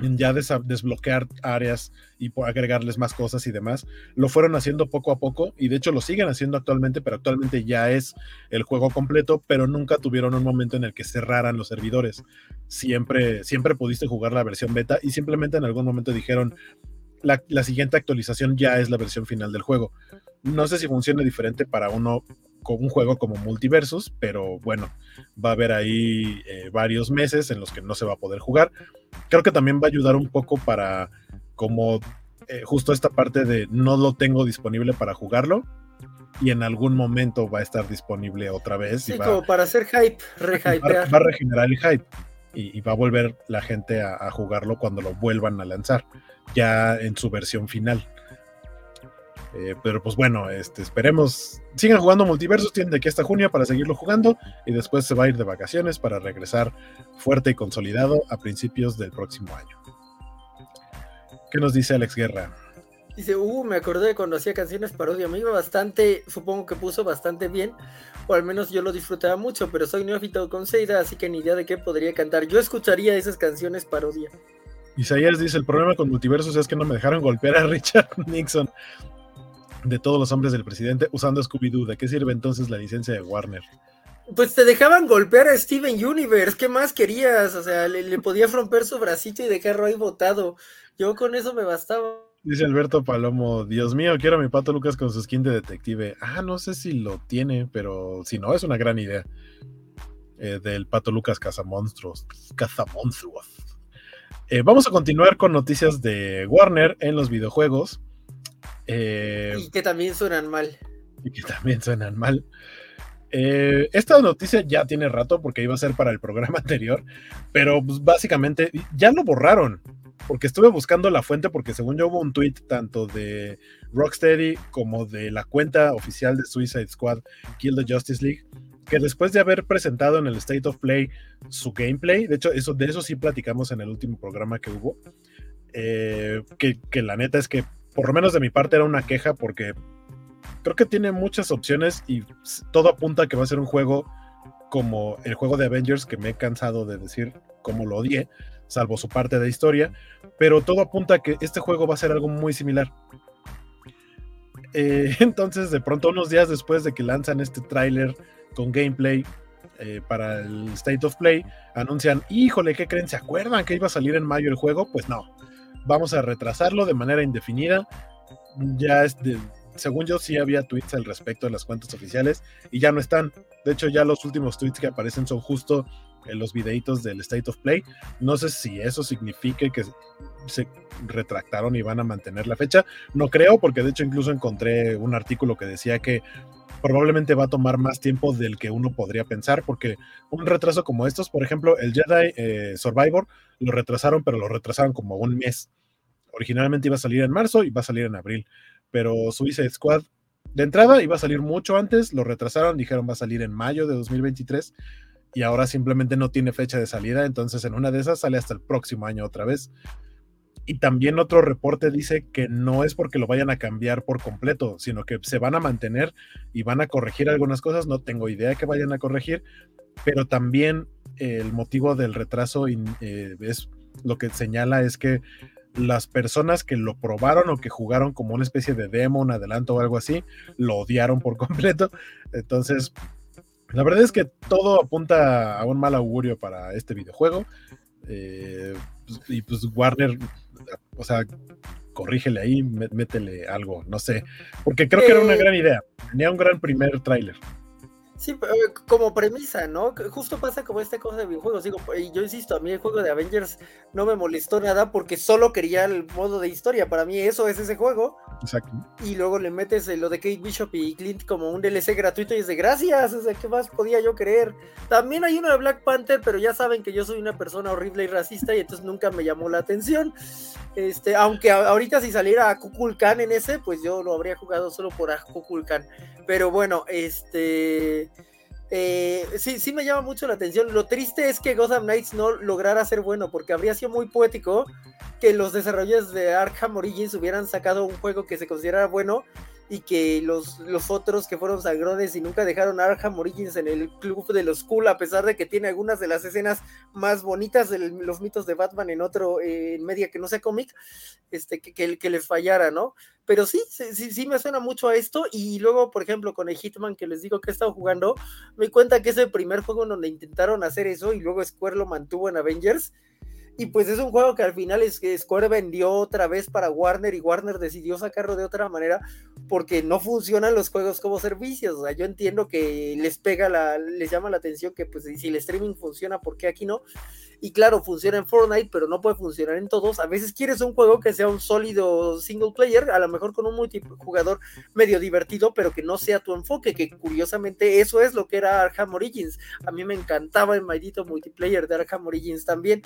en ya desbloquear áreas y agregarles más cosas y demás. Lo fueron haciendo poco a poco y de hecho lo siguen haciendo actualmente, pero actualmente ya es el juego completo, pero nunca tuvieron un momento en el que cerraran los servidores. Siempre, siempre pudiste jugar la versión beta y simplemente en algún momento dijeron, la siguiente actualización ya es la versión final del juego. No sé si funciona diferente para uno con un juego como Multiversus, pero bueno, va a haber ahí eh, varios meses en los que no se va a poder jugar. Creo que también va a ayudar un poco para como eh, justo esta parte de no lo tengo disponible para jugarlo y en algún momento va a estar disponible otra vez y Sí, va, como para hacer hype, va, rehypear. va a regenerar el hype y, y va a volver la gente a, a jugarlo cuando lo vuelvan a lanzar, ya en su versión final. Eh, pero pues bueno, este, esperemos, sigan jugando multiversos, tienen de aquí hasta junio para seguirlo jugando y después se va a ir de vacaciones para regresar fuerte y consolidado a principios del próximo año. ¿Qué nos dice Alex Guerra? Dice, uh, me acordé de cuando hacía canciones parodia. Me iba bastante, supongo que puso bastante bien, o al menos yo lo disfrutaba mucho, pero soy neófito con Seida, así que ni idea de qué podría cantar. Yo escucharía esas canciones parodia. Isaías dice, el problema con multiversos es que no me dejaron golpear a Richard Nixon de todos los hombres del presidente usando Scooby-Doo. ¿De qué sirve entonces la licencia de Warner? Pues te dejaban golpear a Steven Universe, ¿qué más querías? O sea, le, le podías romper su bracito y dejarlo ahí botado. Yo con eso me bastaba. Dice Alberto Palomo, Dios mío, quiero a mi pato Lucas con su skin de detective. Ah, no sé si lo tiene, pero si no, es una gran idea. Eh, del pato Lucas Cazamonstruos. Cazamonstruos. Eh, vamos a continuar con noticias de Warner en los videojuegos. Eh, Y que también suenan mal. y que también suenan mal. Eh, esta noticia ya tiene rato porque iba a ser para el programa anterior, pero pues, básicamente ya lo borraron. Porque estuve buscando la fuente porque según yo hubo un tweet tanto de Rocksteady como de la cuenta oficial de Suicide Squad Kill the Justice League que después de haber presentado en el State of Play su gameplay, de hecho eso, de eso sí platicamos en el último programa que hubo, eh, que, que la neta es que por lo menos de mi parte era una queja porque creo que tiene muchas opciones y todo apunta a que va a ser un juego como el juego de Avengers que me he cansado de decir cómo lo odié, salvo su parte de historia, pero todo apunta a que este juego va a ser algo muy similar. eh, entonces, de pronto, unos días después de que lanzan este tráiler con gameplay eh, para el State of Play, anuncian, híjole, ¿qué creen? ¿Se acuerdan que iba a salir en mayo el juego? Pues no, vamos a retrasarlo de manera indefinida. Ya es de- según yo sí había tweets al respecto de las cuentas oficiales y ya no están. De hecho, ya los últimos tweets que aparecen son justo en los videitos del State of Play. No sé si eso signifique que se retractaron y van a mantener la fecha. No creo, porque de hecho incluso encontré un artículo que decía que probablemente va a tomar más tiempo del que uno podría pensar, porque un retraso como estos, por ejemplo, el Jedi eh, Survivor, lo retrasaron, pero lo retrasaron como un mes. Originalmente iba a salir en marzo y va a salir en abril, pero Suicide Squad de entrada iba a salir mucho antes, lo retrasaron, dijeron va a salir en mayo de 2023 y ahora simplemente no tiene fecha de salida, entonces en una de esas sale hasta el próximo año otra vez. Y también otro reporte dice que no es porque lo vayan a cambiar por completo, sino que se van a mantener y van a corregir algunas cosas. No tengo idea que vayan a corregir, pero también el motivo del retraso eh, es lo que señala es que las personas que lo probaron o que jugaron como una especie de demo, un adelanto o algo así, lo odiaron por completo. Entonces, la verdad es que todo apunta a un mal augurio para este videojuego. Eh, y pues Warner, o sea, corrígele ahí, mé- métele algo, no sé. Porque creo que era una Eh. gran idea. Tenía un gran primer tráiler. Sí, pero, eh, como premisa, ¿no? Justo pasa como esta cosa de videojuegos. Digo, y yo insisto, a mí el juego de Avengers no me molestó nada porque solo quería el modo de historia. Para mí eso es ese juego. Exacto. Y luego le metes eh, lo de Kate Bishop y Clint como un DLC gratuito y es de gracias. O sea, ¿qué más podía yo creer? También hay uno de Black Panther, pero ya saben que yo soy una persona horrible y racista y entonces nunca me llamó la atención. Este, aunque ahorita si saliera a Kukulkan en ese, pues yo lo habría jugado solo por a Kukulkan. Pero bueno, este. Eh, sí, sí me llama mucho la atención. Lo triste es que Gotham Knights no lograra ser bueno, porque habría sido muy poético que los desarrolladores de Arkham Origins hubieran sacado un juego que se considerara bueno y que los, los otros que fueron sangrones y nunca dejaron Arkham Origins en el club de los cool, a pesar de que tiene algunas de las escenas más bonitas de los mitos de Batman en otro eh, en media que no sea cómic, este, que, que, que les fallara, ¿no? Pero sí, sí, sí, me suena mucho a esto. Y luego, por ejemplo, con el Hitman que les digo que he estado jugando, me cuenta que es el primer juego en donde intentaron hacer eso y luego Square lo mantuvo en Avengers. Y pues es un juego que al final es que Square vendió otra vez para Warner y Warner decidió sacarlo de otra manera porque no funcionan los juegos como servicios. O sea, yo entiendo que les pega la, les llama la atención que pues si el streaming funciona, ¿por qué aquí no? Y claro, funciona en Fortnite, pero no puede funcionar en todos. A veces quieres un juego que sea un sólido single player, a lo mejor con un multijugador medio divertido, pero que no sea tu enfoque, que curiosamente eso es lo que era Arkham Origins. A mí me encantaba el maldito multiplayer de Arkham Origins también.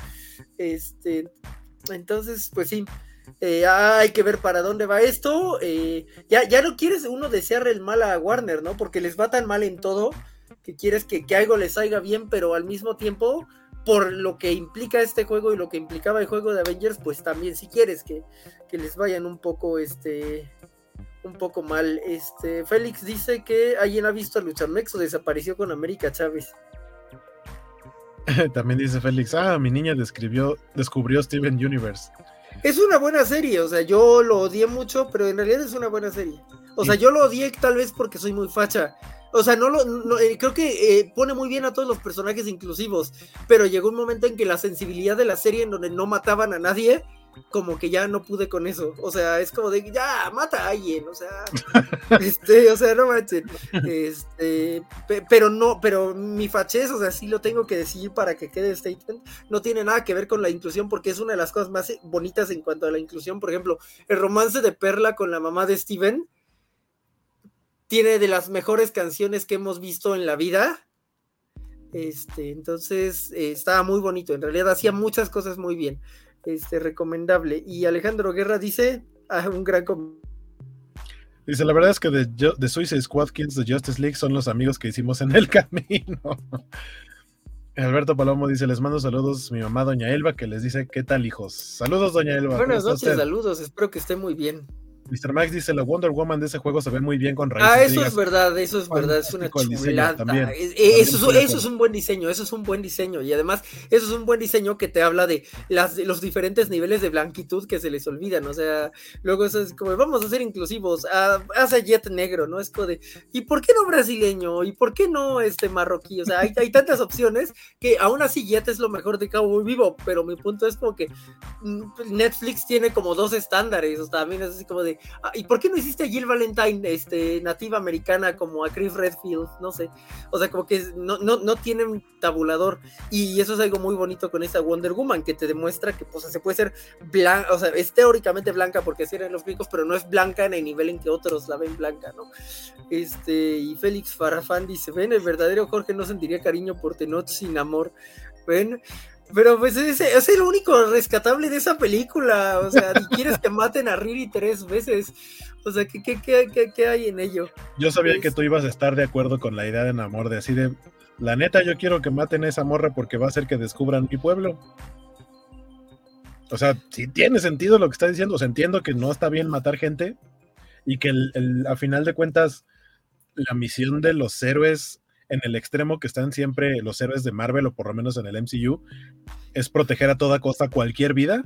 Este, entonces, pues sí. Eh, hay que ver para dónde va esto. Eh, ya, ya no quieres uno desearle el mal a Warner, ¿no? Porque les va tan mal en todo que quieres que, algo les salga bien, pero al mismo tiempo por lo que implica este juego y lo que implicaba el juego de Avengers, pues también si quieres que, que, les vayan un poco, este, un poco mal. Este, Félix dice que alguien ha visto a Luchamex o desapareció con América Chávez. También dice Félix, ah, mi niña describió, descubrió Steven Universe. Es una buena serie, o sea, yo lo odié mucho, pero en realidad es una buena serie. O sea, yo lo odié tal vez porque soy muy facha. O sea, no lo, no, eh, creo que eh, pone muy bien a todos los personajes inclusivos, pero llegó un momento en que la sensibilidad de la serie en donde no mataban a nadie, como que ya no pude con eso. O sea, es como de ya, mata a alguien, o sea, este, o sea, no manchen. Este, pe pero no, pero mi fachez, o sea, sí lo tengo que decir para que quede statement, no tiene nada que ver con la inclusión, porque es una de las cosas más bonitas en cuanto a la inclusión. Por ejemplo, el romance de Perla con la mamá de Steven tiene de las mejores canciones que hemos visto en la vida. Este, entonces eh, estaba muy bonito. En realidad hacía muchas cosas muy bien. Este, recomendable. Y Alejandro Guerra dice ah, un gran Dice, la verdad es que de, de Suicide Squad Kids de Justice League son los amigos que hicimos en el camino. Alberto Palomo dice, les mando saludos mi mamá Doña Elba, que les dice, ¿qué tal hijos? Saludos Doña Elba. Buenas noches, saludos, espero que esté muy bien. Mr. Max dice, la Wonder Woman de ese juego se ve muy bien con raíces Ah, eso griegas". es verdad, eso es verdad, es una chulada. también. Eh, También Eso, es- eso un buen diseño, eso es un buen diseño. Y además, eso es un buen diseño que te habla de, las, los diferentes niveles de blanquitud que se les olvidan. O sea, luego eso es como, vamos a ser inclusivos, ah, haz a Jet negro, ¿no? Es como de, ¿y por qué no brasileño? ¿Y por qué no este marroquí? O sea, hay, hay tantas opciones que aún así Jet es lo mejor de Cabo Muy Vivo, pero mi punto es como que mm, Netflix tiene como dos estándares, o sea, también es así como de, ah, ¿y por qué no hiciste a Jill Valentine, este, nativa americana, como a Chris Redfield? No sé, o sea, como que no, no, no tienen tabulador, y eso es algo muy bonito con esta Wonder Woman, que te demuestra que, pues, se puede ser blanca, o sea, es teóricamente blanca, porque así eran los gringos, pero no es blanca en el nivel en que otros la ven blanca, ¿no? Este, y Félix Farafán dice, ven, el verdadero Jorge no sentiría cariño por Tenoch sin amor. Ven, pero pues ese es el único rescatable de esa película. O sea, ni quieres que maten a Riri tres veces. O sea, ¿qué, qué, qué, qué- hay en ello? Yo sabía que Es- tú ibas a estar de acuerdo con la idea de Namor, de así de, la neta yo quiero que maten a esa morra porque va a hacer que descubran mi pueblo. O sea, si tiene sentido lo que está diciendo, o sea, entiendo que no está bien matar gente y que el- el- a final de cuentas la misión de los héroes en el extremo que están siempre los héroes de Marvel o por lo menos en el MCU es proteger a toda costa cualquier vida.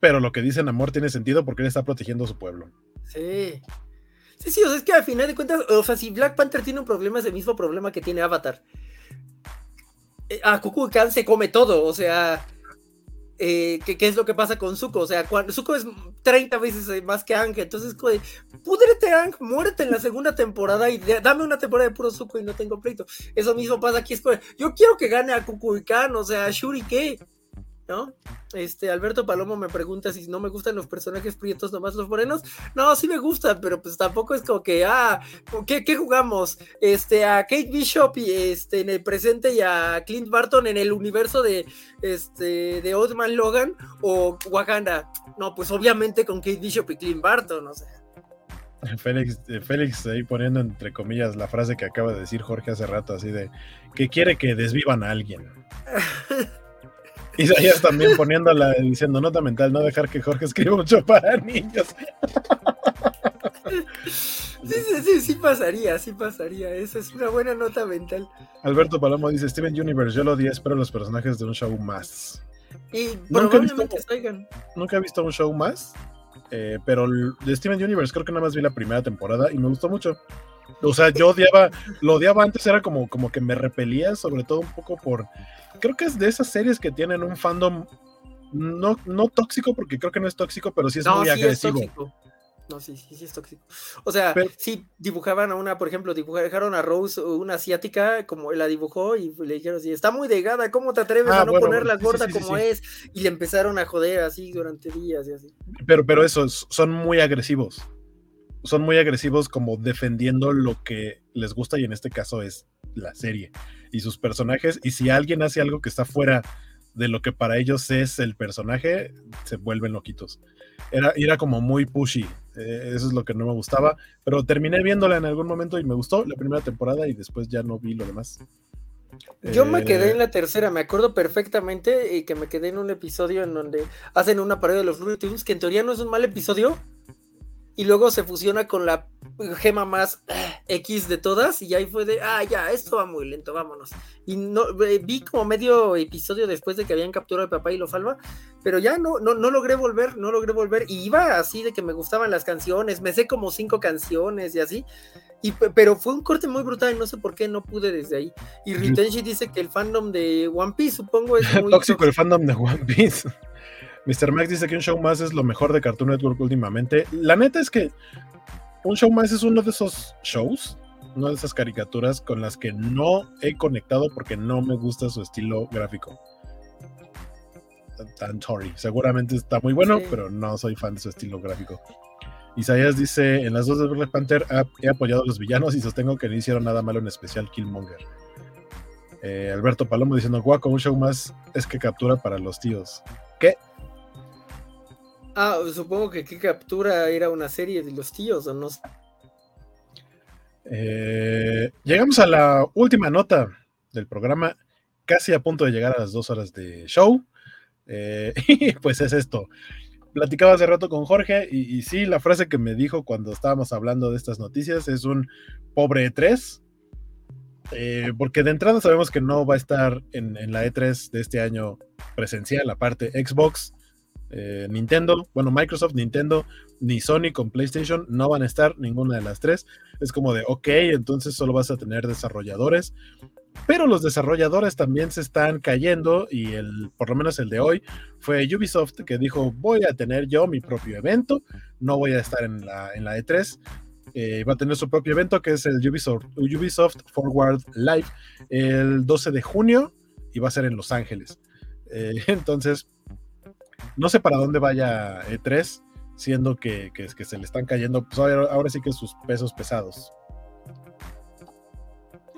Pero lo que dice Namor tiene sentido porque él está protegiendo a su pueblo. Sí. Sí, sí, o sea, es que al final de cuentas, o sea, si Black Panther tiene un problema, es el mismo problema que tiene Avatar. Eh, a Kukulkan se come todo, o sea, eh, ¿qué, es lo que pasa con Zuko? O sea, cuando, Zuko es 30 veces eh, más que Ang, entonces, como de, púdrete Ang, muérete en la segunda temporada y dame una temporada de puro Zuko y no tengo pleito. Eso mismo pasa aquí, es yo quiero que gane a Kukulkan, o sea, Shuri, ¿qué? ¿No? Este, Alberto Palomo me pregunta si no me gustan los personajes prietos, nomás los morenos. No, sí me gustan, pero pues tampoco es como que, ah, ¿qué, qué jugamos? Este, a Kate Bishop y este, en el presente y a Clint Barton en el universo de, este, de Old Man Logan o Wakanda. No, pues obviamente con Kate Bishop y Clint Barton, o sea. Félix, Félix ahí poniendo entre comillas la frase que acaba de decir Jorge hace rato, así de que quiere que desvivan a alguien. Isaías también poniéndola diciendo nota mental, no dejar que Jorge escriba mucho para niños. Sí, sí, sí, sí pasaría, sí pasaría. Esa es una buena nota mental. Alberto Palomo dice Steven Universe, yo lo odié, espero los personajes de un show más. Y Nunca he visto- probablemente salgan. Nunca he visto un show más, eh, pero el de Steven Universe creo que nada más vi la primera temporada y me gustó mucho. O sea, yo odiaba, lo odiaba antes, era como, como que me repelía, sobre todo un poco por. Creo que es de esas series que tienen un fandom no, no tóxico, porque creo que no es tóxico, pero sí es muy sí agresivo. tóxico. No, sí, sí, sí es tóxico. O sea, Pero- sí dibujaban a una, por ejemplo, dibujaron a Rose, una asiática, como la dibujó, y le dijeron así, está muy delgada, ¿cómo te atreves Ah, a no bueno, ponerla gorda sí, sí, como sí. es? Y le empezaron a joder así durante días y así. Pero, pero eso, es- son muy agresivos. Son muy agresivos como defendiendo lo que les gusta y en este caso es la serie y sus personajes. Y si alguien hace algo que está fuera de lo que para ellos es el personaje, se vuelven loquitos. Era, era como muy pushy. Eh, eso es lo que no me gustaba. Pero terminé viéndola en algún momento y me gustó la primera temporada y después ya no vi lo demás. Yo me quedé Eh, en la tercera, me acuerdo perfectamente y que me quedé en un episodio en donde hacen una parodia de los Looney Tunes, que en teoría no es un mal episodio, y luego se fusiona con la gema más ah, X de todas, y ahí fue de, ah, ya, esto va muy lento, vámonos. Y no, eh, vi como medio episodio después de que habían capturado al papá y lo falva, pero ya no, no, no logré volver, no logré volver, y iba así de que me gustaban las canciones, me sé como cinco canciones y así, y, pe- pero fue un corte muy brutal, y no sé por qué no pude desde ahí. Y Ritenshi dice que el fandom de One Piece, supongo, es muy tóxico el fandom de One Piece. Mr. Max dice que un show más es lo mejor de Cartoon Network últimamente. La neta es que un show más es uno de esos shows, una de esas caricaturas con las que no he conectado porque no me gusta su estilo gráfico. Tan sorry. Seguramente está muy bueno, Sí. pero no soy fan de su estilo gráfico. Isaías dice: En las dos de Black Panther he apoyado a los villanos y sostengo que no hicieron nada malo, en especial Killmonger. Eh, Alberto Palomo diciendo: Guaco, un show más es que captura para los tíos. Ah, supongo que qué captura era una serie de los tíos, o no. Eh, llegamos a la última nota del programa, casi a punto de llegar a las dos horas de show. Eh, pues es esto. platicaba hace rato con Jorge y, y sí, la frase que me dijo cuando estábamos hablando de estas noticias es un pobre E3. eh, porque de entrada sabemos que no va a estar en, en la E3 de este año presencial, aparte Xbox, eh, Nintendo, bueno, Microsoft, Nintendo, ni Sony con PlayStation no van a estar ninguna de las tres. Es como de, ok, entonces solo vas a tener desarrolladores, pero los desarrolladores también se están cayendo y el, por lo menos el de hoy fue Ubisoft que dijo, voy a tener yo mi propio evento, no voy a estar en la, en la E3. eh, va a tener su propio evento que es el Ubisoft, Forward Live el 12 de junio y va a ser en Los Ángeles. Eh, entonces, no sé para dónde vaya E3, siendo que, que, que se le están cayendo, pues ahora, ahora sí que sus pesos pesados.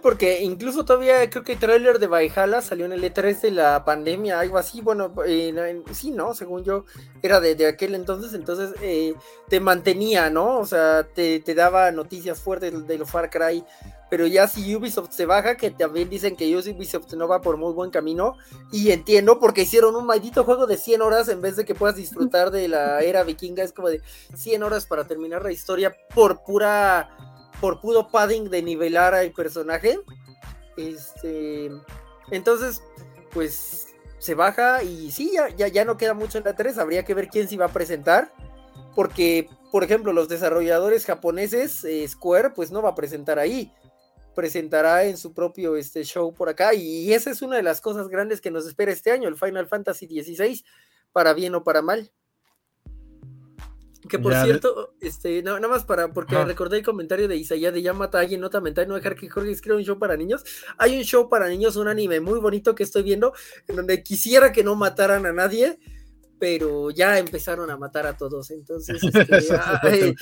Porque incluso todavía creo que el tráiler de Valhalla salió en el E3 de la pandemia, algo así, bueno, eh, no, sí, ¿no? Según yo, era de, de aquel entonces, entonces eh, te mantenía, ¿no? O sea, te, te daba noticias fuertes de los Far Cry, pero ya si Ubisoft se baja, que también dicen que Ubisoft no va por muy buen camino, y entiendo porque hicieron un maldito juego de 100 horas en vez de que puedas disfrutar de la era vikinga, es como de 100 horas para terminar la historia por pura por puro padding de nivelar al personaje. Este, entonces, pues se baja y sí, ya, ya, ya no queda mucho en la 3. Habría que ver quién se va a presentar. Porque, por ejemplo, los desarrolladores japoneses, eh, Square, pues no va a presentar ahí. Presentará en su propio este, show por acá. Y esa es una de las cosas grandes que nos espera este año, el Final Fantasy XVI, para bien o para mal. Que por ya, cierto, este, no, nada más para, porque recordé el comentario de Isaías de ya mata a alguien, nota mental, no dejar que Jorge escriba un show para niños. Hay un show para niños, un anime muy bonito que estoy viendo, en donde quisiera que no mataran a nadie, pero ya empezaron a matar a todos. Entonces, este,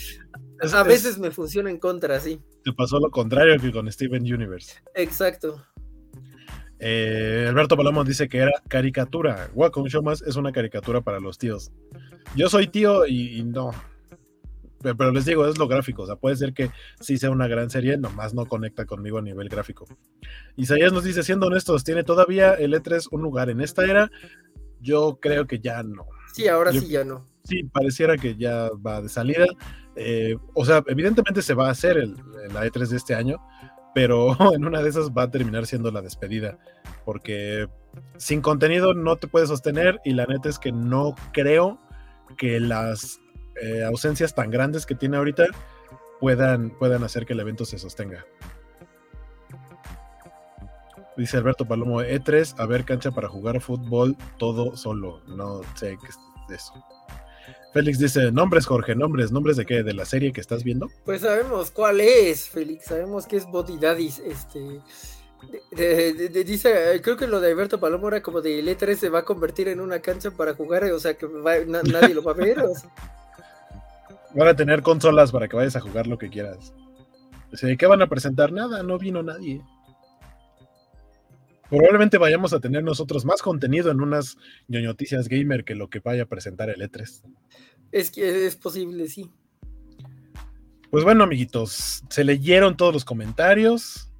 a, veces me funciona en contra, sí. Te pasó lo contrario que con Steven Universe. Exacto. Eh, Alberto Palomo dice que era caricatura. Wacom Show más es una caricatura para los tíos. Yo soy tío y, y, no. Pero les digo, es lo gráfico. O sea, puede ser que sí sea una gran serie, nomás no conecta conmigo a nivel gráfico. Isaías nos dice, siendo honestos, ¿tiene todavía el E3 un lugar en esta era? Yo creo que ya no. Sí, ahora Yo, sí ya no. Sí, pareciera que ya va de salida. Eh, o sea, evidentemente se va a hacer el, la E3 de este año, pero en una de esas va a terminar siendo la despedida, porque sin contenido no te puedes sostener y la neta es que no creo que las eh, ausencias tan grandes que tiene ahorita puedan, puedan hacer que el evento se sostenga. Dice Alberto Palomo, E3, a ver cancha para jugar fútbol todo solo. No sé qué es eso. Félix dice, nombres, Jorge, nombres, nombres de qué, de la serie que estás viendo. Pues sabemos cuál es, Félix, sabemos que es Body Daddies, este. De, de, de, dice, creo que lo de Alberto Palomo era como de el E3 se va a convertir en una cancha para jugar, o sea que va, na, nadie lo va a ver. O sea. Van a tener consolas para que vayas a jugar lo que quieras. Sea, ¿Qué van a presentar? Nada, no vino nadie. Probablemente vayamos a tener nosotros más contenido en unas ñoñoticias gamer que lo que vaya a presentar el E3. Es que es posible, sí. Pues bueno, amiguitos, se leyeron todos los comentarios.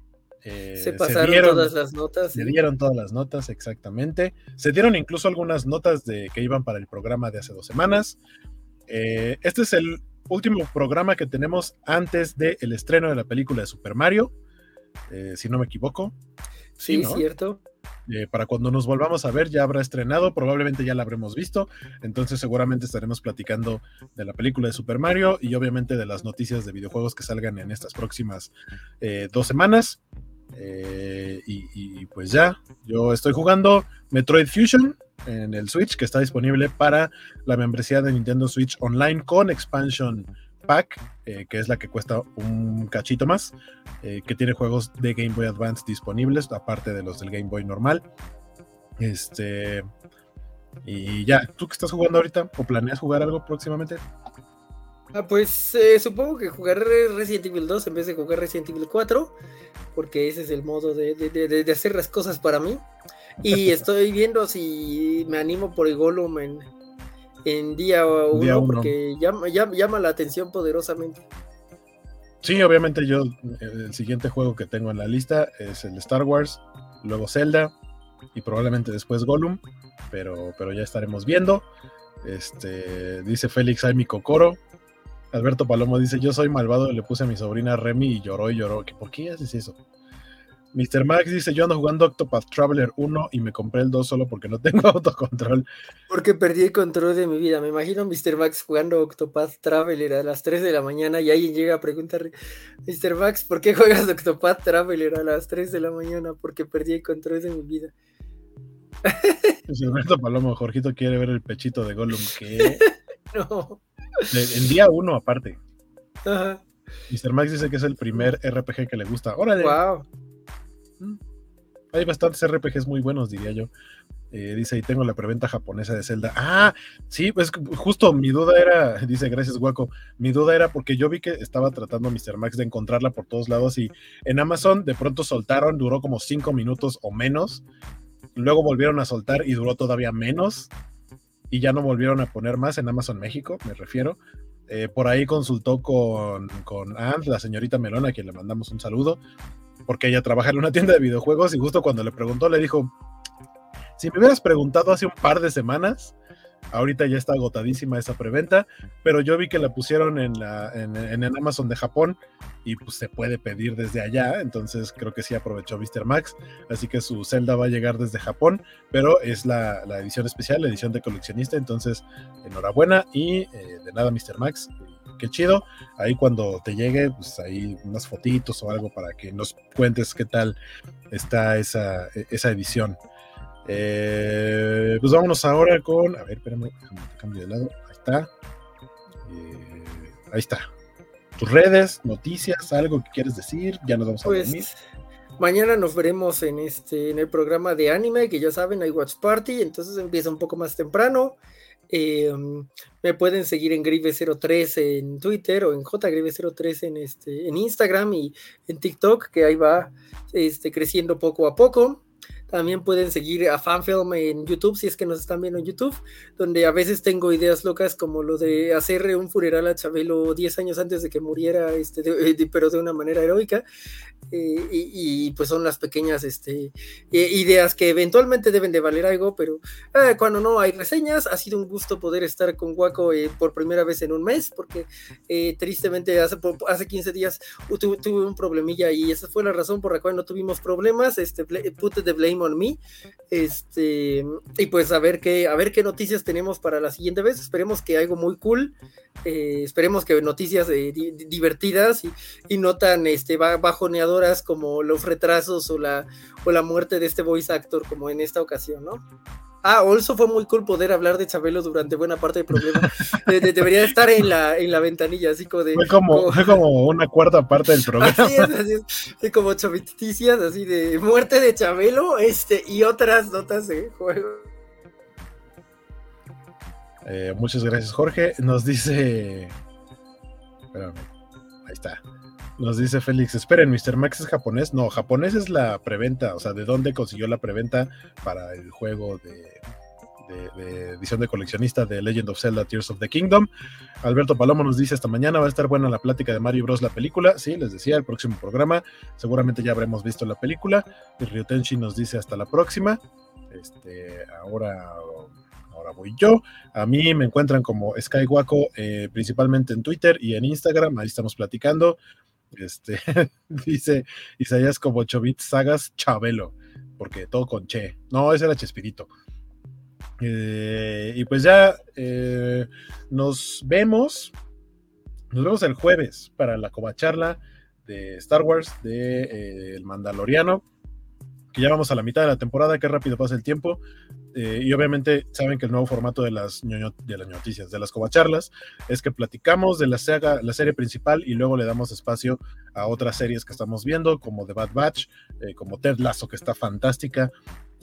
Eh, se pasaron se dieron, todas las notas. Se sí. dieron todas las notas, exactamente. Se dieron incluso algunas notas de que iban para el programa de hace dos semanas. Eh, este es el último programa que tenemos antes del el estreno de la película de Super Mario, eh, si no me equivoco. Sí, sí ¿no? cierto. Eh, para cuando nos volvamos a ver ya habrá estrenado, probablemente ya la habremos visto, entonces seguramente estaremos platicando de la película de Super Mario y obviamente de las noticias de videojuegos que salgan en estas próximas eh, dos semanas. Eh, y, y, pues ya, yo estoy jugando Metroid Fusion en el Switch, que está disponible para la membresía de Nintendo Switch Online con expansion Pack, eh, que es la que cuesta un cachito más, eh, que tiene juegos de Game Boy Advance disponibles, aparte de los del Game Boy normal. Este. Y ya, ¿tú qué estás jugando ahorita? ¿O planeas jugar algo próximamente? Ah, pues eh, supongo que jugaré Resident Evil 2 en vez de jugar Resident Evil 4, porque ese es el modo de, de, de, de hacer las cosas para mí. Y estoy viendo si me animo por el Gollum en, en día uno, día uno. porque llama, llama, llama, la atención poderosamente. Sí, obviamente yo el siguiente juego que tengo en la lista es el Star Wars, luego Zelda y probablemente después Gollum, pero, pero ya estaremos viendo. Este, dice Félix, ay mi cocoro. Alberto Palomo dice, yo soy malvado, le puse a mi sobrina Remy y lloró y lloró. ¿Que ¿Por qué haces eso? Mr. Max dice, yo ando jugando Octopath Traveler 1 y me compré el 2 solo porque no tengo autocontrol. Porque perdí el control de mi vida. Me imagino a Mr. Max jugando Octopath Traveler a las 3 de la mañana y alguien llega a preguntarle, Mr. Max, ¿por qué juegas Octopath Traveler a las 3 de la mañana? Porque perdí el control de mi vida. Pues Alberto Palomo, Jorgito quiere ver el pechito de Gollum. ¿Qué? No. En día 1 aparte. Ajá. Mr. Max dice que es el primer RPG que le gusta. Órale. Wow. Hay bastantes RPGs muy buenos, diría yo. Eh, dice, y tengo la preventa japonesa de Zelda. Ah, sí, pues justo mi duda era, dice, gracias, Guaco. Mi duda era porque yo vi que estaba tratando Mr. Max de encontrarla por todos lados y en Amazon de pronto soltaron, duró como cinco minutos o menos. Luego volvieron a soltar y duró todavía menos. Y ya no volvieron a poner más en Amazon México, me refiero. Eh, por ahí consultó con, con Ant, la señorita Melona, a quien le mandamos un saludo porque ella trabaja en una tienda de videojuegos y justo cuando le preguntó le dijo, si me hubieras preguntado hace un par de semanas, ahorita ya está agotadísima esa preventa, pero yo vi que la pusieron en, la, en, el Amazon de Japón y pues se puede pedir desde allá, entonces creo que sí aprovechó Mr. Max, así que su Zelda va a llegar desde Japón, pero es la, la edición especial, la edición de coleccionista, entonces enhorabuena y eh, de nada Mr. Max, qué chido. Ahí cuando te llegue, pues ahí unas fotitos o algo para que nos cuentes qué tal está esa, esa edición. Eh, pues vámonos ahora con. A ver, espérame, cambio de lado. Ahí está. Eh, ahí está. Tus redes, noticias, algo que quieres decir. Ya nos vamos a dormir. Pues mañana nos veremos en este en el programa de anime, que ya saben, hay Watch Party, entonces empieza un poco más temprano. Eh, me pueden seguir en Grive03 en Twitter o en JGrive03 en, este, en Instagram y en TikTok, que ahí va este, creciendo poco a poco. También pueden seguir a Fanfilm en YouTube si es que nos están viendo en YouTube, donde a veces tengo ideas locas como lo de hacer un funeral a Chabelo 10 años antes de que muriera, este, de, de, pero de una manera heroica. Eh, y, y, pues son las pequeñas este, eh, ideas que eventualmente deben de valer algo, pero eh, cuando no hay reseñas, ha sido un gusto poder estar con Guaco por primera vez en un mes, porque eh, tristemente hace, hace 15 días tuve, tuve, un problemilla y esa fue la razón por la cual no tuvimos problemas. Este, put the blame on me. Este, y pues a ver qué, a ver qué noticias tenemos para la siguiente vez. Esperemos que algo muy cool. Eh, esperemos que noticias eh, di divertidas y, y, no tan este, bajoneadoras como los retrasos o la, o la muerte de este voice actor como en esta ocasión, ¿no? Ah, also fue muy cool poder hablar de Chabelo durante buena parte del programa. de, de, debería estar en la, en la ventanilla, así como de. Fue como, como, fue como una cuarta parte del programa. Así es, así es. De como chaviticias, así de muerte de Chabelo este, y otras notas de juego. Eh, muchas gracias, Jorge. Nos dice. Espérame. Ahí está. Nos dice Félix, esperen, Mr. Max es japonés. No, japonés es la preventa, o sea, de dónde consiguió la preventa para el juego de, de, edición de coleccionista de Legend of Zelda Tears of the Kingdom. Alberto Palomo nos dice, esta mañana va a estar buena la plática de Mario Bros. la película. Sí, les decía, el próximo programa. Seguramente ya habremos visto la película. Y Ryutenshi nos dice, hasta la próxima. Este, ahora ahora voy yo. A mí me encuentran como Skywaco, eh, principalmente en Twitter y en Instagram. Ahí estamos platicando. Este dice Isaías como Chovit Sagas Chabelo, porque todo con Che. No, ese era Chespirito. Eh, y pues ya eh, nos vemos. Nos vemos el jueves para la covacharla de Star Wars de eh, El Mandaloriano. Que ya vamos a la mitad de la temporada, qué rápido pasa el tiempo. Eh, y obviamente saben que el nuevo formato de las, de las noticias, de las covacharlas, es que platicamos de la, saga, la serie principal y luego le damos espacio a otras series que estamos viendo, como The Bad Batch, eh, como Ted Lasso, que está fantástica.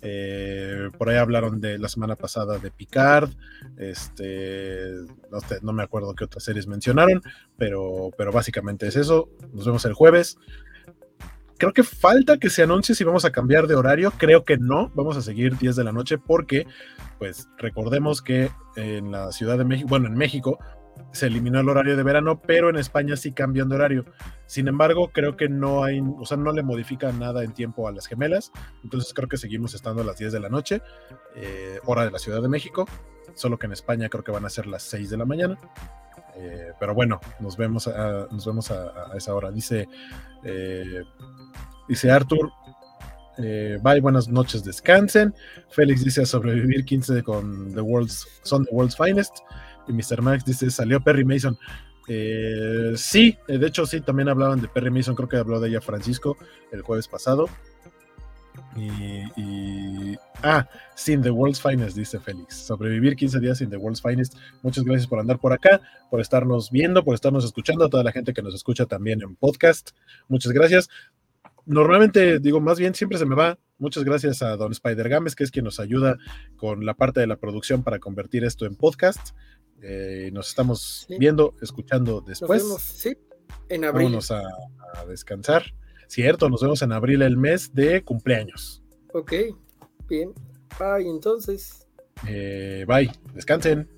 Eh, por ahí hablaron de la semana pasada de Picard, este, no, no me acuerdo qué otras series mencionaron, pero, pero básicamente es eso. Nos vemos el jueves. Creo que falta que se anuncie si vamos a cambiar de horario. Creo que no. Vamos a seguir 10 de la noche porque, pues, recordemos que en la Ciudad de México, bueno, en México, se eliminó el horario de verano, pero en España sí cambian de horario. Sin embargo, creo que no hay, o sea, no le modifica nada en tiempo a las gemelas. Entonces creo que seguimos estando a las 10 de la noche, eh, hora de la Ciudad de México. solo que en España creo que van a ser las 6 de la mañana. Eh, pero bueno, nos vemos a, nos vemos a, esa hora. Dice, eh, dice Arthur, eh, bye, buenas noches, descansen. Félix dice a sobrevivir 15 con The World's, son The World's Finest. Y Mr. Max dice, salió Perry Mason. Sí, de hecho sí, también hablaban de Perry Mason, creo que habló de ella Francisco el jueves pasado. Y, y- ah, sin The World's Finest, dice Félix. Sobrevivir 15 días sin The World's Finest. Muchas gracias por andar por acá, por estarnos viendo, por estarnos escuchando, a toda la gente que nos escucha también en podcast. Muchas gracias. Normalmente, digo, más bien siempre se me va. Muchas gracias a Don Spider Games, que es quien nos ayuda con la parte de la producción para convertir esto en podcast. Eh, nos estamos Sí. viendo, escuchando Nos después. vemos, sí, en abril. Vámonos a, a descansar. Cierto, nos vemos en abril el mes de cumpleaños. Ok, bien. Bye entonces. Eh, bye, descansen.